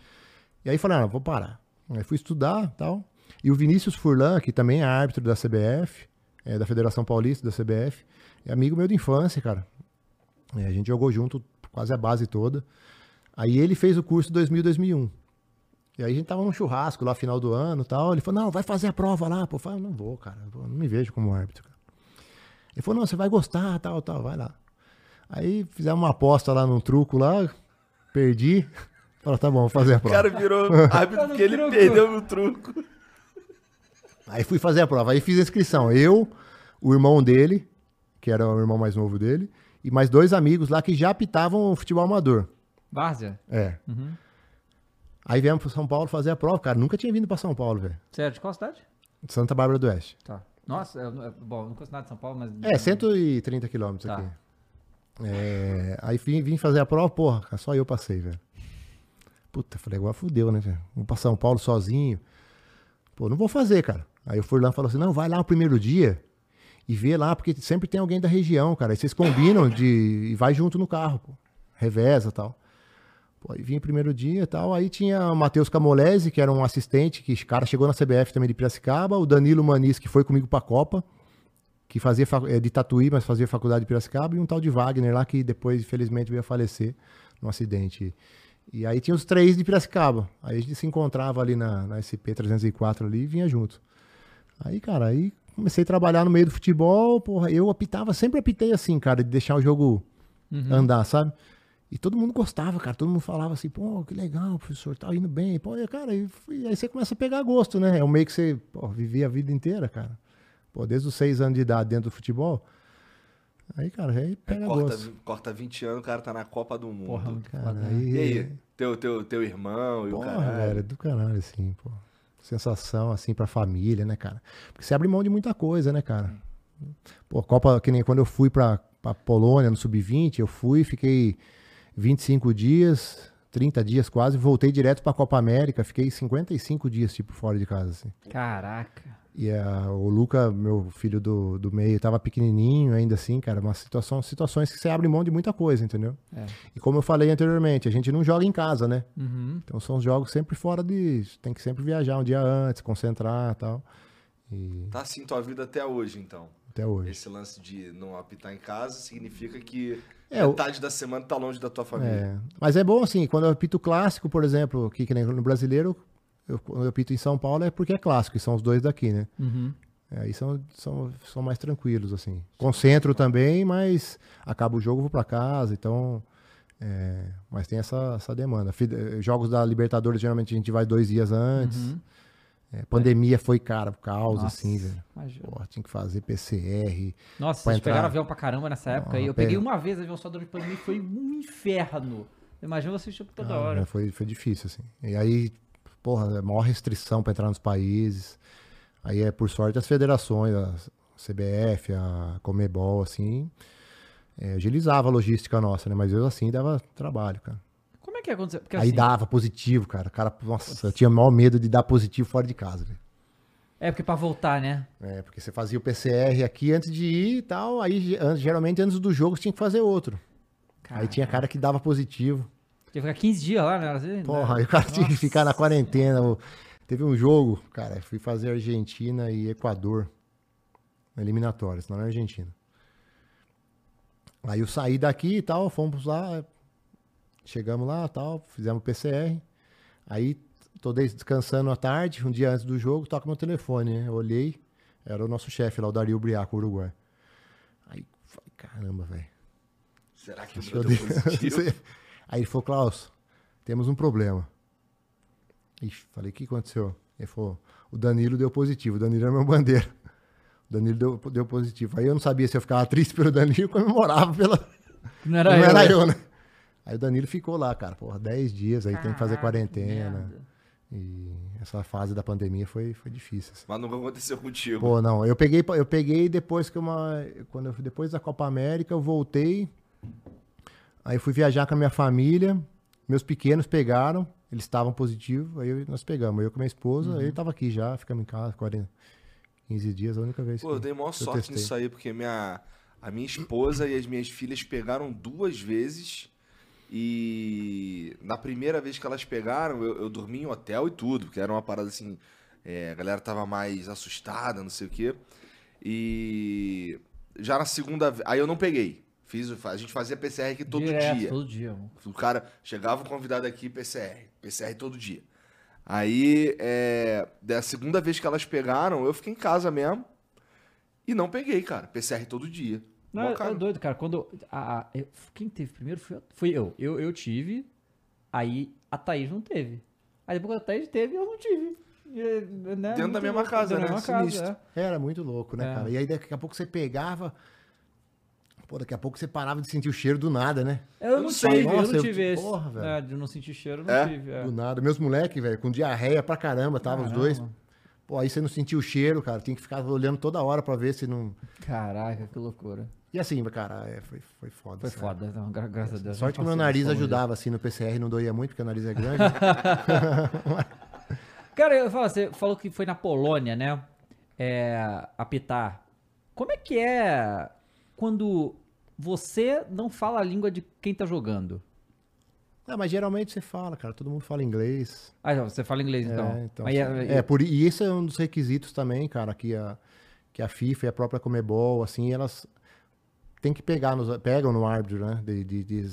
S3: E aí falei, ah, vou parar. Aí fui estudar e tal. E o Vinícius Furlan, que também é árbitro da CBF, é da Federação Paulista da CBF, é amigo meu de infância, cara. É, a gente jogou junto quase a base toda. Aí ele fez o curso 2000, 2001. E aí a gente tava num churrasco lá, final do ano e tal. Ele falou, não, vai fazer a prova lá. Pô, eu falei, não vou, cara. Eu não me vejo como árbitro. Cara. Ele falou, não, você vai gostar, tal, tal, vai lá. Aí fizemos uma aposta lá num truco lá, perdi. Falei, tá bom, vou fazer a
S1: O
S3: prova.
S1: cara virou árbitro porque ele
S2: truco.
S1: perdeu no truco.
S3: Aí fui fazer a prova. Aí fiz a inscrição. Eu, o irmão dele, que era o irmão mais novo dele, e mais dois amigos lá que já apitavam futebol amador.
S2: Várzea?
S3: É.
S2: Uhum.
S3: Aí viemos pra São Paulo fazer a prova, cara. Nunca tinha vindo pra São Paulo, velho.
S2: Sério, de qual cidade?
S3: Santa Bárbara do Oeste.
S2: Tá. Nossa, eu, eu- bom, não conheço nada de São Paulo, mas...
S3: É, 130 quilômetros
S2: Tá.
S3: aqui. É, aí vim, vim fazer a prova, porra, só eu passei, velho. Puta, falei, agora fudeu, né, velho? Vou pra São Paulo sozinho. Pô, não vou fazer, cara. Aí o Furlan falou assim: não, vai lá no primeiro dia e vê lá, porque sempre tem alguém da região, cara. Aí vocês combinam de. e vai junto no carro, pô. Reveza e tal. Aí vim primeiro dia e tal. Aí tinha o Matheus Camolese, que era um assistente, que cara chegou na CBF também de Piracicaba. O Danilo Manis, que foi comigo pra Copa que fazia é de Tatuí, mas fazia faculdade de Piracicaba, e um tal de Wagner lá, que depois, infelizmente, veio a falecer num acidente. E aí tinha os três de Piracicaba. Aí a gente se encontrava ali na, na SP-304 ali e vinha junto. Aí, cara, aí comecei a trabalhar no meio do futebol, porra, eu apitava, sempre apitei assim, cara, de deixar o jogo andar, sabe? E todo mundo gostava, cara, todo mundo falava assim, pô, que legal, professor, tá indo bem. Pô, e, cara, e fui- aí você começa a pegar gosto, né? É o meio que você pô, vivia a vida inteira, cara. Pô, desde os seis anos de idade dentro do futebol. Aí, cara, aí
S1: Aí
S3: pega
S1: corta,
S3: gosto.
S1: corta 20 anos, o cara tá na Copa do Mundo.
S2: Porra,
S3: Cara, aí,
S1: E aí, teu, teu, teu irmão e o
S3: Porra,
S1: caralho.
S3: velho, é do caralho, assim, pô. Sensação, assim, pra família, né, cara? Porque você abre mão de muita coisa, né, cara? Pô, Copa, que nem quando eu fui pra, pra Polônia no Sub-20, eu fui, fiquei 25 dias, 30 dias quase, voltei direto pra Copa América, fiquei 55 dias, tipo, fora de casa, assim.
S2: Caraca.
S3: E a- o Luca, meu filho do, do meio, tava pequenininho ainda assim, cara. Uma situação, situações que você abre mão de muita coisa, entendeu?
S2: É.
S3: E como eu falei anteriormente, a gente não joga em casa, né?
S2: Uhum.
S3: Então são jogos sempre fora de. Tem que sempre viajar um dia antes, concentrar e tal. E
S1: Tá assim tua vida até hoje, então.
S3: até hoje.
S1: Esse lance de não apitar em casa significa que
S3: É, o-
S1: metade da semana tá longe da tua família.
S3: É, mas é bom assim, quando eu apito clássico, por exemplo, aqui que nem no brasileiro, eu, quando eu apito em São Paulo é porque é clássico, e são os dois daqui, né?
S2: Uhum.
S3: É, Aí são, são, são mais tranquilos, assim. Concentro também, mas acaba o jogo, vou pra casa, então É, mas tem essa, essa demanda. Eh, Jogos da Libertadores, geralmente a gente vai dois dias antes.
S2: Uhum.
S3: É, pandemia foi, cara, caos,
S2: Nossa,
S3: assim, velho. Pô, tinha que fazer PCR.
S2: Nossa,
S3: pra
S2: vocês
S3: entrar.
S2: pegaram avião pra caramba nessa época.
S3: Ah,
S2: aí eu peguei uma vez avião só durante a pandemia e foi um inferno. Imagina vocês tipo toda
S3: Ah,
S2: hora.
S3: né, Foi, foi difícil, assim. E aí, porra, é maior restrição para entrar nos países. Aí é, por sorte, as federações, a CBF, a Comebol, assim, é, agilizava a logística nossa, né? Mas eu, assim, dava trabalho, cara.
S2: É que aconteceu? Porque,
S3: aí
S2: assim,
S3: dava positivo, cara. Cara, nossa, eu tinha o maior medo de dar positivo fora de casa, velho.
S2: É porque pra voltar, né?
S3: É, porque você fazia o PCR aqui antes de ir e tal, aí geralmente antes do jogo você tinha que fazer outro. Aí tinha cara que dava positivo.
S2: Tinha que ficar 15 dias lá, né? Assim,
S3: Porra,
S2: né?
S3: aí o cara tinha que ficar na quarentena. Teve um jogo, cara, fui fazer Argentina e Equador. Na eliminatória, senão era Argentina. Aí eu saí daqui e tal, fomos lá, chegamos lá tal, fizemos PCR. Aí tô des- descansando à tarde, um dia antes do jogo, toca meu telefone, né? Eu olhei, era o nosso chefe lá, o Dario Briaco, Uruguai. Aí, falei, caramba, velho.
S1: Será que
S3: Deixa
S1: eu
S3: eu
S1: deu positivo?
S3: Aí ele falou, Klaus, temos um problema. Ixi, falei, o que aconteceu? Ele falou, o Danilo deu positivo, o Danilo era meu bandeira. O Danilo deu, deu positivo. Aí eu não sabia se eu ficava triste pelo Danilo, comemorava pela...
S2: Não era
S3: não
S2: eu.
S3: era
S2: né?
S3: eu, né? Aí o Danilo ficou lá, cara, porra, 10 dias, aí tem que fazer
S2: Caraca, que
S3: quarentena. E essa fase da pandemia foi, foi difícil. assim.
S1: Mas nunca aconteceu contigo.
S3: Pô, não, eu peguei, eu peguei depois que uma. Quando eu, depois da Copa América, eu voltei. Aí fui viajar com a minha família. Meus pequenos pegaram, eles estavam positivos, aí eu- nós pegamos. Eu com a minha esposa,
S2: Uhum.
S3: ele tava aqui já, ficamos em casa, 40, 15 dias, a única vez
S1: Pô, eu
S3: que
S1: dei maior
S3: eu
S1: sorte
S3: testei.
S1: nisso aí, porque minha, a minha esposa e as minhas filhas pegaram duas vezes. E na primeira vez que elas pegaram, eu, eu dormi em hotel e tudo, porque era uma parada assim. é, a galera tava mais assustada, não sei o quê. E já na segunda vez. Aí eu não peguei. Fiz, a gente fazia PCR aqui todo
S2: Direto,
S1: dia.
S2: Todo dia. mano.
S1: O cara chegava o convidado aqui, PCR. PCR todo dia. Aí, é, da segunda vez que elas pegaram, eu fiquei em casa mesmo. E não peguei, cara. PCR todo dia.
S2: Não, é, é doido, cara. Quando. A, a- eu- quem teve primeiro foi, fui eu. eu. Eu tive. Aí a Thaís não teve. Aí depois que a Thaís teve, eu não tive. E, né,
S1: Dentro da
S2: muito
S1: mesma
S2: louco,
S1: casa, né?
S2: mesma casa, é.
S3: Era muito louco, né,
S2: É.
S3: cara? E aí daqui a pouco você pegava. Pô, daqui a pouco você parava de sentir o cheiro do nada, né?
S2: Eu, não
S1: não sei.
S2: tive, eu não
S3: eu-
S2: tive esse.
S3: porra, velho.
S2: É, de não sentir cheiro, eu não
S1: É?
S2: tive. é.
S3: Do nada. Meus moleques, velho, com diarreia pra caramba, tava os dois.
S2: Caramba.
S3: Pô, aí você não sentia o cheiro, cara. Tem que ficar olhando toda hora pra ver se não.
S2: Caraca, que loucura.
S3: E assim, cara, é, foi, foi foda.
S2: Foi
S3: sabe?
S2: foda, não, gra- graças a Deus.
S3: Sorte que meu nariz ajudava, assim, no PCR não doía muito, porque o nariz é grande.
S2: Cara, eu falo, você falou que foi na Polônia, né? É, apitar. Como é que é quando você não fala a língua de quem tá jogando?
S3: não, mas geralmente você fala, cara. Todo mundo fala inglês.
S2: Ah, não, você fala inglês então.
S3: É, então,
S2: Mas
S3: assim,
S2: é-
S3: é, por, e esse é um dos requisitos também, cara, que a, que a FIFA e a própria Comebol, assim, elas têm que pegar, nos, pegam no árbitro, né? De, de- de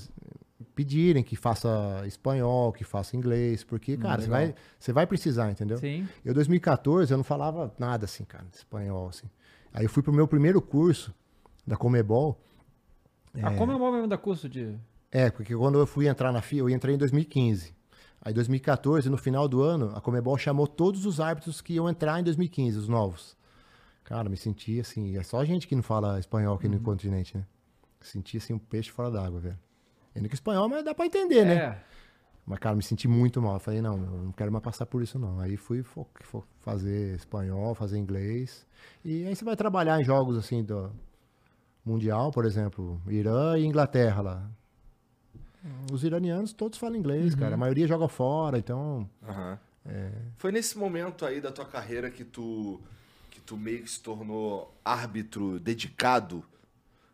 S3: pedirem que faça espanhol, que faça inglês, porque, cara, você vai, você vai precisar, entendeu?
S2: Sim.
S3: Eu, 2014, eu não falava nada assim, cara, de espanhol, assim. Aí eu fui pro meu primeiro curso da Comebol.
S2: Como é o nome mesmo da curso de.
S3: É, porque quando eu fui entrar na FIA, eu entrei em 2015. Aí, 2014, no final do ano, a Comebol chamou todos os árbitros que iam entrar em 2015, os novos. Cara, me senti assim, é só gente que não fala espanhol aqui no continente, né? Senti assim um peixe fora d'água, velho. Ainda que espanhol, mas dá pra entender, né?
S2: É.
S3: Mas, cara, me senti muito mal. Eu falei, não, eu não quero mais passar por isso, não. Aí fui fo- fo- fazer espanhol, fazer inglês. E aí você vai trabalhar em jogos, assim, do Mundial, por exemplo, Irã e Inglaterra lá. Os iranianos todos falam inglês, cara. A maioria joga fora, então...
S1: Aham.
S3: É.
S1: Foi nesse momento aí da tua carreira que tu, tu meio que se tornou árbitro dedicado?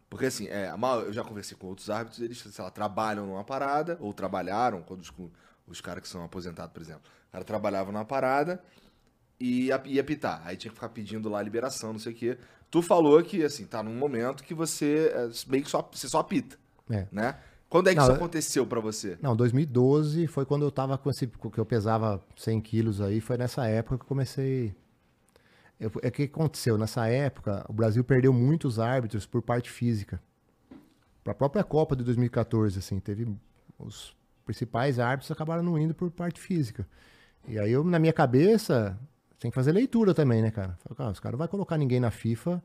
S1: Porque assim, é, eu já conversei com outros árbitros, eles, sei lá, trabalham numa parada, ou trabalharam, quando os, os caras que são aposentados, por exemplo. O cara trabalhava numa parada e ia, apitar. Aí tinha que ficar pedindo lá liberação, não sei o quê. Tu falou que, assim, tá num momento que você é, meio que só, você só apita,
S3: É.
S1: né? Quando é que
S3: Não,
S1: isso
S3: eu-
S1: aconteceu pra você?
S3: Não, 2012 foi quando eu tava com esse. que eu pesava 100 quilos aí. Foi nessa época que eu comecei. É o que aconteceu? Nessa época, o Brasil perdeu muitos árbitros por parte física. Pra própria Copa de 2014, assim, teve os principais árbitros acabaram não indo por parte física. E aí eu, na minha cabeça, tem que fazer leitura também, né, cara? Fala, cara, os caras não vai colocar ninguém na FIFA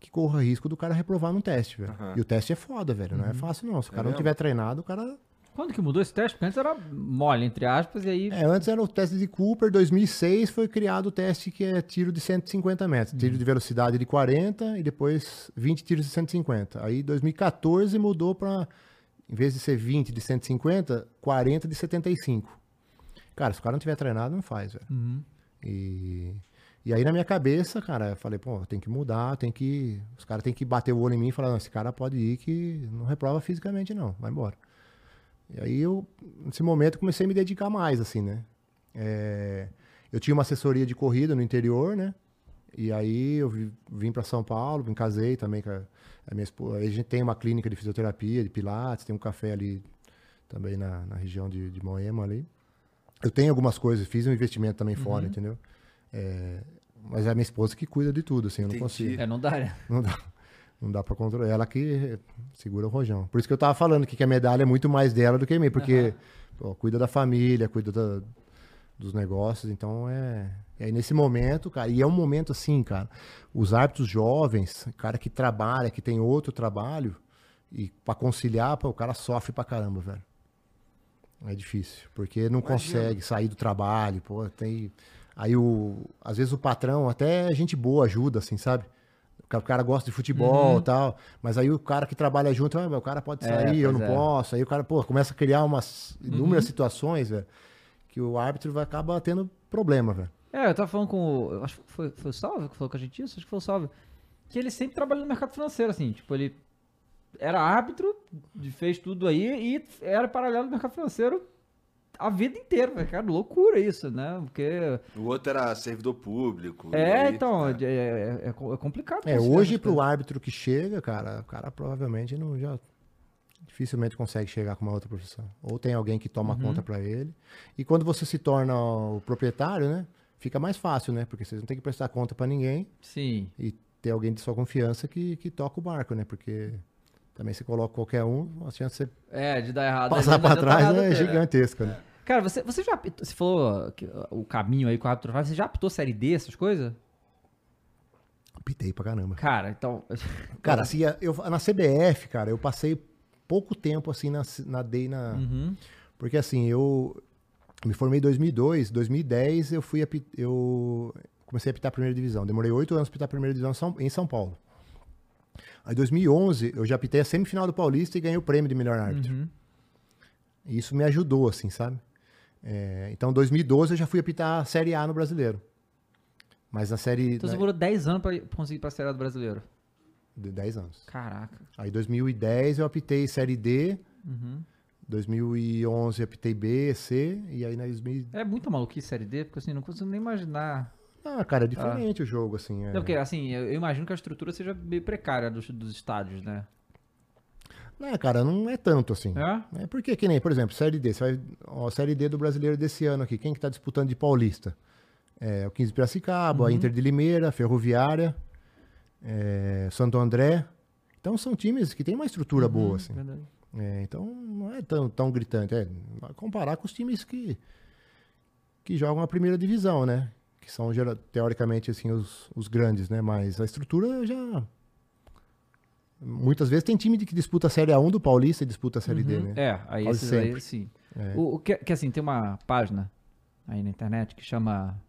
S3: que corra risco do cara reprovar no teste, velho.
S1: Aham.
S3: E o teste é foda, velho. Não é fácil, não. Se o cara não
S1: mesmo?
S3: tiver treinado, o cara.
S2: Quando que mudou esse teste? Porque antes era mole, entre aspas, e aí.
S3: É, antes era o teste de Cooper, 2006 foi criado o teste que é tiro de 150 metros. Tiro de velocidade de 40 e depois 20 tiros de 150. Aí 2014 mudou pra, em vez de ser 20 de 150, 40 de 75. Cara, se o cara não tiver treinado, não faz, velho.
S2: Uhum.
S3: E, e aí na minha cabeça, cara, eu falei, pô, tem que mudar, tem que. Os caras têm que bater o olho em mim e falar, não, esse cara pode ir que não reprova fisicamente, não, vai embora. E aí eu, nesse momento, comecei a me dedicar mais, assim, né? É, eu tinha uma assessoria de corrida no interior, né? E aí eu vi- vim para São Paulo, me casei também com a, a minha esposa. Aí a gente tem uma clínica de fisioterapia, de pilates, tem um café ali também na, na região de, de Moema ali. Eu tenho algumas coisas, fiz um investimento também fora, entendeu? É, mas é a minha esposa que cuida de tudo, assim, eu não
S1: Entendi.
S3: consigo.
S2: É, não dá, né?
S3: Não dá, não dá pra controlar. Ela que segura o rojão. Por isso que eu tava falando que, a medalha é muito mais dela do que mim, porque pô, cuida da família, cuida da- dos negócios, então é. Aí nesse momento, cara, e é um momento assim, cara, os árbitros jovens, cara que trabalha, que tem outro trabalho, e pra conciliar, pô, o cara sofre pra caramba, velho. É difícil, porque não consegue sair do trabalho, pô, tem. Aí o. Às vezes o patrão, até gente boa ajuda, assim, sabe? O cara, o cara gosta de futebol e tal, mas aí o cara que trabalha junto, ah, o cara pode
S2: Uhum. É,
S3: sair, eu
S2: pois
S3: não
S2: é. Uhum.
S3: posso. Aí o cara, pô, começa a criar umas inúmeras situações, velho, que o árbitro vai acabar tendo problema, velho.
S2: É, eu tava falando com o. eu Acho que foi, foi o Salve que falou com a gente isso? Acho que foi o Salve. Que ele sempre trabalhou no mercado financeiro, assim. Tipo, ele era árbitro, fez tudo aí e era paralelo no mercado financeiro a vida inteira. velho. Cara, loucura isso, né? Porque.
S1: O outro era servidor público.
S2: É,
S1: aí,
S2: então,
S1: tá.
S2: é, é- é é complicado.
S3: É,
S2: conciliar
S3: hoje pro árbitro que chega, cara, o cara provavelmente não já dificilmente consegue chegar com uma outra profissão. Ou tem alguém que toma
S2: Uhum.
S3: conta pra ele. E quando você se torna o proprietário, né, fica mais fácil, né? Porque você não tem que prestar conta pra ninguém
S2: Sim.
S3: e ter alguém de sua confiança que, que toca o barco, né? Porque também se coloca qualquer um, a chance de você
S2: É, de dar errado.
S3: passar
S2: adianta
S3: trás
S2: nada
S3: é
S2: ter.
S3: gigantesca, né?
S2: Cara, você, você já apitou, você falou que, o caminho aí com árbitro faz, você já apitou série D, essas coisas?
S3: Pitei pra caramba.
S2: Cara, então.
S3: Cara, assim, eu, na CBF, cara, eu passei pouco tempo assim na, na D e na,
S2: Uhum.
S3: Porque assim, eu me formei em 2002, 2010 eu fui api- eu comecei a apitar a primeira divisão. Demorei oito anos para apitar a primeira divisão em São- Paulo. Aí em 2011 eu já apitei a semifinal do Paulista e ganhei o prêmio de melhor árbitro.
S2: Uhum.
S3: E isso me ajudou, assim, sabe? É, então, em 2012 eu já fui apitar a Série A no Brasileiro. Mas na série
S2: Então você demorou 10 anos pra conseguir ir pra Série A do Brasileiro.
S3: de 10 anos.
S2: Caraca.
S3: Aí em 2010 eu apitei Série D,
S2: Uhum.
S3: 2011 eu apitei B, C, e aí na 2000...
S2: É muita maluquice Série D, porque assim, não consigo nem imaginar.
S3: Ah, cara, é diferente o jogo, assim. é.
S2: Não, porque assim, eu eu imagino que a estrutura seja meio precária dos, dos estádios, né?
S3: Não, cara, não é tanto assim.
S2: É?
S3: É porque, que nem, por exemplo, Série D. Você vai, ó, Série D do brasileiro desse ano aqui. Quem que tá disputando de Paulista? É o 15 de Piracicaba,
S2: Uhum.
S3: a Inter de Limeira, Ferroviária, é, Santo André. Então são times que têm uma estrutura
S2: Uhum.
S3: boa, assim. É, então não é tão, tão gritante. É comparar com os times que, que jogam a primeira divisão, né? Que são, teoricamente, assim, os, os grandes, né? Mas a estrutura já... Muitas vezes tem time de que disputa a Série A1 do Paulista e disputa a Série D, né?
S2: É, aí
S3: Quase
S2: esses aí,
S3: sempre.
S2: sim.
S3: É.
S2: O, o que, que assim, tem uma página aí na internet que chama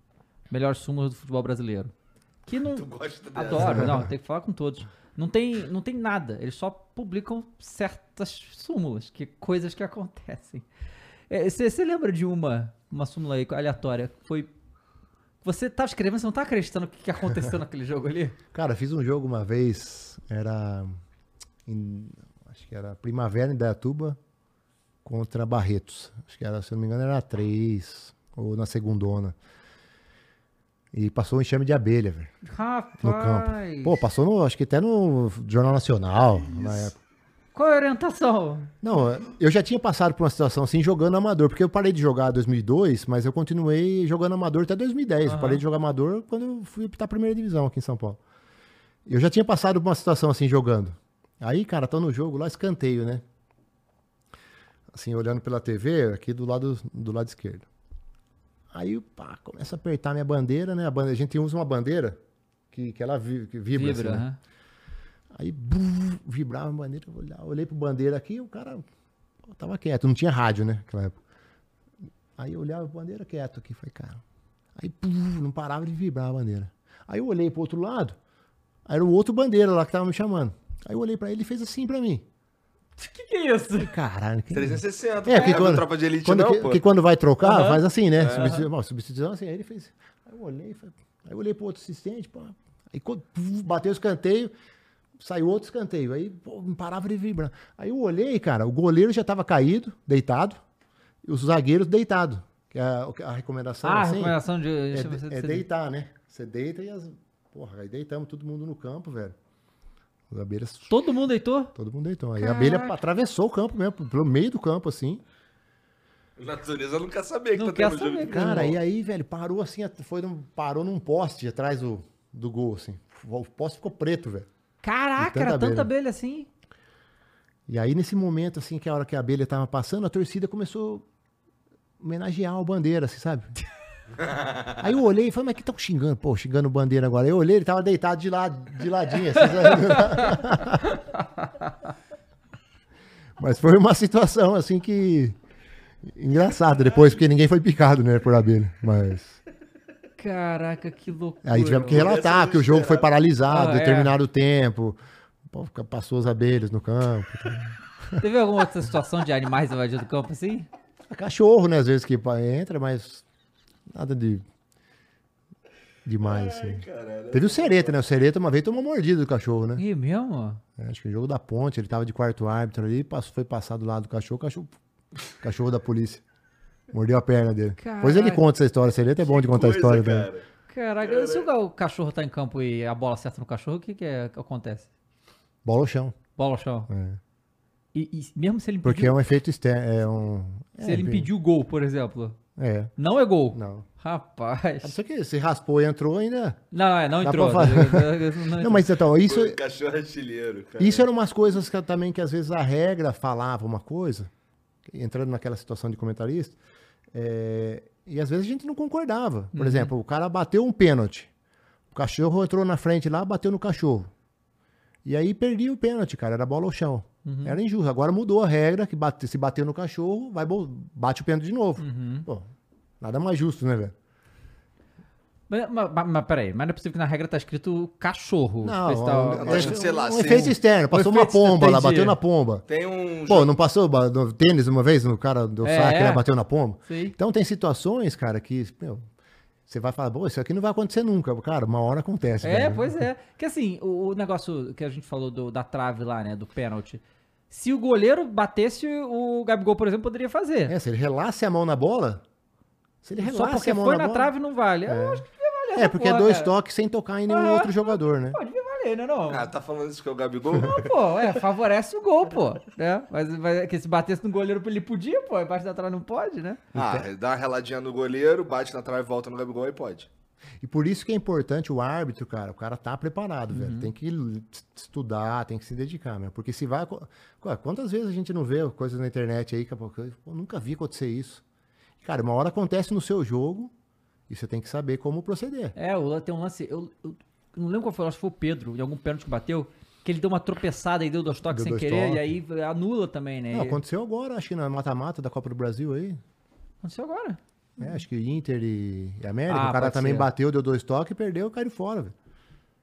S2: Melhor Súmulas do Futebol Brasileiro. Que não.
S1: Tu gosta dessa?
S2: Adoro, não, tem que falar com todos. Não tem, não tem nada, eles só publicam certas súmulas, que coisas que acontecem. Você lembra de uma, uma súmula aí aleatória? Foi. Você tá escrevendo, você não tá acreditando o que, que aconteceu naquele jogo ali?
S3: Cara, fiz um jogo uma vez, era. em- acho que era Primavera em Dayatuba contra Barretos. Acho que era, se não me engano, era três, ou na segundona. E passou um enxame de abelha, velho,
S2: Rapaz!
S3: no campo. Pô, passou no, acho que até no Jornal Nacional, na época.
S2: Qual é a orientação?
S3: Não, eu já tinha passado por uma situação assim jogando amador, porque eu parei de jogar em 2002, mas eu continuei jogando amador até 2010. Eu
S2: Aham.
S3: parei de jogar amador quando eu fui apitar a primeira divisão aqui em São Paulo. Eu já tinha passado por uma situação assim jogando. Aí, cara, tô no jogo lá, escanteio, né? assim, olhando pela TV, aqui do lado, do lado esquerdo. Aí, pá, começa a apertar minha bandeira, né? A, bandeira, a gente usa uma bandeira que, que ela vibra,
S2: Vibra,
S3: assim, né?
S2: aham.
S3: Aí, bum, vibrava a bandeira, eu olhava- olhei pro bandeira aqui, o cara pô, tava quieto, não tinha rádio, né, naquela época. Aí eu olhava a bandeira quieto aqui, falei, cara. Aí, pum, não parava de vibrar a bandeira. Aí eu olhei pro outro lado, aí era o outro bandeira lá que tava me chamando. Aí eu olhei pra ele e fez assim pra mim.
S2: O que, que é isso?
S3: Caralho, que...
S1: 360.
S3: É,
S1: É,
S3: porque quando,
S1: tropa de elite
S3: quando,
S1: não,
S3: que,
S1: pô.
S3: que quando vai trocar,
S2: Aham.
S3: faz assim, né? Substituição, bom, substituição assim. Aí ele fez. Aí eu olhei, aí eu olhei pro outro assistente, pô. Aí quando puf, bateu o escanteio, saiu outro escanteio. Aí, pô, não parava de vibrar. Aí eu olhei, cara, o goleiro já tava caído, deitado, e os zagueiros deitados. Que é a, a recomendação
S2: Ah, a
S3: assim,
S2: recomendação de.
S3: é, de- é deitar, né? Você deita e as. Porra, aí deitamos todo mundo no campo, velho. Os abelhas
S2: Todo mundo deitou?
S3: Todo mundo deitou. Aí a abelha atravessou o campo mesmo, pelo meio do campo, assim.
S1: A natureza não quer saber que
S2: Não
S1: tá
S2: quer
S1: jogo
S2: saber,
S1: de
S2: cara.
S3: E aí, velho, parou assim, foi num, parou num poste atrás do, do gol, assim. O poste ficou preto, velho.
S2: Caraca,
S3: tanta
S2: era tanta
S3: abelha.
S2: assim.
S3: E aí, nesse momento, assim, que a hora que a abelha tava passando, a torcida começou a homenagear o bandeira, assim, sabe? Aí eu olhei e falei, mas que estão xingando? Pô, xingando o bandeira agora. Eu olhei, ele tava deitado de, lado, de ladinho, assim, sabe? Mas foi uma situação, assim, que... Engraçada depois, porque ninguém foi picado, né, por abelha. Mas...
S2: Caraca, que loucura.
S3: Aí tivemos que relatar que o jogo foi paralisado,
S2: Ah, é.
S3: determinado tempo. Pô, passou as abelhas no campo.
S2: Teve alguma outra situação de animais invadindo o campo assim?
S3: Cachorro, né? Às vezes que entra, mas nada de demais, assim.
S1: Caralho.
S3: Teve o Sereta, né? O Sereta uma vez tomou mordida do cachorro, né?
S2: Ih, mesmo?
S3: É, Acho que o jogo da ponte, ele tava de quarto árbitro ali, passou, foi passar do lado do cachorro, cachorro, cachorro da polícia. Mordeu a perna dele. Depois ele
S2: Caraca.
S3: conta essa história. O Sereta é bom de contar a
S1: Coisa,
S3: história dele.
S1: cara.
S2: Caraca, se o cachorro tá em campo e a bola acerta no cachorro, o que, que, é, que acontece?
S3: Bola ao chão.
S2: Bola ao chão.
S3: É.
S2: E, e mesmo se ele
S3: Porque
S2: impediu,
S3: é um efeito externo. É um.
S2: se
S3: é,
S2: ele impediu o gol, por exemplo,
S3: É.
S2: não é gol.
S3: Não.
S2: Rapaz.
S3: A ser que se raspou e entrou ainda.
S2: Não, é, não entrou.
S3: pra.
S2: Não
S3: Não,
S2: entrou.
S3: mas então, isso,
S1: Pô, Cachorro artilheiro, cara.
S3: isso eram umas coisas que, também que às vezes a regra falava uma coisa, entrando naquela situação de comentarista, é, e às vezes a gente não concordava. Por exemplo, o cara bateu um pênalti, o cachorro entrou na frente lá, bateu no cachorro. E aí perdia o pênalti, cara, era bola ao chão. Era injusto. Agora mudou a regra, que bate- se bateu no cachorro, vai bate o pênalti de novo. Pô, nada mais justo, né, velho?
S2: Mas, mas, mas, peraí, mas não é possível que na regra tá escrito cachorro.
S3: Não,
S2: Especial-
S3: é,
S1: Não, acho que, sei lá,
S3: um efeito externo. Passou uma
S2: efeito
S3: pomba lá, bateu na pomba.
S1: Tem um.
S3: Pô, não passou no tênis uma vez, no cara deu
S2: É,
S3: saque,
S2: é.
S3: né, bateu na pomba?
S2: Sim.
S3: Então tem situações, cara, que, meu, você vai falar, pô, isso aqui não vai acontecer nunca. Cara, uma hora acontece.
S2: É,
S3: velho.
S2: pois é. Que assim, o, o negócio que a gente falou do- da trave lá, né, do pênalti. Se o goleiro batesse, o Gabigol, por exemplo, poderia fazer.
S3: É, se ele relasse a mão na bola, se ele
S2: Só
S3: relasse
S2: porque
S3: a mão
S2: foi
S3: na,
S2: na
S3: bola...
S2: trave não vale. Eu acho que valer.
S3: É, porque é
S2: porra,
S3: dois
S2: cara.
S3: toques sem tocar em nenhum
S2: Aham.
S3: outro jogador, né?
S2: Pô, devia valer, né, não?
S1: Ah, tá falando isso que é o Gabigol?
S2: Pô, é, favorece o gol, pô. Né? Mas, mas que se batesse no goleiro, ele podia, pô. Embaixo da trave não pode, né?
S1: ah, dá uma reladinha no goleiro, bate na trave, volta no Gabigol e pode.
S3: E por isso que é importante o árbitro, cara, o cara tá preparado, velho.
S2: Uhum.
S3: Tem que estudar, tem que se dedicar, meu. Porque se vai. Quantas vezes a gente não vê coisas na internet aí que pô, eu nunca vi acontecer isso. Cara, uma hora acontece no seu jogo e você tem que saber como proceder.
S2: É, o- tem um lance. Eu, eu não lembro qual foi, acho que foi o Pedro, em algum pênalti que bateu, que ele deu uma tropeçada e deu dois toques sem
S3: Deu dois
S2: querer,
S3: toques.
S2: e aí anula também, né?
S3: Não,
S2: E-
S3: aconteceu agora, acho que na mata-mata da Copa do Brasil aí.
S2: Aconteceu agora.
S3: É, acho que Inter e, e América.
S2: Ah,
S3: o cara também
S2: ser.
S3: bateu, deu dois toques, perdeu, caiu fora, velho.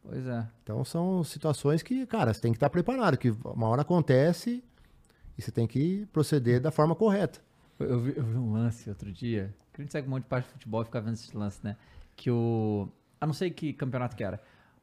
S2: Pois é.
S3: Então são situações que, cara, você tem que estar preparado, que uma hora acontece e você tem que proceder da forma correta.
S2: Eu, vi, eu vi um lance outro dia, que a gente segue um monte de parte de futebol e fica vendo esse lance, né? Que o. Eu não sei que campeonato que era.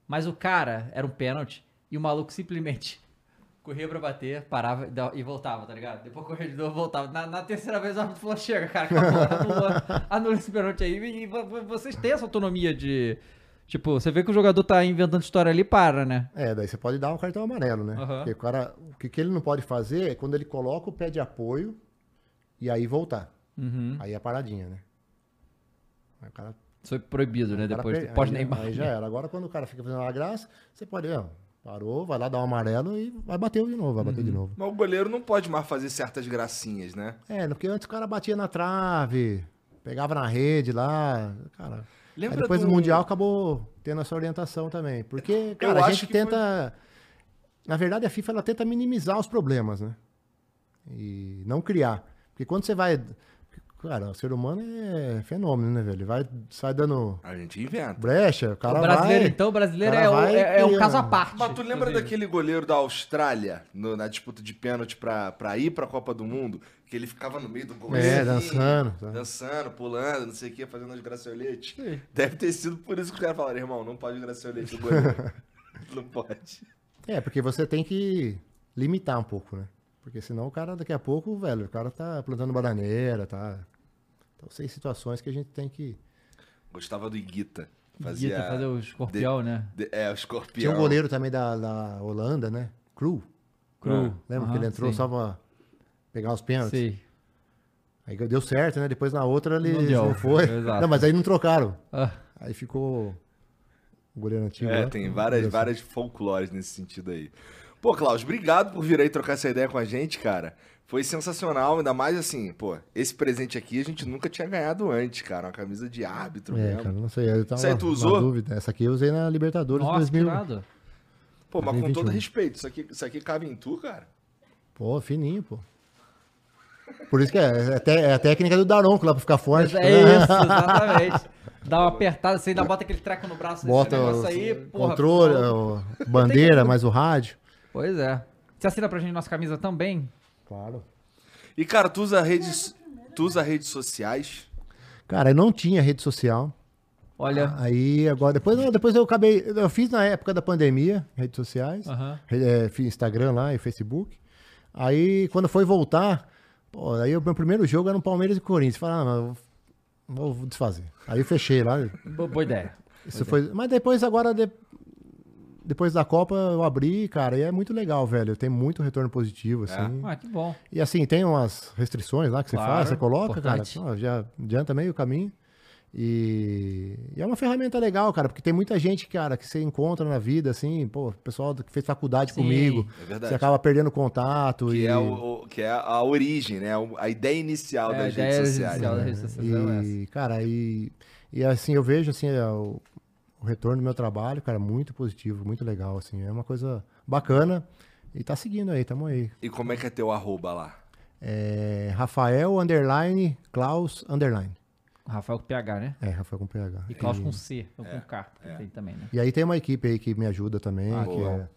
S2: Mas o cara era um pênalti e o maluco simplesmente corria pra bater, parava e e voltava, tá ligado? Depois corria de novo voltava. Na, na terceira vez o árbitro falou: chega, cara, acabou, anula, anula esse pênalti aí. E, vo- vocês têm essa autonomia de. Tipo, você vê que o jogador tá inventando história ali, para, né?
S3: É, daí você pode dar um cartão amarelo, né?
S2: Aham.
S3: Porque o cara, o que, que ele não pode fazer é quando ele coloca o pé de apoio e aí voltar.
S2: Uhum.
S3: Aí é paradinha, né? Aí o cara,
S2: Isso foi proibido, né? Depois
S3: per-
S2: pós
S3: aí,
S2: Neymar.
S3: aí já era. Agora quando o cara fica fazendo uma graça, você pode, ó, Parou, vai lá dar um amarelo e vai bater de novo, vai bater de
S2: Uhum.
S3: novo.
S1: Mas o goleiro não pode mais fazer certas gracinhas, né?
S3: É, porque antes o cara batia na trave, pegava na rede lá, cara.
S1: Lembra
S3: Aí depois
S1: do-
S3: do Mundial acabou tendo essa orientação também. Porque, cara, a gente tenta. Na verdade, a FIFA ela tenta minimizar os problemas, né? E não criar. Porque quando você vai. Cara, o ser humano é fenômeno, né, velho? Ele vai, sai dando
S1: A gente inventa.
S3: brecha, o cara
S2: o brasileiro,
S3: vai...
S2: então, o brasileiro é, o-
S3: vai
S2: é- é um caso à parte.
S1: Mas tu lembra
S2: inclusive.
S1: daquele goleiro da Austrália no- na disputa de pênalti pra, pra ir pra Copa do Mundo? Que ele ficava no meio do gol.
S3: É,
S1: assim,
S3: dançando, tá.
S1: Dançando, pulando, não sei o que, fazendo as graciolete.
S2: Sim.
S1: Deve ter sido por isso que os caras falaram, irmão, não pode graciolete o goleiro. não pode.
S3: É, porque você tem que limitar um pouco, né? Porque senão o cara, daqui a pouco, velho, o cara tá plantando bananeira, tá... Então, são situações que a gente tem que...
S1: Gostava do Iguita.
S2: Fazia...
S1: Fazia.
S2: fazer o escorpião, né?
S1: de- é, o escorpião.
S3: Tinha um goleiro também da, da Holanda, né? Cru.
S2: Cru.
S3: Lembra que ele entrou
S2: sim.
S3: só pra pegar os pênaltis?
S2: Sim.
S3: Aí deu certo, né? Depois na outra ele
S2: Não
S3: não,
S2: deu,
S3: foi.
S2: exato.
S3: Não, mas aí não trocaram.
S2: Ah,
S3: Aí ficou o goleiro antigo.
S1: É,
S3: lá.
S1: tem várias, várias folclores nesse sentido aí. Pô, Klaus, obrigado por vir aí trocar essa ideia com a gente, cara. Foi sensacional, ainda mais assim, pô, esse presente aqui a gente nunca tinha ganhado antes, cara. Uma camisa de árbitro
S3: É,
S1: mesmo.
S3: cara, não sei. Eu tava
S1: Isso aí tu usou?
S3: dúvida. Essa aqui eu usei na Libertadores
S2: nossa, que
S3: 2000.
S2: irado.
S1: Pô, mas com
S3: 2021.
S1: todo respeito, isso aqui, isso aqui cabe em tu, cara?
S3: Pô, fininho, pô. Por isso que é, é, te- é a técnica do Daronco lá pra ficar forte.
S2: É isso, exatamente. Dá uma apertada, você ainda bota aquele treco no braço
S3: Bota
S2: desse negócio
S3: o
S2: aí, porra.
S3: controle, bandeira, mais o rádio.
S2: Pois é. Você assina pra gente nossa camisa também?
S3: Claro.
S1: E, cara, tu usa redes, tu usa redes sociais?
S3: Cara, eu não tinha rede social.
S2: Olha.
S3: Aí agora, depois, não, depois eu acabei. Eu fiz na época da pandemia, redes sociais. É, fiz Instagram lá e Facebook. Aí quando foi voltar, pô, aí o meu primeiro jogo era no Palmeiras e Corinthians. Falei, ah, mas eu vou, vou desfazer. Aí eu fechei lá.
S2: Bo- Boa ideia.
S3: Isso foi, mas depois agora, de- depois da Copa, eu abri, cara, e é muito legal, velho. Tem muito retorno positivo, assim.
S2: Ah, que bom.
S3: E assim, tem umas restrições lá que você
S2: Claro,
S3: faz, você coloca,
S2: importante.
S3: cara, já adianta meio caminho. E... e é uma ferramenta legal, cara, porque tem muita gente, cara, que você encontra na vida, assim, pô, pessoal que fez faculdade
S2: Sim,
S3: comigo,
S1: é verdade.
S3: você acaba perdendo contato.
S1: Que
S3: e...
S1: é, o, o- que é a origem, né? O- A ideia inicial
S2: É, a
S1: das
S2: ideia
S1: redes sociais.
S2: inicial
S1: né?
S2: das redes sociais é essa.
S3: E, cara, e, e assim, eu vejo, assim, é, o, o retorno do meu trabalho, cara, muito positivo, muito legal, assim, é uma coisa bacana e tá seguindo aí, tamo aí.
S1: E como é que é teu arroba lá?
S3: É, Rafael, underline, Klaus, underline.
S2: Rafael com PH, né?
S3: É, Rafael com PH.
S2: E Klaus com C, ou com K, porque tem também, né?
S3: E aí tem uma equipe aí que me ajuda também,
S2: Ah,
S3: que
S1: boa.
S3: é...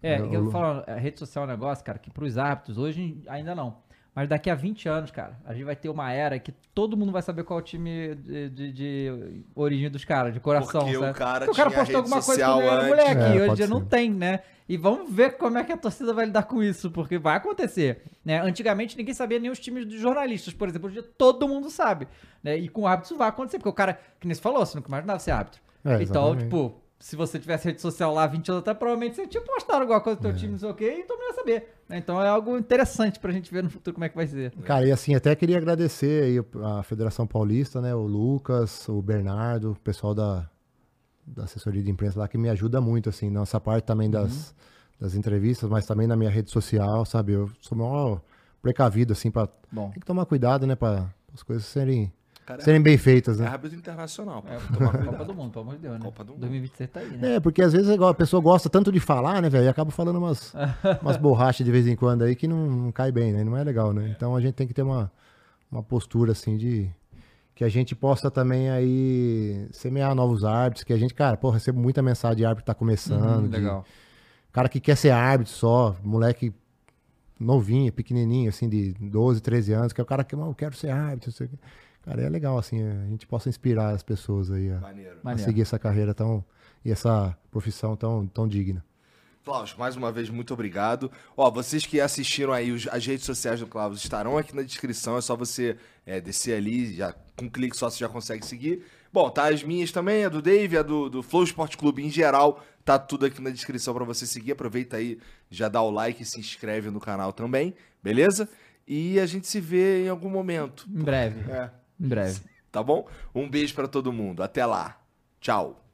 S2: É,
S3: Eu-
S2: eu falando, a rede social é um negócio, cara, que pros hábitos, hoje ainda não. Mas daqui a 20 anos, cara, a gente vai ter uma era que todo mundo vai saber qual é o time de, de- de origem dos caras, de coração,
S1: Porque o
S2: sabe?
S1: cara
S2: Porque o cara
S1: tinha
S2: postou
S1: rede
S2: alguma coisa quando era moleque,
S3: É,
S2: e hoje em dia não
S3: ser.
S2: tem, né? E vamos ver como é que a torcida vai lidar com isso, porque vai acontecer, né? Antigamente ninguém sabia nem os times dos jornalistas, por exemplo, hoje em dia todo mundo sabe, né? E com o hábito isso vai acontecer, porque o cara, que nem você falou, você nunca imaginava ser árbitro.
S3: É,
S2: então, tipo, se você tivesse rede social lá 20 anos atrás, provavelmente você tinha postado alguma coisa do
S3: É.
S2: teu time, não sei o quê, e todo mundo ia saber. né? Então é algo interessante pra gente ver no futuro como é que vai ser.
S3: Cara, e assim, até queria agradecer aí a Federação Paulista, né, o Lucas, o Bernardo, o pessoal da, da assessoria de imprensa lá, que me ajuda muito, assim, nessa parte também das, das entrevistas, mas também na minha rede social, sabe? Eu sou maior precavido, assim, pra...
S2: Bom.
S3: Tem que tomar cuidado, né, pra as coisas serem,
S1: Cara,
S3: serem bem feitas,
S1: é
S3: né?
S1: árbitro internacional. pô.
S2: É,
S1: Tomar
S2: Copa do Mundo, pelo amor de Deus, né?
S1: Copa do Mundo.
S2: 2026 tá aí, né?
S3: É, porque às vezes é igual, a pessoa gosta tanto de falar, né, velho, e acaba falando umas, umas borrachas de vez em quando aí que não, não cai bem, né? Não é legal, né? Então a gente tem que ter uma, uma postura assim de que a gente possa também aí semear novos árbitros, que a gente, cara, pô, recebo muita mensagem de árbitro que tá começando,
S2: Uhum,
S3: de
S2: legal.
S3: cara que quer ser árbitro só, moleque novinho, pequenininho, assim, de 12, 13 anos, que é o cara que, não, eu quero ser árbitro, não sei o quê. Cara, é legal, assim, a gente possa inspirar as pessoas aí a,
S1: Maneiro.
S3: a seguir essa carreira tão, e essa profissão tão, tão digna.
S1: Klaus, mais uma vez, muito obrigado. Ó, vocês que assistiram aí os- as redes sociais do Klaus estarão aqui na descrição. É só você é, descer ali, já, com um clique só você já consegue seguir. Bom, tá as minhas também, a do Dave, a do, do Flow Sport Clube em geral. Tá tudo aqui na descrição pra você seguir. Aproveita aí, já dá o like e se inscreve no canal também, beleza? E a gente se vê em algum momento.
S2: Em breve.
S1: É,
S2: Em breve.
S1: tá bom? Um beijo pra todo mundo. Até lá. Tchau.